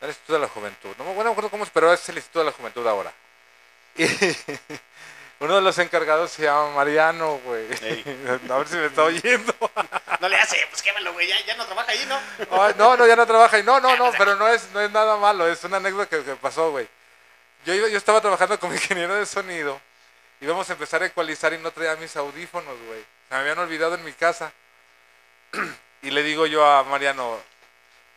El Instituto de la Juventud. No bueno, no me acuerdo cómo es, pero es el Instituto de la Juventud ahora. (laughs) Y uno de los encargados se llama Mariano, güey. (laughs) A ver si me está oyendo. (laughs) No le hace, pues quémalo, güey, ya, ya no trabaja ahí, ¿no? Ay, no, no, ya no trabaja ahí. No, no, no, pero no es, no es nada malo. Es una anécdota que, que pasó, güey. Yo, yo estaba trabajando como ingeniero de sonido. Íbamos a empezar a ecualizar y no traía mis audífonos, güey. Se me habían olvidado en mi casa. (clears throat) y le digo yo a Mariano,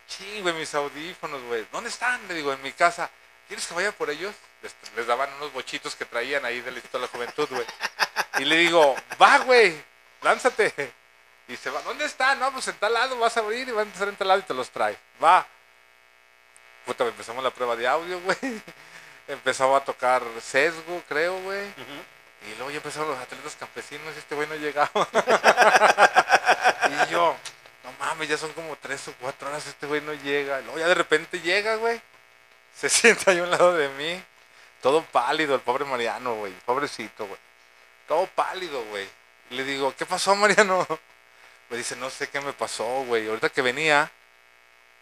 ching, güey, mis audífonos, güey. ¿Dónde están? Le digo, en mi casa. ¿Quieres que vaya por ellos? Les, les daban unos bochitos que traían ahí del Instituto de la Juventud, güey. Y le digo, va, güey, lánzate. Y se va, ¿dónde están? No, pues en tal lado vas a abrir y van a empezar en tal lado y te los trae. Va. Puta, empezamos la prueba de audio, güey. (laughs) Empezaba a tocar sesgo, creo, güey. Y luego ya empezaron los atletas campesinos y este güey no llegaba. (laughs) y yo, no mames, ya son como tres o cuatro horas, este güey no llega. Luego ya de repente llega, güey. Se (laughs) sienta ahí a un lado de mí. Todo pálido, el pobre Mariano, güey. Pobrecito, güey. Todo pálido, güey. Le digo, ¿qué pasó, Mariano? (laughs) Me dice, no sé qué me pasó, güey. Ahorita que venía,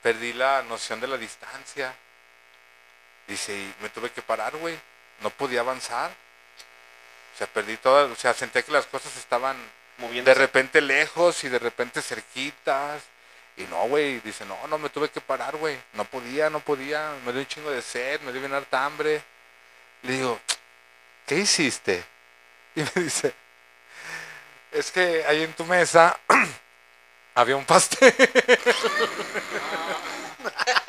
perdí la noción de la distancia. Dice, y me tuve que parar, güey. No podía avanzar. O sea, perdí todas, o sea, sentía que las cosas estaban de repente lejos y de repente cerquitas. Y no, güey, dice, no, no, me tuve que parar, güey. No podía, no podía. Me dio un chingo de sed, me dio bien harta hambre. Le digo, ¿qué hiciste? Y me (laughs) dice, es que ahí en tu mesa (clears throat) había un pastel. (laughs)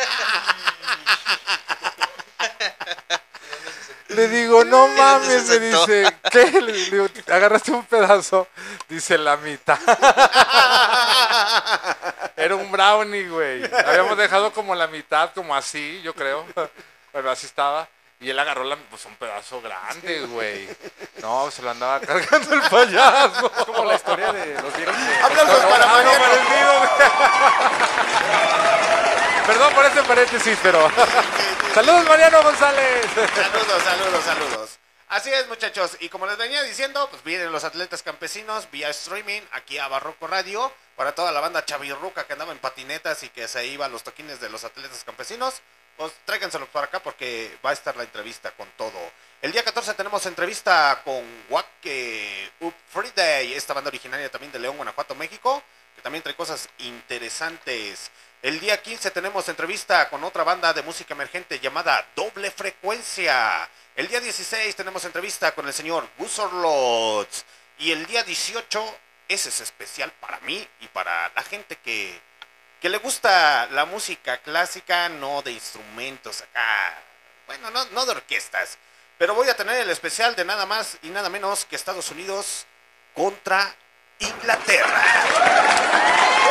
Le digo, no (laughs) mames, me dice, ¿qué? Le digo, agarraste un pedazo, dice la mitad. (laughs) Era un brownie, güey. Habíamos dejado como la mitad, como así, yo creo. Pero así estaba. Y él agarró la, pues, un pedazo grande, güey. No, se lo andaba cargando el payaso. Es como la historia de los de- ¡Aplausos para Mariano! güey. (laughs) Perdón por ese paréntesis, pero. Saludos, Mariano González. Saludos, saludos, saludos. Así es, muchachos. Y como les venía diciendo, pues vienen los atletas campesinos vía streaming aquí a Barroco Radio. Para toda la banda chavirruca que andaba en patinetas y que se iba a los toquines de los atletas campesinos, pues tráiganselos para acá porque va a estar la entrevista con todo. El día 14 tenemos entrevista con Wake Up Friday, esta banda originaria también de León, Guanajuato, México, que también trae cosas interesantes. El día 15 tenemos entrevista con otra banda de música emergente llamada Doble Frecuencia. El día 16 tenemos entrevista con el señor Gus Orlots. Y el día 18, ese es especial para mí y para la gente que, que le gusta la música clásica, no de instrumentos acá. Bueno, no, no de orquestas. Pero voy a tener el especial de nada más y nada menos que Estados Unidos contra Inglaterra.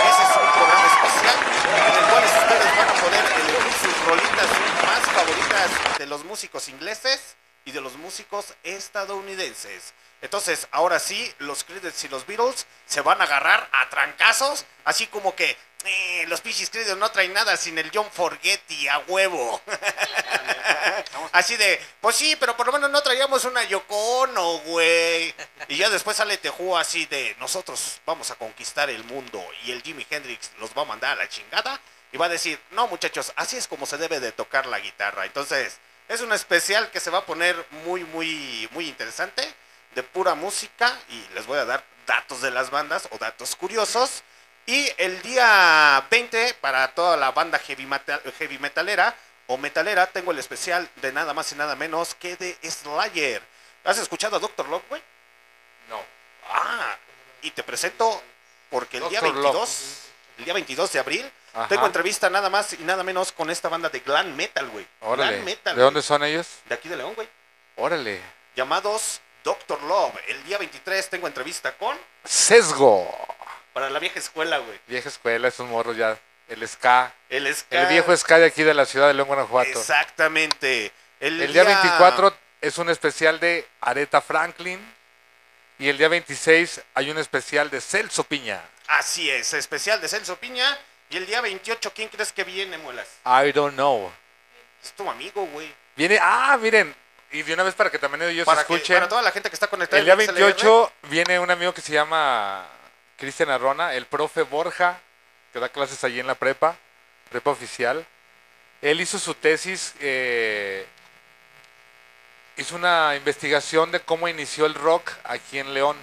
Ese es un programa especial en el cual ustedes van a poder elegir sus rolitas más favoritas de los músicos ingleses y de los músicos estadounidenses. Entonces, ahora sí, los Creedence y los Beatles se van a agarrar a trancazos, así como que eh, los Pichis Creedence no traen nada sin el John Forgetti a huevo. así de, pues sí, pero por lo menos no traíamos una Yoko Ono, güey. Y ya después sale Tejú así de, nosotros vamos a conquistar el mundo y el Jimi Hendrix los va a mandar a la chingada y va a decir, no muchachos, así es como se debe de tocar la guitarra. Entonces, es un especial que se va a poner muy, muy, muy interesante, de pura música, y les voy a dar datos de las bandas o datos curiosos. Y el día 20, para toda la banda heavy, metal- heavy metalera o metalera, tengo el especial de nada más y nada menos que de Slayer. ¿Has escuchado a Dr. Love, güey? No. Ah, y te presento porque el día Dr. Love. 22, el día 22 de abril, Ajá. tengo entrevista nada más y nada menos con esta banda de glam metal, güey. Órale. Glam metal. ¿De dónde son ellos? De aquí de León, güey. Órale. Llamados Doctor Love. El día 23 tengo entrevista con Sesgo. Para la vieja escuela, güey. Vieja escuela, esos morros ya. El ska. El ska. El viejo ska de aquí de la ciudad de León, Guanajuato. Exactamente. El, El día 24 es un especial de Aretha Franklin. Y el día 26 hay un especial de Celso Piña. Así es, especial de Celso Piña. Y el día 28, ¿quién crees que viene, muelas? I don't know. Es tu amigo, güey. Viene, ah, miren. Y de una vez para que también ellos Para, que- escuchen. para toda la gente que está conectada. El día en XLR, 28 viene un amigo que se llama Cristian Arrona, el profe Borja, que da clases allí en la prepa, prepa oficial. Él hizo su tesis, eh, hizo una investigación de cómo inició el rock aquí en León.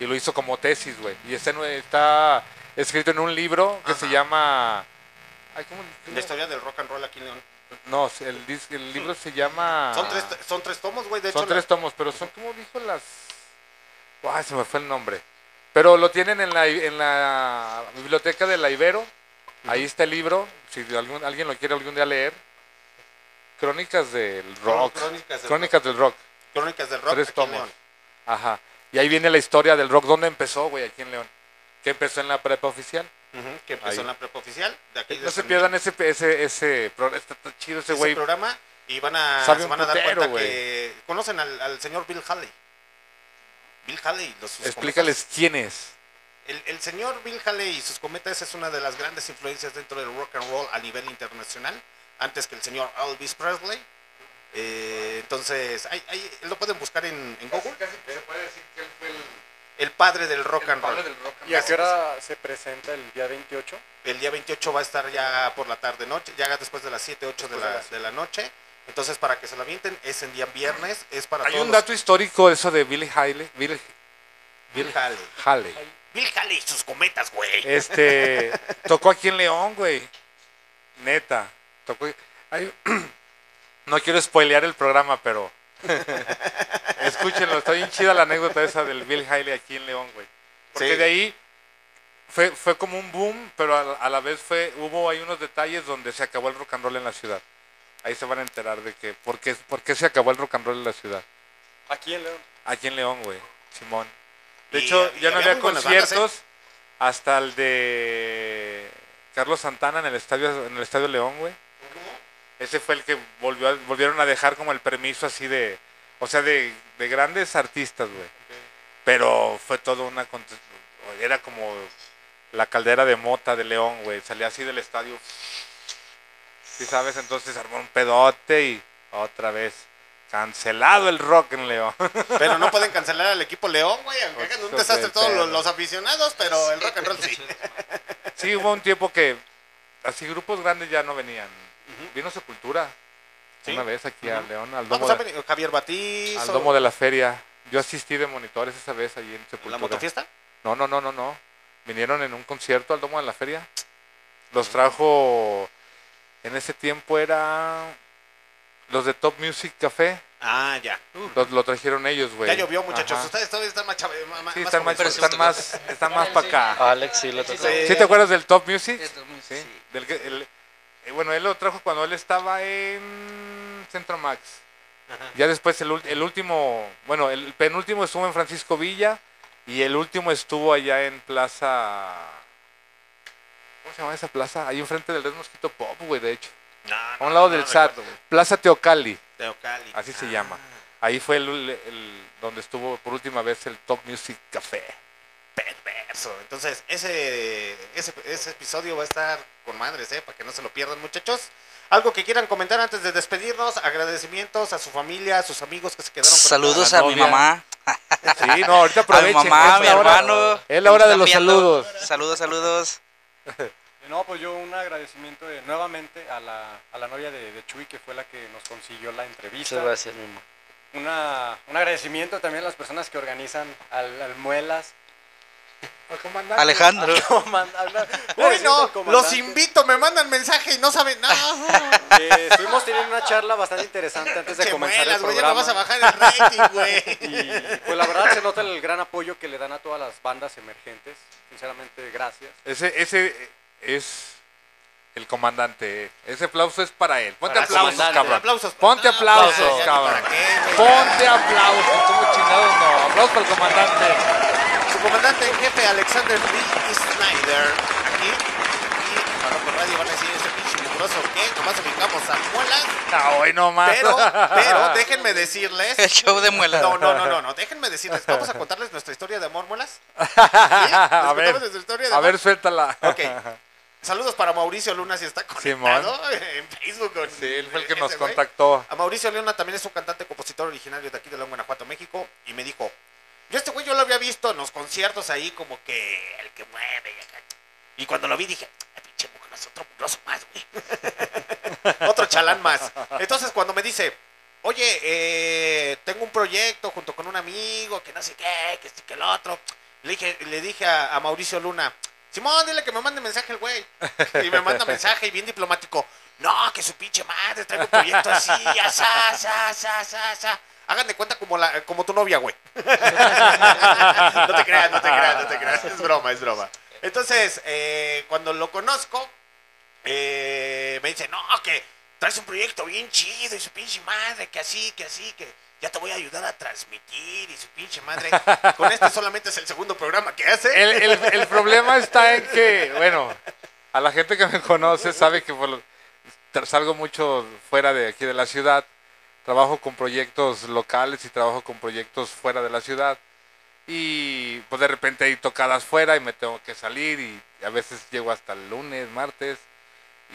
Y lo hizo como tesis, güey. Y está, está escrito en un libro que se llama... ay, ¿cómo- La historia del rock and roll aquí en León. No, el, libro se llama... Son tres, son tres tomos, güey. De Son hecho, tres la- tomos, pero son como dijo las. Ay, se me fue el nombre. Pero lo tienen en la, en la biblioteca de la Ibero. Ahí está el libro. Si algún, alguien lo quiere algún día leer. Crónicas del rock. Crónicas del Crónicas del rock. Crónicas del rock Tres tomos. León. Ajá. Y ahí viene la historia del rock. ¿Dónde empezó, güey? Aquí en León. Que empezó en la prepa oficial. Que empezó Ahí. en la prepa oficial. De aquí de No se pierdan ese, ese, ese, está, chido ese güey. programa y van a, Sabe se un van a dar cuenta güey. que conocen al, al señor Bill Haley. Bill Haley, los Explícales cometas. quién es. El, el señor Bill Haley y sus cometas es una de las grandes influencias dentro del rock and roll a nivel internacional, antes que el señor Elvis Presley. Eh, entonces, ahí, ahí lo pueden buscar en, en Google. se puede decir que él fue el, El padre del rock and roll. ¿Y a qué hora se presenta el día 28? El día 28 va a estar ya por la tarde noche, ya después de las 7, 8 de la, de la noche. Entonces, para que se la avienten, es en día viernes, es para Hay todos un los- dato histórico eso de Billy Haley. Bill, Bill Haley. Haley. Bill Haley y sus cometas, güey. Este, (laughs) tocó aquí en León, güey. Neta. Tocó. ay, (clears throat) no quiero spoilear el programa, pero. (laughs) Escúchenlo, está bien chida la anécdota esa del Bill Haley aquí en León, güey. Porque Sí. de ahí fue, fue como un boom, pero a, la- a la vez fue hubo ahí unos detalles donde se acabó el rock and roll en la ciudad. Ahí se van a enterar de que por qué, por qué se acabó el rock and roll en la ciudad. Aquí en León. Aquí en León, güey. Simón. De Y- hecho, y ya no había bandas, ¿eh? conciertos hasta el de Carlos Santana en el estadio en el estadio León, güey. Ese fue el que volvió a- volvieron a dejar como el permiso así de, o sea, de, de grandes artistas, güey. Pero fue todo una era como la caldera de mota de León, güey. Salía así del estadio. ¿Sí sabes? Entonces armó un pedote y otra vez cancelado el rock en León. (laughs) Pero no pueden cancelar al equipo León, güey, aunque hagan un desastre de todos los, aficionados, pero el rock and roll sí. (laughs) Sí, hubo un tiempo que así grupos grandes ya no venían. Vino Sepultura Sí. una vez aquí a Ujú. León, al Vamos domo, a de, Javier Batiz. al o- domo de la feria. Yo asistí de monitores esa vez allí en Sepultura. ¿La motofiesta? No, no, no, no, no. Vinieron en un concierto al domo de la feria. Los trajo, en ese tiempo era los de Top Music Café. Ah, ya. Los- lo trajeron ellos, güey. Ya llovió, muchachos. Ajá. Ustedes todavía están más chave- ma- Sí, más están más, están más, están más para acá. Alex sí lo tocó. ¿Sí te acuerdas del Top Music? Sí, Top Music, sí. Del que- el- eh, bueno, él lo trajo cuando él estaba en Centro Max. Ya después el, ul- el último, bueno, el penúltimo estuvo en Francisco Villa y el último estuvo allá en Plaza... ¿Cómo se llama esa plaza? Ahí enfrente del Red Mosquito Pop, güey, de hecho. No, A un lado no del SAT. recuerdo. Plaza Teocali, Teocali. así se Ah, llama. Ahí fue el, el- donde estuvo por última vez el Top Music Café. Perverso. Entonces, ese, ese, ese episodio va a estar con madres, ¿eh? Para que no se lo pierdan, muchachos. Algo que quieran comentar antes de despedirnos. Agradecimientos a su familia, a sus amigos que se quedaron con Saludos la a mi novia. mamá. Sí, no, ahorita (laughs) A mi aprovechen. mamá, es a mi la hora- hermano. Es la hora de los viendo. saludos. Saludos, saludos. (laughs) No, pues yo un agradecimiento de- nuevamente a la, a la novia de, de Chuy, que fue la que nos consiguió la entrevista. Muchas gracias, mi amor. Una, un agradecimiento también a las personas que organizan al, al Muelas. Alejandro. Al comand- al- Uy, no, los comandante. invito, me mandan mensaje y no saben nada. (laughs) Eh, estuvimos teniendo una charla bastante interesante antes de Che comenzar muelas, el güey, ya me programa. vas a bajar el rating, güey. Y pues la verdad se nota el gran apoyo que le dan a todas las bandas emergentes. Sinceramente, gracias. Ese, ese es el comandante. Ese aplauso es para él. Ponte Para aplausos, comandante. cabrón. Aplausos. Ponte No, aplausos, ya, cabrón. ¿para qué, güey? Ponte aplausos. ¿Cómo chingados no? Aplausos para el comandante. Su comandante en jefe, Alexander B. Snyder. Aquí, Barroco Radio van a decir ese pinche mugroso que nomás ubicamos a muelas. No, hoy no más. Pero, pero, (laughs) déjenme decirles. El show de muelas. No, no, no, no, no, déjenme decirles. Vamos a contarles nuestra historia de amor, muelas. ¿Sí? ¿Les (laughs) a ver, nuestra historia de a amor? ver, suéltala. Ok. (laughs) Saludos para Mauricio Luna si está conectado en Facebook. con- Sí, él fue el que nos güey. contactó. A Mauricio Luna también es un cantante compositor originario de aquí de León, Guanajuato, México. Y me dijo, yo este güey yo lo había visto en los conciertos ahí como que el que mueve. Y, acá. Y cuando lo vi dije, "Ay, pinche otro mugroso más, güey. (laughs) otro chalán más. Entonces cuando me dice, oye, eh, tengo un proyecto junto con un amigo, que no sé qué, que este, que el otro. Le dije, le dije a, a Mauricio Luna, Simón, dile que me mande mensaje el güey. Y me manda mensaje y bien diplomático. No, que su pinche madre traigo un proyecto así, asá, asá, asá, asá, asá. Hagan de cuenta como, la, como tu novia, güey. (laughs) no te creas, no te creas, no te creas. Es broma, es broma. Entonces, eh, cuando lo conozco, eh, me dice, no, que traes un proyecto bien chido y su pinche madre, que así, que así, que ya te voy a ayudar a transmitir y su pinche madre. (laughs) Con este solamente es el segundo programa que hace. El, el- el problema está en que, bueno, a la gente que me conoce sabe que por salgo mucho fuera de aquí de la ciudad. Trabajo con proyectos locales y trabajo con proyectos fuera de la ciudad. Y pues de repente hay tocadas fuera y me tengo que salir y a veces llego hasta el lunes, martes.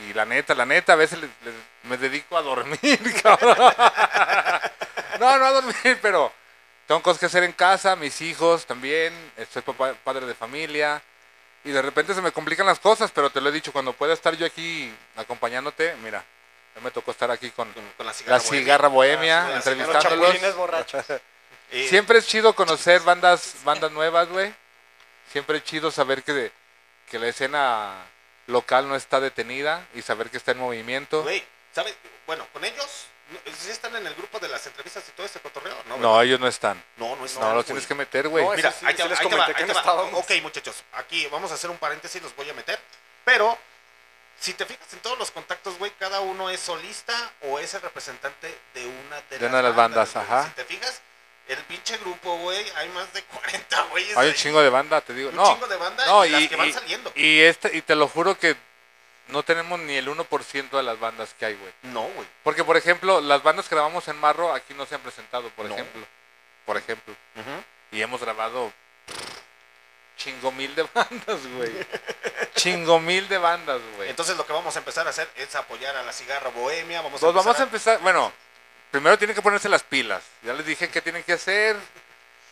Y la neta, la neta, a veces les- les- me dedico a dormir, (laughs) cabrón. No, no a dormir, pero tengo cosas que hacer en casa, mis hijos también, soy papá, padre de familia. Y de repente se me complican las cosas, pero te lo he dicho, cuando pueda estar yo aquí acompañándote, mira, me tocó estar aquí con, con la la cigarra cigarra, bohemia. bohemia, Ah, sí, entrevistándolos. Los borrachos. (laughs) Y- Siempre es chido conocer bandas, bandas nuevas, güey. Siempre es chido saber que, de- que la escena local no está detenida y saber que está en movimiento. Güey, ¿sabes? Bueno, con ellos, no- ¿sí están en el grupo de las entrevistas y todo ese cotorreo? No, No, ellos no están. No, no están, No, los tienes que meter, güey. No, Mira, sí, ahí te, les ahí te va, ahí te va. Ok, muchachos, aquí vamos a hacer un paréntesis, los voy a meter. Pero, si te fijas en todos los contactos, güey, cada uno es solista o es el representante de una de, De una de las bandas, güey. ajá. Si te fijas, el pinche grupo, güey, hay más de 40 güeyes. Hay un ahí. chingo de banda, te digo. Un no, chingo de banda no, y las que van saliendo. Y, este, y te lo juro que no tenemos ni el 1% de las bandas que hay, güey. No, güey. Porque, por ejemplo, las bandas que grabamos en Marro aquí no se han presentado, por No. ejemplo. Por ejemplo. Y hemos grabado chingo mil de (laughs) bandas, güey. (laughs) chingo mil de bandas, güey. Entonces lo que vamos a empezar a hacer es apoyar a la cigarra bohemia. Vamos a Pues vamos a empezar, bueno, primero tienen que ponerse las pilas. Ya les dije qué tienen que hacer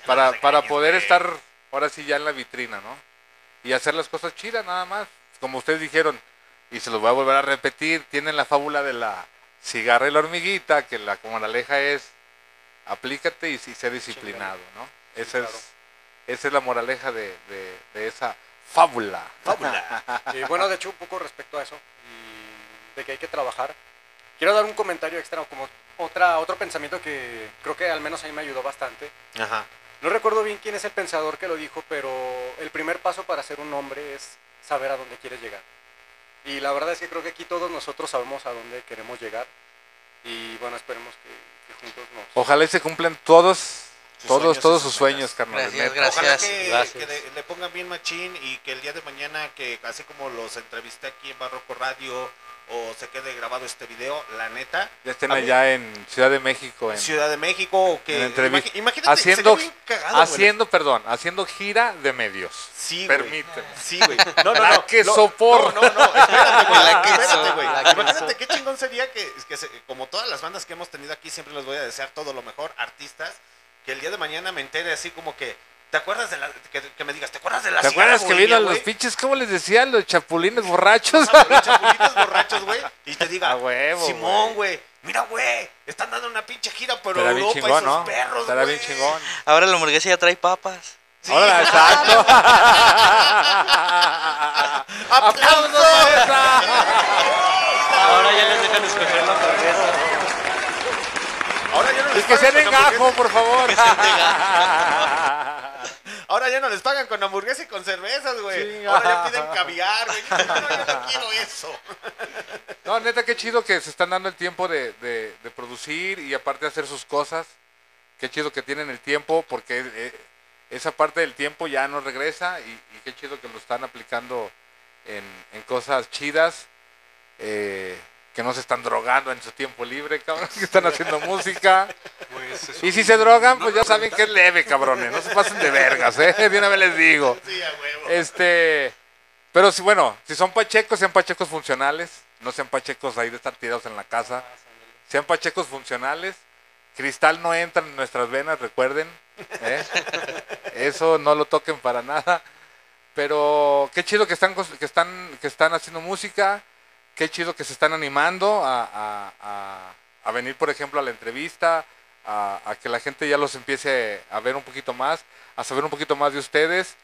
para, para poder estar ahora sí ya en la vitrina, ¿no? Y hacer las cosas chidas nada más. Como ustedes dijeron, y se los voy a volver a repetir, tienen la fábula de la cigarra y la hormiguita, que la moraleja es aplícate y, y sé disciplinado, ¿no? Esa es, esa es la moraleja de, de- de esa Fábula. Fábula. (laughs) Y bueno, de hecho, un poco respecto a eso, y de que hay que trabajar, quiero dar un comentario extra, como otra, otro pensamiento que creo que al menos a mí me ayudó bastante. Ajá. No recuerdo bien quién es el pensador que lo dijo, pero el primer paso para ser un hombre es saber a dónde quieres llegar. Y la verdad es que creo que aquí todos nosotros sabemos a dónde queremos llegar. Y bueno, esperemos que, que juntos nos... Ojalá y se cumplan todos, Sus todos, sueños todos sus sueños, carnal. Gracias, gracias. Ojalá que, Gracias. que le, le pongan bien machín y que el día de mañana, que así como los entrevisté aquí en Barroco Radio o se quede grabado este video, la neta, Ya estén mí- allá en Ciudad de México. En, Ciudad de México, o que imagi- imagínate, haciendo, bien cagado, güey. haciendo, perdón, haciendo gira de medios. Sí, güey. Permíteme. Sí, güey. No, no, La no. que. No, no, no. Espérate, güey. (laughs) La que Espérate, güey. la que Imagínate qué chingón sería que, que se- como todas las bandas que hemos tenido aquí, siempre les voy a desear todo lo mejor, artistas, que el día de mañana me entere así como que, ¿te acuerdas de la, que, que me digas, ¿te acuerdas de la ¿Te acuerdas que vino los güey? pinches, cómo les decía, los chapulines borrachos? A los chapulines borrachos, güey, y te diga, (laughs) A huevo, Simón, güey, mira, güey, están dando una pinche gira por Estará bien Europa y chingón, sus ¿no? perros, Estará güey. bien chingón. Ahora la hamburguesa ya trae papas. Sí. Ahora, exacto. (laughs) ¡Aplausos! Ahora ya les dejan escoger la hamburguesa. Ahora ya no Y les que pagan sean en gajo, por favor. (laughs) Ahora ya no les pagan con hamburguesa y con cervezas, güey. Ahora ya piden caviar, güey. No, no, yo no (laughs) quiero eso. No, neta, qué chido que se están dando el tiempo de, de- de producir y aparte hacer sus cosas. Qué chido que tienen el tiempo porque eh, esa parte del tiempo ya no regresa y, y qué chido que lo están aplicando en, en cosas chidas. eh, que no se están drogando en su tiempo libre, cabrón, (laughs) que están haciendo música. Y si se drogan, pues ya saben que es leve, cabrones. No se pasen de vergas, ¿eh? (laughs) De una vez les digo. Sí, a huevo. Este, pero si bueno, si son pachecos, sean pachecos funcionales, no sean pachecos ahí de estar tirados en la casa, sean pachecos funcionales. Cristal no entra en nuestras venas, recuerden. ¿eh? Eso no lo toquen para nada. Pero qué chido que están, que están, que están haciendo música, qué chido que se están animando a, venir, por ejemplo, a la entrevista, a, que la gente ya los empiece a ver un poquito más, a saber un poquito más de ustedes.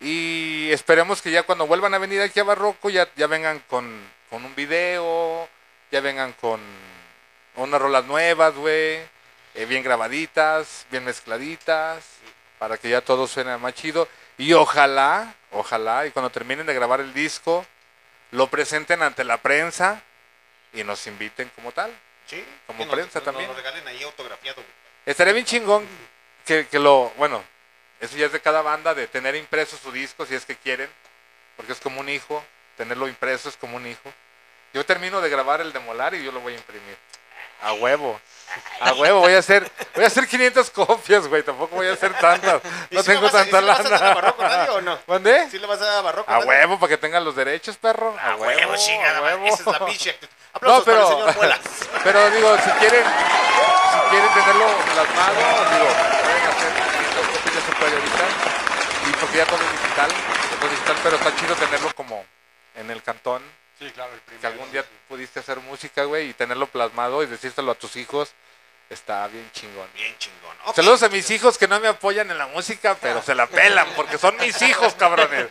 Y esperemos que ya cuando vuelvan a venir aquí a Barroco ya, ya vengan con, con un video, ya vengan con unas rolas nuevas, güey, eh, bien grabaditas, bien mezcladitas, para que ya todo suene más chido. Y ojalá, ojalá, y cuando terminen de grabar el disco, lo presenten ante la prensa y nos inviten como tal. Sí. Como nos- prensa nos- también. Nos regalen ahí autografiado, güey. Estaría bien chingón que, que lo, bueno, eso ya es de cada banda, de tener impreso su disco si es que quieren, porque es como un hijo, tenerlo impreso es como un hijo. Yo termino de grabar el de Molar y yo lo voy a imprimir. A huevo. A huevo, voy a hacer, voy a hacer 500 copias, güey, tampoco voy a hacer tantas. (laughs) ¿Y No si tengo vas a- y tanta si le vas a dar a lana. Barroco Radio o no? ¿Mandé? ¿Sí le vas a dar a Barroco A Radio? huevo, para que tengan los derechos, perro. A, A huevo, chingada, a madre, huevo. Esa es la pinche actitud. (laughs) Aplausos No, pero, para el señor Muelas. (laughs) pero digo, si quieren, si quieren tenerlo plasmado, digo, pueden hacer 500 copias, puede ahorita. Y porque ya todo es digital, todo es digital, pero está chido tenerlo como en el cantón. Sí, claro, el Que algún día pudiste hacer música, güey, y tenerlo plasmado y decírselo a tus hijos, está bien chingón. Bien chingón. Ok. Saludos a mis hijos que no me apoyan en la música, pero se la pelan porque son mis hijos, cabrones. Ok,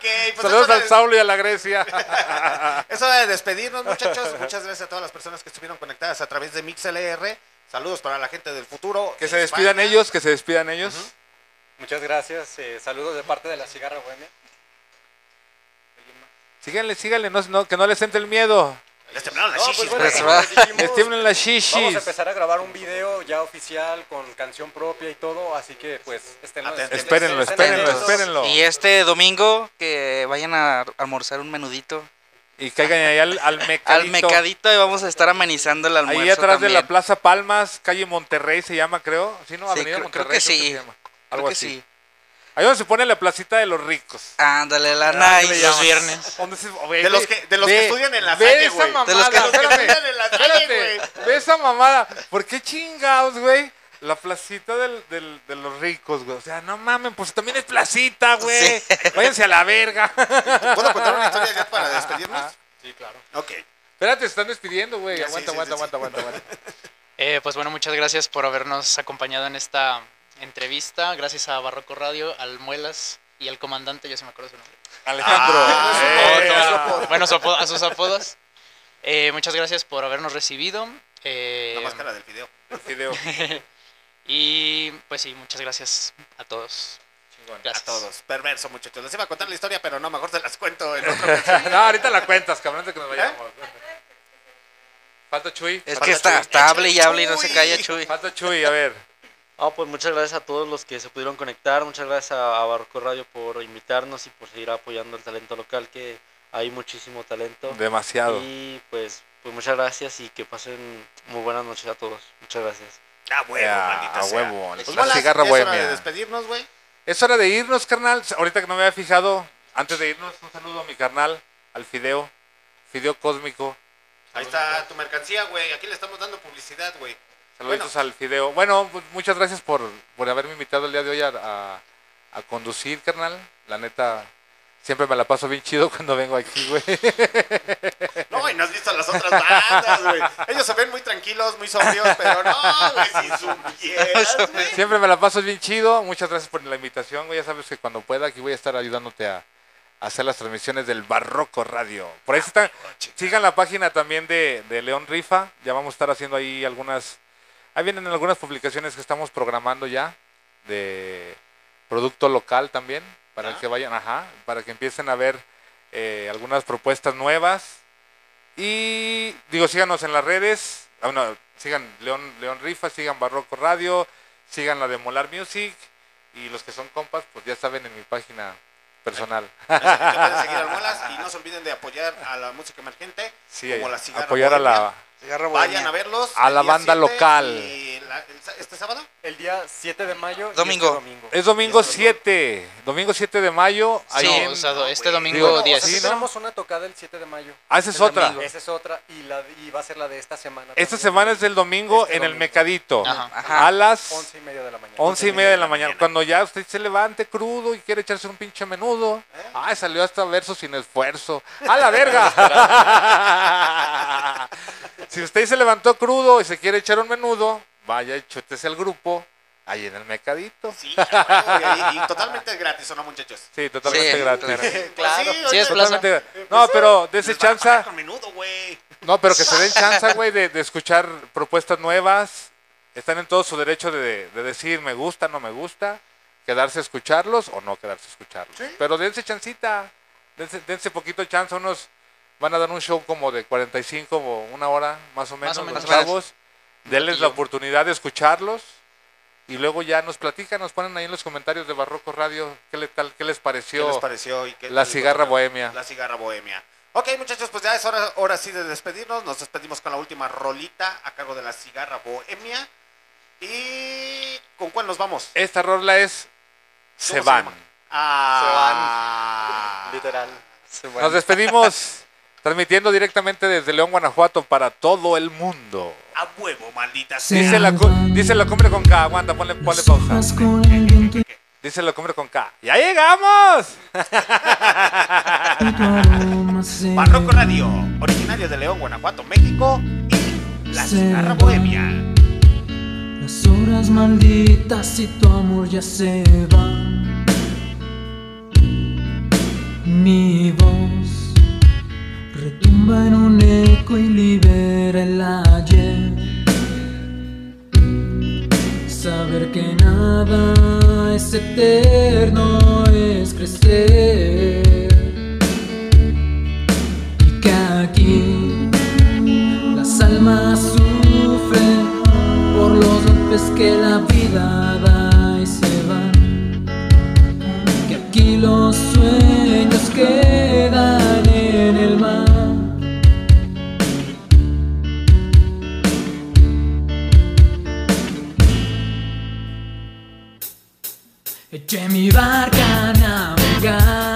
pues Saludos al de- Saulo y a la Grecia. (laughs) Es hora de despedirnos, muchachos. Muchas gracias a todas las personas que estuvieron conectadas a través de MixLR. Saludos para la gente del futuro. Que de se despidan ellos, que se despidan ellos. Muchas gracias. eh, saludos de parte de la cigarra bohemia. Síganle, síganle, no, no, que no les entre el miedo. Les temblaron las No, pues shishis, bueno, güey. como les tiemblan las Vamos a shishis. empezar a grabar un video ya oficial con canción propia y todo, así que pues estén Atentos. Espérenlo, espérenlo, espérenlo. Y este domingo que vayan a almorzar un menudito. Y caigan ahí al, al mecadito. Al mecadito y vamos a estar amenizando el almuerzo Ahí atrás de la también. Plaza Palmas, calle Monterrey se llama, creo. ¿Sí, no? Sí, Avenida creo- Monterrey. creo que creo sí. se llama. Creo Algo que así. sí. Ahí donde se pone la placita de los ricos. Ándale, la Ah, ¿qué le nice. Los viernes. Donde se- güey, De los güey, que- de los que ve- estudian en la ve Salle, esa güey. mamada, De los que espérame, estudian en la Salle, espérate, ve esa mamada. ¿Por qué chingados, güey? La placita del, del- de los ricos, güey. O sea, no mamen, pues también es placita, güey. Váyanse a la verga. ¿Puedo contar una historia ya para despedirnos? Sí, claro. Ok. Espérate, se están despidiendo, güey. Ya, sí, Aguanta, sí, aguanta, sí, sí. aguanta, aguanta, aguanta. Eh, pues bueno, muchas gracias por habernos acompañado en esta, entrevista, gracias a Barroco Radio, al Muelas y al comandante, yo sí me acuerdo su nombre. Alejandro. Ah, Eh, su apodo. bueno, su apodo- a sus apodos. Eh, muchas gracias por habernos recibido. eh, La máscara del video. (laughs) El video. (laughs) y pues sí, muchas gracias a todos. Gracias. A todos. Perverso, muchachos. Les iba a contar la historia, pero no, mejor se las cuento en otra (laughs) ocasión. no, ahorita la cuentas, cabrón, que nos vayamos. Falta Chuy. Es Falta que está, Chuy. está hable y hable y no se calla, Chuy. Falta Chuy, a ver. Ah, pues muchas gracias a todos los que se pudieron conectar, muchas gracias a, Barroco Radio por invitarnos y por seguir apoyando el talento local, que hay muchísimo talento. Demasiado. Y pues, pues muchas gracias y que pasen muy buenas noches a todos. Muchas gracias. A huevo, Ya, maldita a sea. huevo. Pues La cigarra es hora de despedirnos, güey. Es hora de irnos, carnal. Ahorita que no me había fijado, antes de irnos, un saludo a mi carnal, al Fideo. Fideo Cósmico. Ahí está tu mercancía, güey. Aquí le estamos dando publicidad, güey. Saluditos al Fideo. Bueno, pues muchas gracias por, por haberme invitado el día de hoy a, a- a conducir, carnal. La neta, siempre me la paso bien chido (laughs) cuando vengo aquí, güey. No, y no has visto las otras bandas, güey. Ellos se ven muy tranquilos, muy sobrios, pero no, güey, si supieras, (laughs) güey. Siempre me la paso bien chido. Muchas gracias por la invitación, güey. Ya sabes que cuando pueda aquí voy a estar ayudándote a, a hacer las transmisiones del Barroco Radio. Por ahí están. Sigan la página también de, de León Rifa. Ya vamos a estar haciendo ahí algunas. Ahí vienen algunas publicaciones que estamos programando ya de producto local también para que vayan, ajá, para que empiecen a ver eh, algunas propuestas nuevas. Y digo, síganos en las redes. Bueno, sigan León, León Rifa, sigan Barroco Radio, sigan la de Molar Music. Y los que son compas, pues ya saben en mi página personal. Ya pueden seguir al Muelas (laughs) y no se olviden de apoyar a la música emergente. Sí, como la apoyar a la- Vayan a verlos. A el la banda 7 local. y la- el ¿Este sábado? El día 7 de mayo. Domingo. este domingo. Es domingo 7, domingo 7 de mayo. ahí Sí, en- o sea, este domingo Digo, Bueno, o sea, 10. sí sí, ¿no? tenemos una tocada el 7 de mayo. Ah, esa es El otra. domingo. Esa es otra y, la, y va a ser la de esta semana. Esta también. semana es del domingo Este en el. Mecadito. Ajá. Ajá. A las 11 y media de la mañana. once y media de la mañana. Cuando ya usted se levante crudo y quiere echarse un pinche menudo. Ay, salió hasta verso sin esfuerzo. ¡A la verga! (laughs) (laughs) si usted se levantó crudo y se quiere echar un menudo, vaya, échese al grupo ahí en el Mecadito. Sí, y, y totalmente gratis, ¿o no, muchachos? Sí, totalmente Sí, gratis. claro. (laughs) Claro. Sí, es plaza. Totalmente. No, pero de ese Les van a chance. pagar con menudo, güey. No, pero que se den chance, güey, de, de escuchar propuestas nuevas. Están en todo su derecho de, de decir me gusta, no me gusta, quedarse a escucharlos o no quedarse a escucharlos. Pero dense chancita, dense, dense poquito chance. Unos van a dar un show como de 45 o una hora, más o menos, o menos. los chavos. Denles la oportunidad de escucharlos. Y luego ya nos platican, nos ponen ahí en los comentarios de Barroco Radio qué, le, tal, qué les ¿Qué pareció, les pareció? y qué la cigarra les bohemia. La cigarra bohemia. Ok, muchachos, pues ya es hora, hora sí de despedirnos. Nos despedimos con la última rolita a cargo de la cigarra bohemia. ¿Y con cuál nos vamos? Esta rola es Se ¿Cómo se van. Ah. Literal. Nos despedimos (laughs) transmitiendo directamente desde León, Guanajuato para todo el mundo. A huevo, maldita Sí. Dice la, dice la cumbre con K, aguanta, ponle, ponle pausa. Dice la cumbre con K. ¡Ya llegamos! (laughs) Barroco Radio, originario de León, Guanajuato, México. Y la cigarra bohemia. Las horas malditas y tu amor ya se van. Mi voz retumba en un eco y libera el ayer. Saber que nada es eterno es crecer. Y que aquí las almas sufren por los golpes que la vida da ჩემი ვარ განამგან